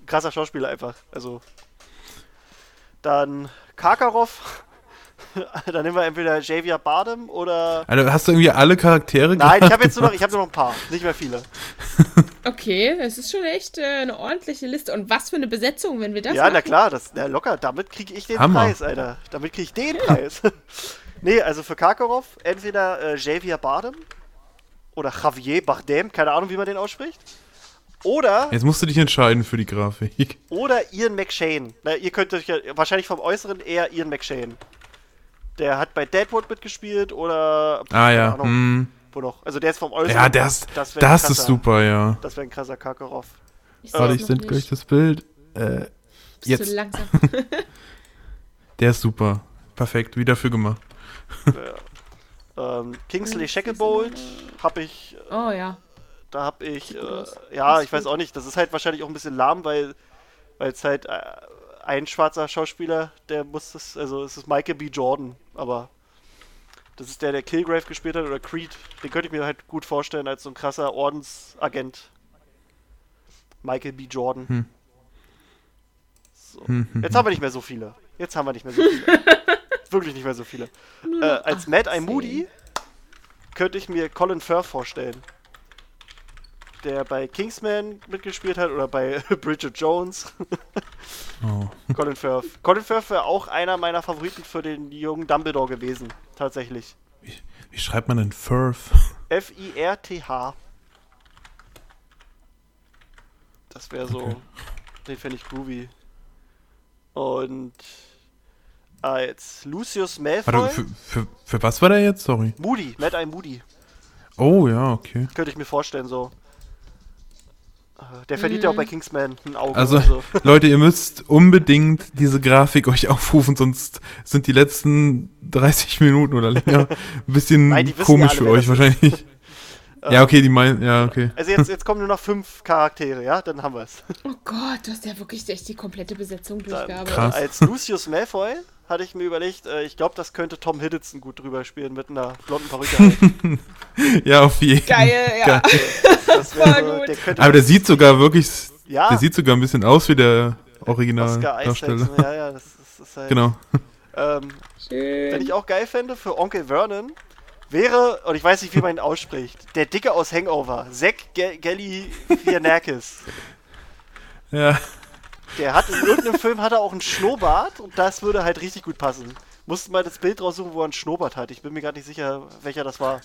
krasser Schauspieler einfach. Also. Dann Karkaroff. Dann nehmen wir entweder Javier Bardem oder. Alter, hast du irgendwie alle Charaktere Nein, ich habe jetzt nur noch, ich habe nur noch ein paar, nicht mehr viele. Okay, es ist schon echt äh, eine ordentliche Liste. Und was für eine Besetzung, wenn wir das ja, machen? na klar, das, na locker, damit kriege ich den Hammer. Preis, Alter. Damit kriege ich den Preis. nee, also für Karkaroff entweder äh, Javier Bardem oder Javier Bardem, keine Ahnung, wie man den ausspricht. Oder, Jetzt musst du dich entscheiden für die Grafik. oder Ian McShane. Na, ihr könnt euch ja wahrscheinlich vom Äußeren eher Ian McShane. Der hat bei Deadwood mitgespielt oder. Ah ja. keine Ahnung. Hm. wo noch, also der ist vom Äußeren. Ja, das, das, das ein ist krasser- super, ja. Das wäre ein krasser Kakarov. Ich Warte, ich sende gleich das Bild. Äh, Bist jetzt. du langsam. der ist super. Perfekt, wie dafür gemacht. Ja. ähm, Kingsley Shacklebolt habe ich, äh, Oh ja. Da habe ich, äh, ja, ich weiß auch nicht, das ist halt wahrscheinlich auch ein bisschen lahm, weil weil es halt äh, ein schwarzer Schauspieler, der muss das, also es ist Michael B. Jordan, aber das ist der, der Kilgrave gespielt hat oder Creed. Den könnte ich mir halt gut vorstellen als so ein krasser Ordensagent. Michael B. Jordan. Hm. So. Hm, hm, Jetzt haben wir nicht mehr so viele. Jetzt haben wir nicht mehr so viele. Wirklich nicht mehr so viele. Äh, als Mad Eye 18. Moody könnte ich mir Colin Firth vorstellen. Der bei Kingsman mitgespielt hat oder bei Bridget Jones. Oh. Colin Firth. Colin Firth wäre auch einer meiner Favoriten für den jungen Dumbledore gewesen. Tatsächlich. Wie schreibt man denn Firth? F-I-R-T-H. Das wäre so. Okay. Den fände ich groovy. Und als Lucius Malfoy. Warte, für, für, für was war der jetzt? Sorry. Moody, Mad Eye Moody. Oh, ja, okay. Könnte ich mir vorstellen, so. Der verdient ja auch bei Kingsman ein Auge. Also, oder so. Leute, ihr müsst unbedingt diese Grafik euch aufrufen, sonst sind die letzten 30 Minuten oder länger ein bisschen Nein, komisch ja für alle, wer euch wahrscheinlich. Ja, okay, die meinen, ja, okay. Also jetzt, jetzt kommen nur noch fünf Charaktere, ja? Dann haben wir es. Oh Gott, du hast ja wirklich echt die komplette Besetzung durchgearbeitet. Krass. Als Lucius Malfoy hatte ich mir überlegt, äh, ich glaube, das könnte Tom Hiddleston gut drüber spielen mit einer blonden Perücke. Halt. Ja, auf jeden Geil, ja. Geil. Das so, gut. der Aber der sieht sogar wirklich, ja, der sieht sogar ein bisschen aus wie der Oscar Originaldarsteller. Isaacs, ja, ja, das ist, das ist halt. Genau. Ähm, wenn Schön. ich auch geil fände für Onkel Vernon, wäre, und ich weiß nicht, wie man ihn ausspricht, der Dicke aus Hangover, Zack Galifianakis. Ja. Der hat in irgendeinem Film hat er auch einen Schnurrbart und das würde halt richtig gut passen. Mussten mal das Bild raussuchen, wo er einen Schnurrbart hat. Ich bin mir gerade nicht sicher, welcher das war.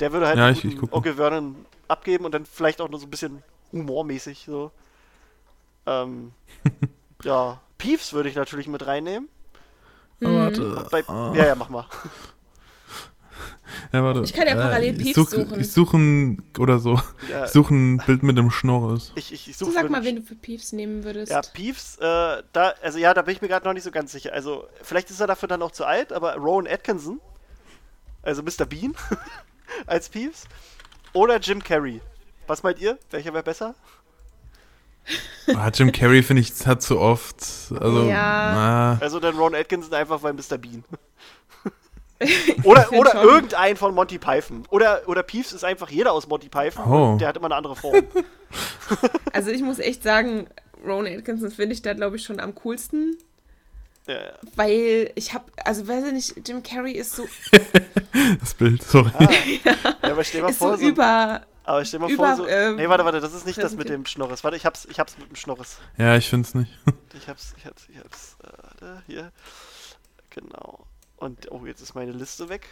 Der würde halt Ja, einen ich- ich. Onkel Vernon abgeben und dann vielleicht auch nur so ein bisschen humormäßig so. Ähm, ja, Peeves würde ich natürlich mit reinnehmen. Warte. Bei. Ja, ja, mach mal. Ja, warte. Ich kann ja parallel ich Peeps such, suchen. Ich suche ein, oder so, Ja, ich suche ein Bild mit dem Schnorres. ich, ich, ich Du suche sag mal, wen du für Peeves nehmen würdest. Ja, Peeves, äh, da, also ja, da bin ich mir gerade noch nicht so ganz sicher. Also, vielleicht ist er dafür dann auch zu alt, aber Rowan Atkinson, also Mr. Bean, als Peeves, oder Jim Carrey. Was meint ihr? Welcher wäre besser? Ah, Jim Carrey, finde ich, hat zu oft. Also, Ja. na, Also dann Rowan Atkinson einfach weil Mr. Bean. oder oder schon. irgendein von Monty Python. Oder, oder Peeves ist einfach jeder aus Monty Python. Oh. und Der hat immer eine andere Form. Also ich muss echt sagen, Rowan Atkinson finde ich da, glaube ich, schon am coolsten. ja, ja. Weil ich habe, also weiß ich nicht, Jim Carrey ist so, das Bild, sorry. Ah. ja, aber stell mal ist vor, so so, über, aber stell mal über, vor, so, ähm, nee, warte, warte, das ist nicht das mit dem Schnorres. Warte, ich hab's, ich hab's mit dem Schnorres. Ja, ich finde es nicht. Ich hab's, ich hab's, ich hab's. Äh, warte, hier. Genau. Und, oh, jetzt ist meine Liste weg.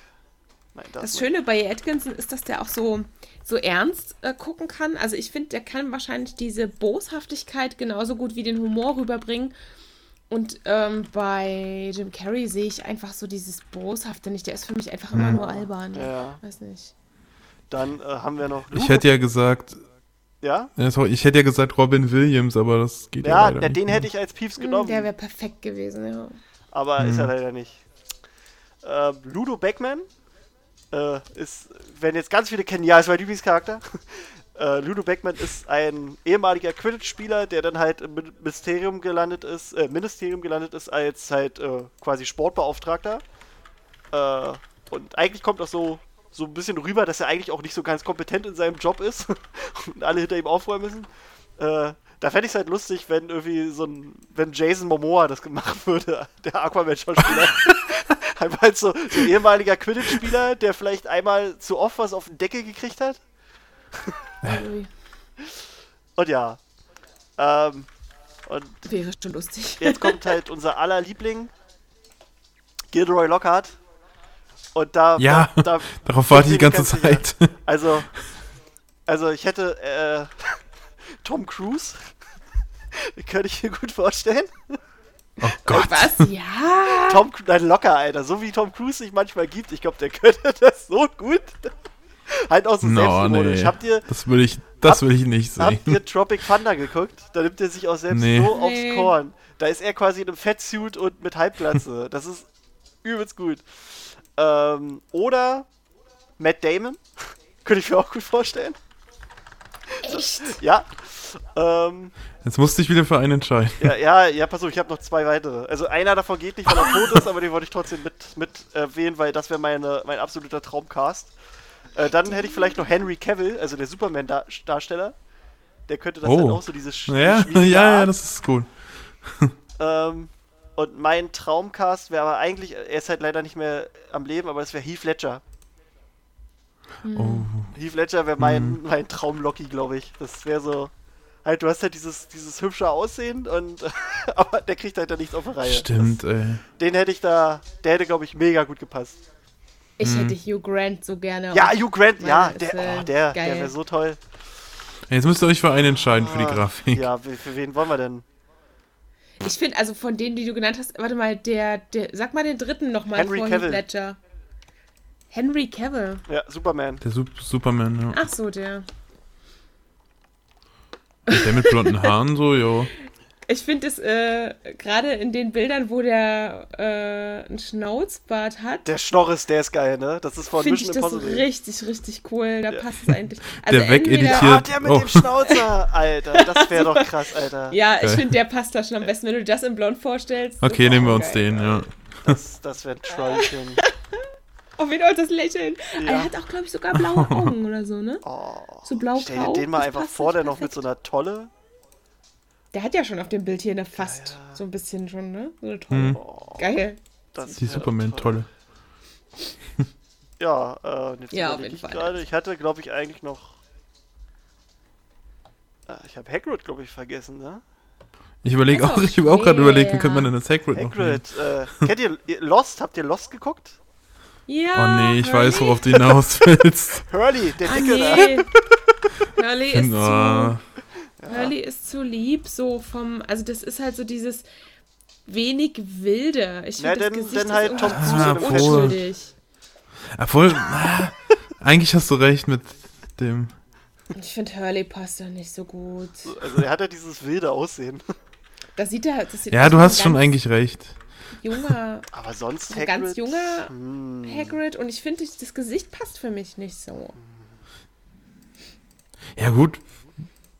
Nein, da Das mein- Schöne bei Atkinson ist, dass der auch so, so ernst äh, gucken kann. Also ich finde, der kann wahrscheinlich diese Boshaftigkeit genauso gut wie den Humor rüberbringen. Und ähm, bei Jim Carrey sehe ich einfach so dieses Boshafte nicht. Der ist für mich einfach immer Hm. nur albern. Ja. Weiß nicht. Dann äh, haben wir noch. Ich hätte ja gesagt, Ja? ja, sorry, ich hätte ja gesagt Robin Williams, aber das geht ja, Ja, leider der, nicht. den hätte ich als genommen. Hm, Der wäre perfekt gewesen, ja. aber ist er Hm. leider nicht. Äh, Ludo Beckman äh, ist, wenn jetzt ganz viele kennen, ja, ist mein Lieblingscharakter. äh, Ludo Beckman ist ein ehemaliger Quidditch-Spieler, der dann halt im Min- Ministerium gelandet ist, äh, Ministerium gelandet ist als halt äh, quasi Sportbeauftragter. Äh, und eigentlich kommt das so, so ein bisschen rüber, dass er eigentlich auch nicht so ganz kompetent in seinem Job ist und alle hinter ihm aufräumen müssen. Äh, da fände ich es halt lustig, wenn irgendwie so ein, wenn Jason Momoa das gemacht würde, der Aquaman-Schauspieler. Einfach als so, so ein ehemaliger Quidditch-Spieler, der vielleicht einmal zu oft was auf den Deckel gekriegt hat. Und ja. Ähm, und wäre schon lustig. jetzt kommt halt unser aller Liebling, Gilderoy Lockhart. Und da, Ja, da, da Darauf warte ich die ganze ganz Zeit. Also, also ich hätte äh, Tom Cruise. Könnte ich mir gut vorstellen. Oh Gott. Was? Ja. Tom, nein, locker, Alter. So wie Tom Cruise sich manchmal gibt. Ich glaube, der könnte das so gut. halt auch so No, selbstironisch. nee. Habt ihr, Das will ich, das Hab- will ich nicht sehen. habt ihr Tropic Thunder geguckt? Da nimmt er sich auch selbst Nee. so aufs Nee. Korn. Da ist er quasi in einem Fettsuit und mit Halbglatze. Das ist übelst gut. Ähm, oder Matt Damon. Könnte ich mir auch gut vorstellen. Echt? Ja. Ähm, Jetzt musste ich wieder für einen entscheiden. ja, ja, ja, pass auf, ich habe noch zwei weitere. Also einer davon geht nicht, weil er tot ist, aber den wollte ich trotzdem mit, mit erwähnen, weil das wäre meine, mein absoluter Traumcast. Äh, dann hätte ich vielleicht noch Henry Cavill, also der Superman-Darsteller. Der könnte das Oh. dann auch so diese sch- Ja, ja, ja, das ist gut. Ähm, und mein Traumcast wäre aber eigentlich, er ist halt leider nicht mehr am Leben, aber es wäre Heath Ledger. Oh. Heath Ledger wäre mein, mein Traum-Locky, glaube ich. Das wäre so. Halt, du hast halt dieses, dieses hübsche Aussehen und aber der kriegt halt da nichts auf die Reihe. Stimmt, ey. Das, den hätte ich da, der hätte, glaube ich, mega gut gepasst. Ich hätte Hugh Grant so gerne. Ja. Hugh Grant, ja, der, ist, äh, oh, der, der wäre so toll. Jetzt müsst ihr euch für einen entscheiden für die Ah, Grafik. Ja, für, wen wollen wir denn? Ich finde, also von denen, die du genannt hast, warte mal, der, der sag mal den dritten nochmal Henry vor Cavill. Ledger. Henry Cavill. Ja, Superman. Der Sup Superman, ja. Ach so, der. Der mit blonden Haaren so, jo. Ich finde es äh, gerade in den Bildern, wo der äh, einen Schnauzbart hat, Der Schnorris, der ist geil, ne? Das ist von finde ich Mission das Impossible. richtig, richtig cool. Da Ja. passt es eigentlich. Also Der wegeditiert. Ja, Hier- der mit oh. dem Schnauzer, Alter. Das wäre doch krass, Alter. Ja, ich finde, der passt da schon am besten, wenn du das in Blond vorstellst. Okay, nehmen wir uns geil. den, ja. Das, das wäre ein Trollchen. Oh, wen auch das Lächeln. Ja. Er hat auch, glaube ich, sogar blaue Augen oder so, ne? Oh. So blau Stell dir den mal einfach vor, der noch mit so einer Tolle. Der hat ja schon auf dem Bild hier eine fast Ja, ja. so ein bisschen schon, ne? So eine tolle. Mhm. Oh, Geil. das Die Superman-Tolle. Ja, äh, jetzt Ja, auf jeden ich Fall. gerade. Ich hatte, glaube ich, eigentlich noch. Ah, Ich habe Hagrid, glaube ich, vergessen, ne? Ich überlege auch, auch ich habe auch gerade überlegt, schwer. könnte man denn das Hagrid noch nehmen? Hagrid, äh, kennt ihr- Lost? Habt ihr Lost geguckt? Ja. Oh nee, ich Hurley. weiß, worauf du hinaus willst. Hurley, der Ah, Dicke da. nee. Hurley ist zu, Hurley ist zu lieb, so vom, also das ist halt so dieses wenig wilde. Ich finde das dann- Gesicht dann halt ist Tom Cruise Fett. unschuldig. obwohl, ah, eigentlich hast du recht mit dem. Ich finde Hurley passt da nicht so gut. Also, er hat ja dieses wilde Aussehen. Das sieht er, das sieht Ja, du hast schon eigentlich recht. Junger, Aber sonst Hagrid. ganz junger Hm. Hagrid und ich finde, das Gesicht passt für mich nicht so. Ja gut,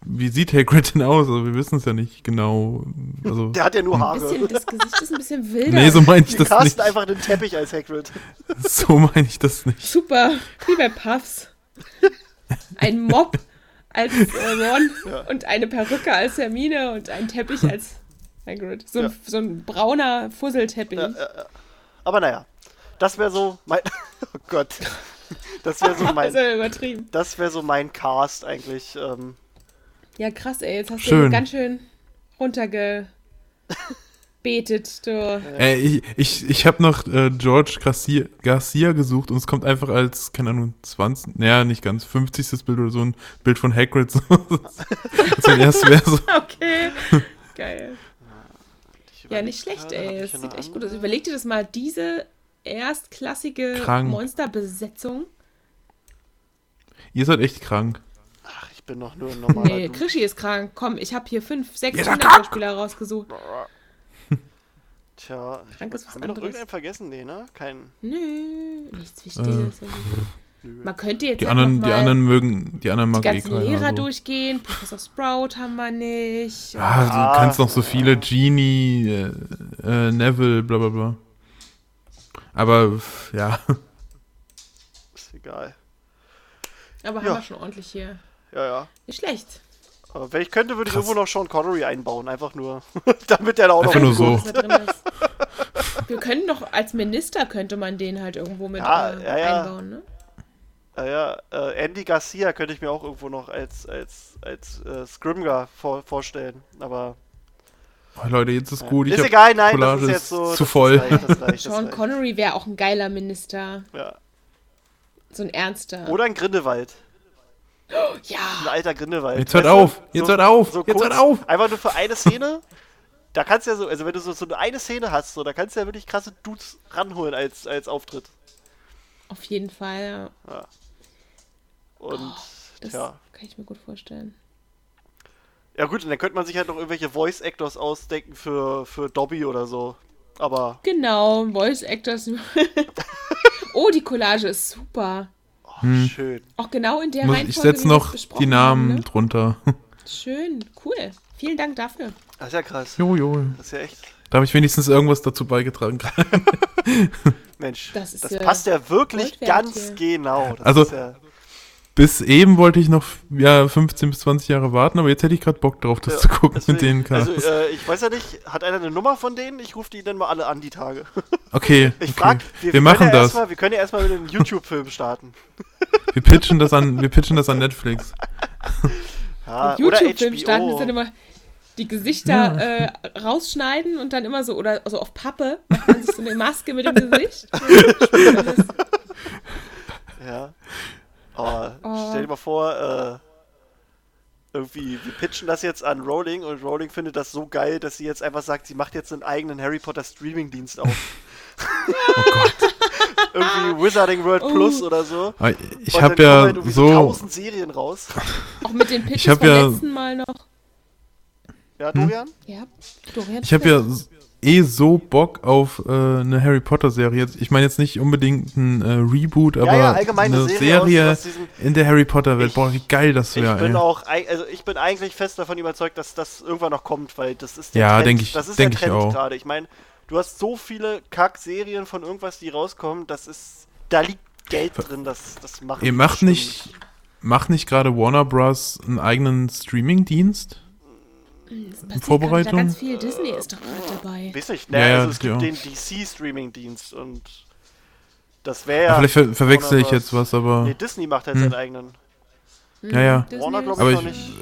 wie sieht Hagrid denn aus? Also wir wissen es ja nicht genau. Also, Der hat ja nur Ein Haare. bisschen, das Gesicht ist ein bisschen wilder. nee, so meine ich Die das nicht. einfach den Teppich als Hagrid. So meine ich das nicht. Super, wie bei Puffs. Ein Mob als äh, Ron Ja. und eine Perücke als Hermine und ein Teppich als Hagrid. So ein, Ja. so ein brauner Fusselteppich. Ja, ja, ja. Aber naja, das wäre so mein. Oh Gott. Das wäre so Das mein. ja übertrieben. Das wäre so mein Cast eigentlich. Ähm, Ja, krass, ey. Jetzt hast Schön. du ganz schön runtergebetet, du. Äh, ich ich, ich habe noch äh, George Garcia, Garcia gesucht und es kommt einfach als, keine Ahnung, 20, naja, nicht ganz, 50. Bild oder so ein Bild von Hagrid. So. Das mein erstes wäre so. Okay. Geil. Ja, nicht schlecht, ey. ich Das sieht noch echt gut aus. Überleg dir das mal, diese erstklassige Krank. Monsterbesetzung. Ihr seid echt krank. Ach, ich bin doch nur ein normaler Nee. Krischi ist krank. Komm, ich habe hier fünf, sechs Kinderschauspieler rausgesucht. Tja, ich, Krank ist was haben wir noch irgendeinen vergessen? Nee, ne? Kein. Nö, nichts Wichtiges. Nö. Man könnte jetzt Die anderen, noch die anderen mögen, die anderen die mag eh ganzen keiner. Lehrer so. durchgehen. Professor Sprout haben wir nicht. Ah, du Ah. kannst noch so viele Genie, äh, äh, Neville, bla bla bla. Aber ja, Ist egal. Aber Ja. haben wir schon ordentlich hier. Ja, ja. Nicht schlecht. Aber wenn ich könnte, würde ich Krass. irgendwo noch Sean Connery einbauen. Einfach nur. damit der da auch noch. Einfach nur so. Drin ist. Wir können doch, als Minister könnte man den halt irgendwo mit Ja, äh, ja, ja. einbauen, ne? Ja, ja. Äh, Andy Garcia könnte ich mir auch irgendwo noch als, als, als äh, Scrimger vor, vorstellen. Aber. oh, Leute, jetzt ist gut. Ich ist egal, nein, Collage das ist jetzt so. zu voll. Das reicht, das reicht, das Sean reicht. Connery wäre auch ein geiler Minister. Ja. So ein ernster. Oder ein Grindelwald. Ein ja, alter Grindelwald. Jetzt hört Weißt du, auf, jetzt hört auf, jetzt kurz, hört auf. Einfach nur für eine Szene. Da kannst du ja so, also wenn du so, so eine Szene hast, so, da kannst du ja wirklich krasse Dudes ranholen als, als Auftritt. auf jeden Fall. Ja. Ja. Und Oh, Das ja. kann ich mir gut vorstellen. Ja gut, und dann könnte man sich halt noch irgendwelche Voice Actors ausdenken für, für Dobby oder so. Aber Genau, Voice Actors. oh, die Collage ist super. oh, Hm. schön. Auch genau in der Muss, Reihenfolge. ich setze noch besprochen die Namen Haben, ne? drunter. Schön, cool. Vielen Dank dafür. Das ist ja krass. Jo, jo. Das ist ja echt. Da habe ich wenigstens irgendwas dazu beigetragen. Mensch, Das das, ist, äh, passt ja wirklich ganz hier. genau. Das Also- ist ja, Bis eben wollte ich noch ja, 15 bis 20 Jahre warten, aber jetzt hätte ich gerade Bock drauf, das Ja, zu gucken deswegen- mit den Cars. Also, äh, ich weiß ja nicht, hat einer eine Nummer von denen? Ich rufe die dann mal alle an, die Tage. okay, Ich okay. frag, wir, können machen ja das. Erstmal, wir können ja erstmal mit einem YouTube-Film starten. Wir pitchen das an, wir pitchen das an Netflix. Ja, YouTube-Film starten ist dann immer die Gesichter äh, rausschneiden und dann immer so, oder so auf Pappe, macht man sich so eine Maske mit dem Gesicht. Ja. Aber Oh. stell dir mal vor, äh, irgendwie, wir pitchen das jetzt an Rowling und Rowling findet das so geil, dass sie jetzt einfach sagt, sie macht jetzt einen eigenen Harry Potter Streaming-Dienst auf. Oh Gott. irgendwie Wizarding World Oh. Plus oder so. Ich habe ja halt so, tausend Serien raus. Auch mit den Pitches Ich hab vom ja- letzten Mal noch. Ja, Dorian? Ja, Dorian. ich habe ja eh so Bock auf äh, eine Harry Potter Serie. Ich meine jetzt nicht unbedingt ein äh, Reboot, aber ja, allgemein eine Serie, Serie aus- aus in der Harry Potter Welt. Ich- Boah, wie geil das Ich wäre. bin ey. auch, also ich bin eigentlich fest davon überzeugt, dass das irgendwann noch kommt, weil das ist der Ja, Trend. denk ich- das ist denk der ich Trend gerade. Ich meine, du hast so viele Kack-Serien von irgendwas, die rauskommen, das ist, da liegt Geld drin, das, das machen Ihr macht bestimmt. nicht, macht nicht gerade Warner Bros. einen eigenen Streaming-Dienst? Gerade Vorbereitung? Ganz viel. Disney ist doch gerade dabei. Weiß nicht, ne, Ja, ja, also es ja. gibt den DC-Streaming-Dienst und das wäre ja. Vielleicht ver verwechsel ich jetzt was, aber Nee, Disney macht halt Hm. seinen eigenen. Ja, ja. Disney Warner, ist- glaube Aber ich, noch ich- nicht.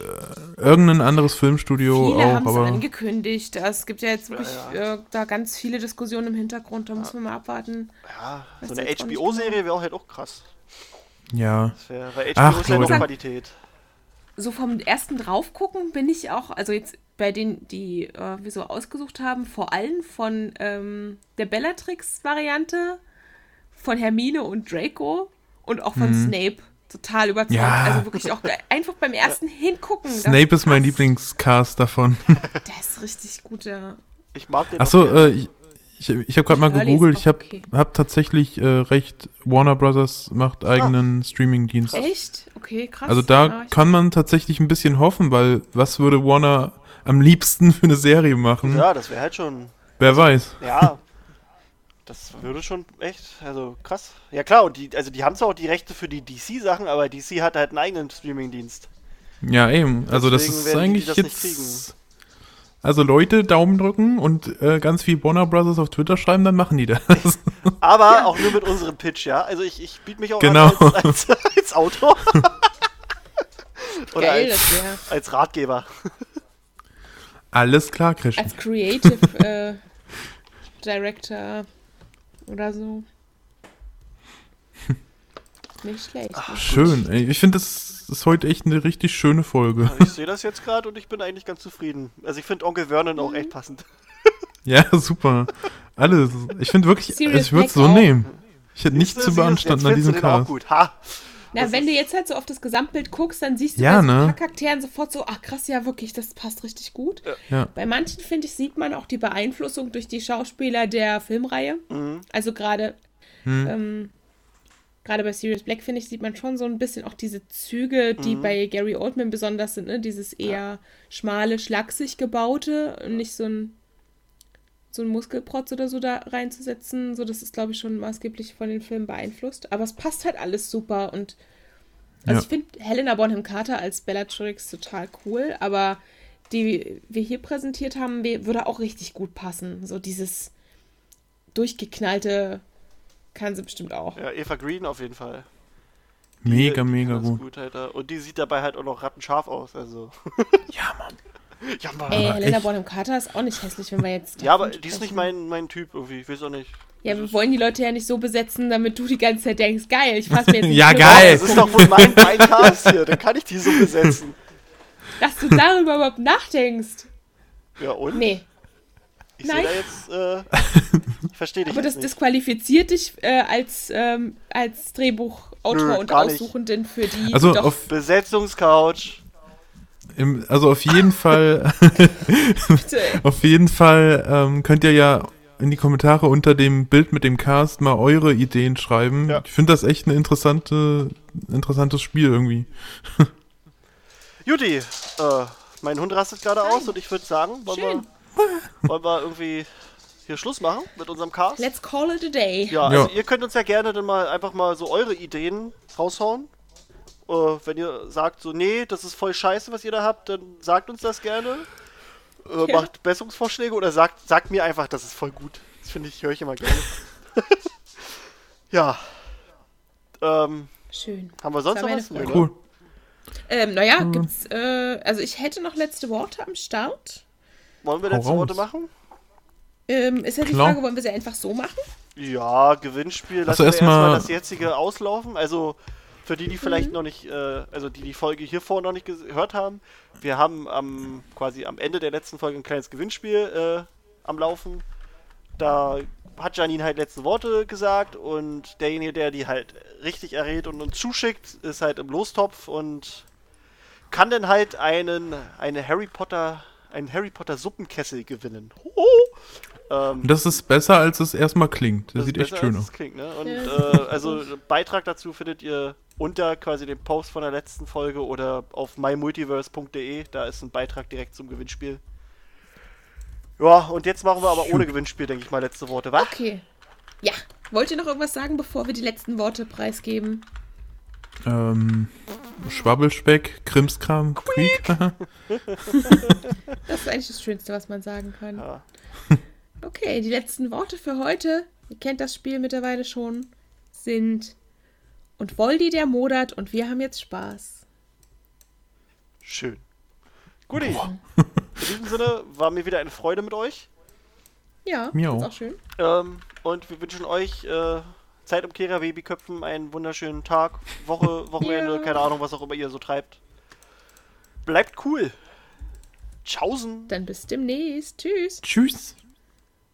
irgendein anderes Filmstudio Viele auch, haben es aber angekündigt. Es gibt ja jetzt wirklich Ja, Äh, da ganz viele Diskussionen im Hintergrund. Da muss man mal abwarten. Ja, so eine auch HBO-Serie wäre halt auch krass. ja. Das wär, weil So vom ersten draufgucken bin ich auch, also jetzt bei denen, die äh, wir so ausgesucht haben, vor allem von ähm, der Bellatrix-Variante, von Hermine und Draco und auch von Snape total überzeugt. Mhm. Ja. Also wirklich auch einfach beim ersten Hingucken. das Snape ist mein. Lieblingscast davon. Der ist richtig gut, ja. Ich mag den Achso, äh, ich, ich, habe gerade mal ist gegoogelt. Ich habe okay. hab tatsächlich äh, recht. Warner Brothers macht eigenen Streaming-Dienst. Echt? Okay, krass. Also da Ja, kann man tatsächlich ein bisschen hoffen, weil was würde Warner am liebsten für eine Serie machen? Ja, das wäre halt schon. Wer weiß. Ja. Das würde schon echt, also krass. Ja klar, und die, also die haben zwar auch die Rechte für die DC-Sachen, aber DC hat halt einen eigenen Streaming-Dienst. Ja, eben. Also das Deswegen ist werden die eigentlich das nicht jetzt. Also Leute, Daumen drücken und äh, ganz viel Warner Brothers auf Twitter schreiben, dann machen die das. Aber auch nur mit unserem Pitch, ja. Also ich, ich biete mich auch Genau. an als, als, als Autor. Oder Geil, als, als Ratgeber. Alles klar, Krisch. Als Creative äh, Director oder so. Nicht schlecht. Schön. Ey. Ich finde, das ist heute echt eine richtig schöne Folge. Ich sehe das jetzt gerade und ich bin eigentlich ganz zufrieden. Also ich finde Onkel Vernon auch echt passend. Ja, super. Alles. Ich finde wirklich, also Sirius ich würde es so auch. nehmen. Ich hätte nichts zu beanstanden an diesem den auch Cast. gut. Ha! Na, Das wenn du jetzt halt so auf das Gesamtbild guckst, dann siehst du Ja, bei so ein ne? paar Charakteren sofort so, ach krass, ja wirklich, das passt richtig gut. Ja. Bei manchen, finde ich, sieht man auch die Beeinflussung durch die Schauspieler der Filmreihe. Mhm. Also gerade Hm. ähm, gerade bei Sirius Black, finde ich, sieht man schon so ein bisschen auch diese Züge, die Mhm. bei Gary Oldman besonders sind, ne? Dieses eher schmale, schlaksig gebaute und nicht so ein so ein Muskelprotz oder so da reinzusetzen. So, das ist, glaube ich, schon maßgeblich von den Filmen beeinflusst. Aber es passt halt alles super und also Ja. ich finde Helena Bonham Carter als Bellatrix total cool, aber die wir hier präsentiert haben, würde auch richtig gut passen. So dieses durchgeknallte kann sie bestimmt auch. Ja, Eva Green auf jeden Fall. Mega, die mega das gut. Alter. Und die sieht dabei halt auch noch rattenscharf aus. Also. Ja, Mann. ja, Mann. Ey, Aber Helena. Bonham Carter ist auch nicht hässlich, wenn wir jetzt. ja, aber die ist nicht mein, mein Typ irgendwie. Ich weiß auch nicht. Ja, wir wollen die Leute ja nicht so besetzen, damit du die ganze Zeit denkst, geil, ich fasse mir jetzt Ja, geil. Das ist doch wohl mein, mein Cast hier. Dann kann ich die so besetzen. Dass du darüber überhaupt nachdenkst. Ja, und? Nee. Ich sehe Nein. da jetzt. Äh, ich verstehe dich Aber das nicht. disqualifiziert dich äh, als, ähm, als Drehbuch Autor Nö, und gar nicht. Aussuchenden für die Also doch auf, Besetzungscouch. im, also auf jeden Fall, bitte. auf jeden Fall ähm, könnt ihr ja in die Kommentare unter dem Bild mit dem Cast mal eure Ideen schreiben. Ja. Ich finde das echt ein interessante, interessantes Spiel irgendwie. Juti, äh, mein Hund rastet gerade aus und ich würde sagen, wollen Schön. wir, wollen wir irgendwie hier Schluss machen mit unserem Cast? Let's call it a day. Ja, also Ja. ihr könnt uns ja gerne dann mal einfach mal so eure Ideen raushauen. Äh, wenn ihr sagt so, nee, das ist voll scheiße, was ihr da habt, dann sagt uns das gerne. Äh, Ja. Macht Besserungsvorschläge oder sagt, sagt mir einfach, das ist voll gut. Das finde ich, höre ich immer gerne. ja. Ähm, Schön. haben wir sonst noch was? Cool. Ähm, naja, gibt's, äh, also ich hätte noch letzte Worte am Start. Wollen wir letzte. Worte machen? Ähm, ist ja die Klar. Frage, wollen wir sie einfach so machen? Ja, Gewinnspiel. Lassen Also wir erst erstmal mal- das jetzige auslaufen. Also für die, die Mhm. vielleicht noch nicht, äh, also die die Folge hier vorher noch nicht gehört haben, wir haben am quasi am Ende der letzten Folge ein kleines Gewinnspiel äh, am Laufen. Da hat Janine halt letzte Worte gesagt und derjenige, der die halt richtig errät und uns zuschickt, ist halt im Lostopf und kann dann halt einen eine Harry Potter einen Harry Potter Suppenkessel gewinnen. Hoho! Ähm, das ist besser, als es erstmal klingt. Das, das sieht ist echt besser, schön als aus. es klingt, ne? Und äh, also Beitrag dazu findet ihr unter quasi dem Post von der letzten Folge oder auf mymultiverse.de. Da ist ein Beitrag direkt zum Gewinnspiel. Ja, und jetzt machen wir aber ohne Gewinnspiel, denke ich mal, letzte Worte, was? Okay. Ja. Wollt ihr noch irgendwas sagen, bevor wir die letzten Worte preisgeben? Ähm, Schwabbelspeck, Krimskram, Quiek. Das ist eigentlich das Schönste, was man sagen kann. Okay, die letzten Worte für heute, ihr kennt das Spiel mittlerweile schon, sind und Voldi der modert und wir haben jetzt Spaß. Schön. Guti. In diesem Sinne war mir wieder eine Freude mit euch. Ja, Mir ist auch. auch schön. Ähm, und wir wünschen euch äh, Zeitumkehrer, Babyköpfen einen wunderschönen Tag, Woche, Wochenende, Ja. keine Ahnung, was auch immer ihr so treibt. Bleibt cool. Tschaußen. Dann bis demnächst. Tschüss. Tschüss.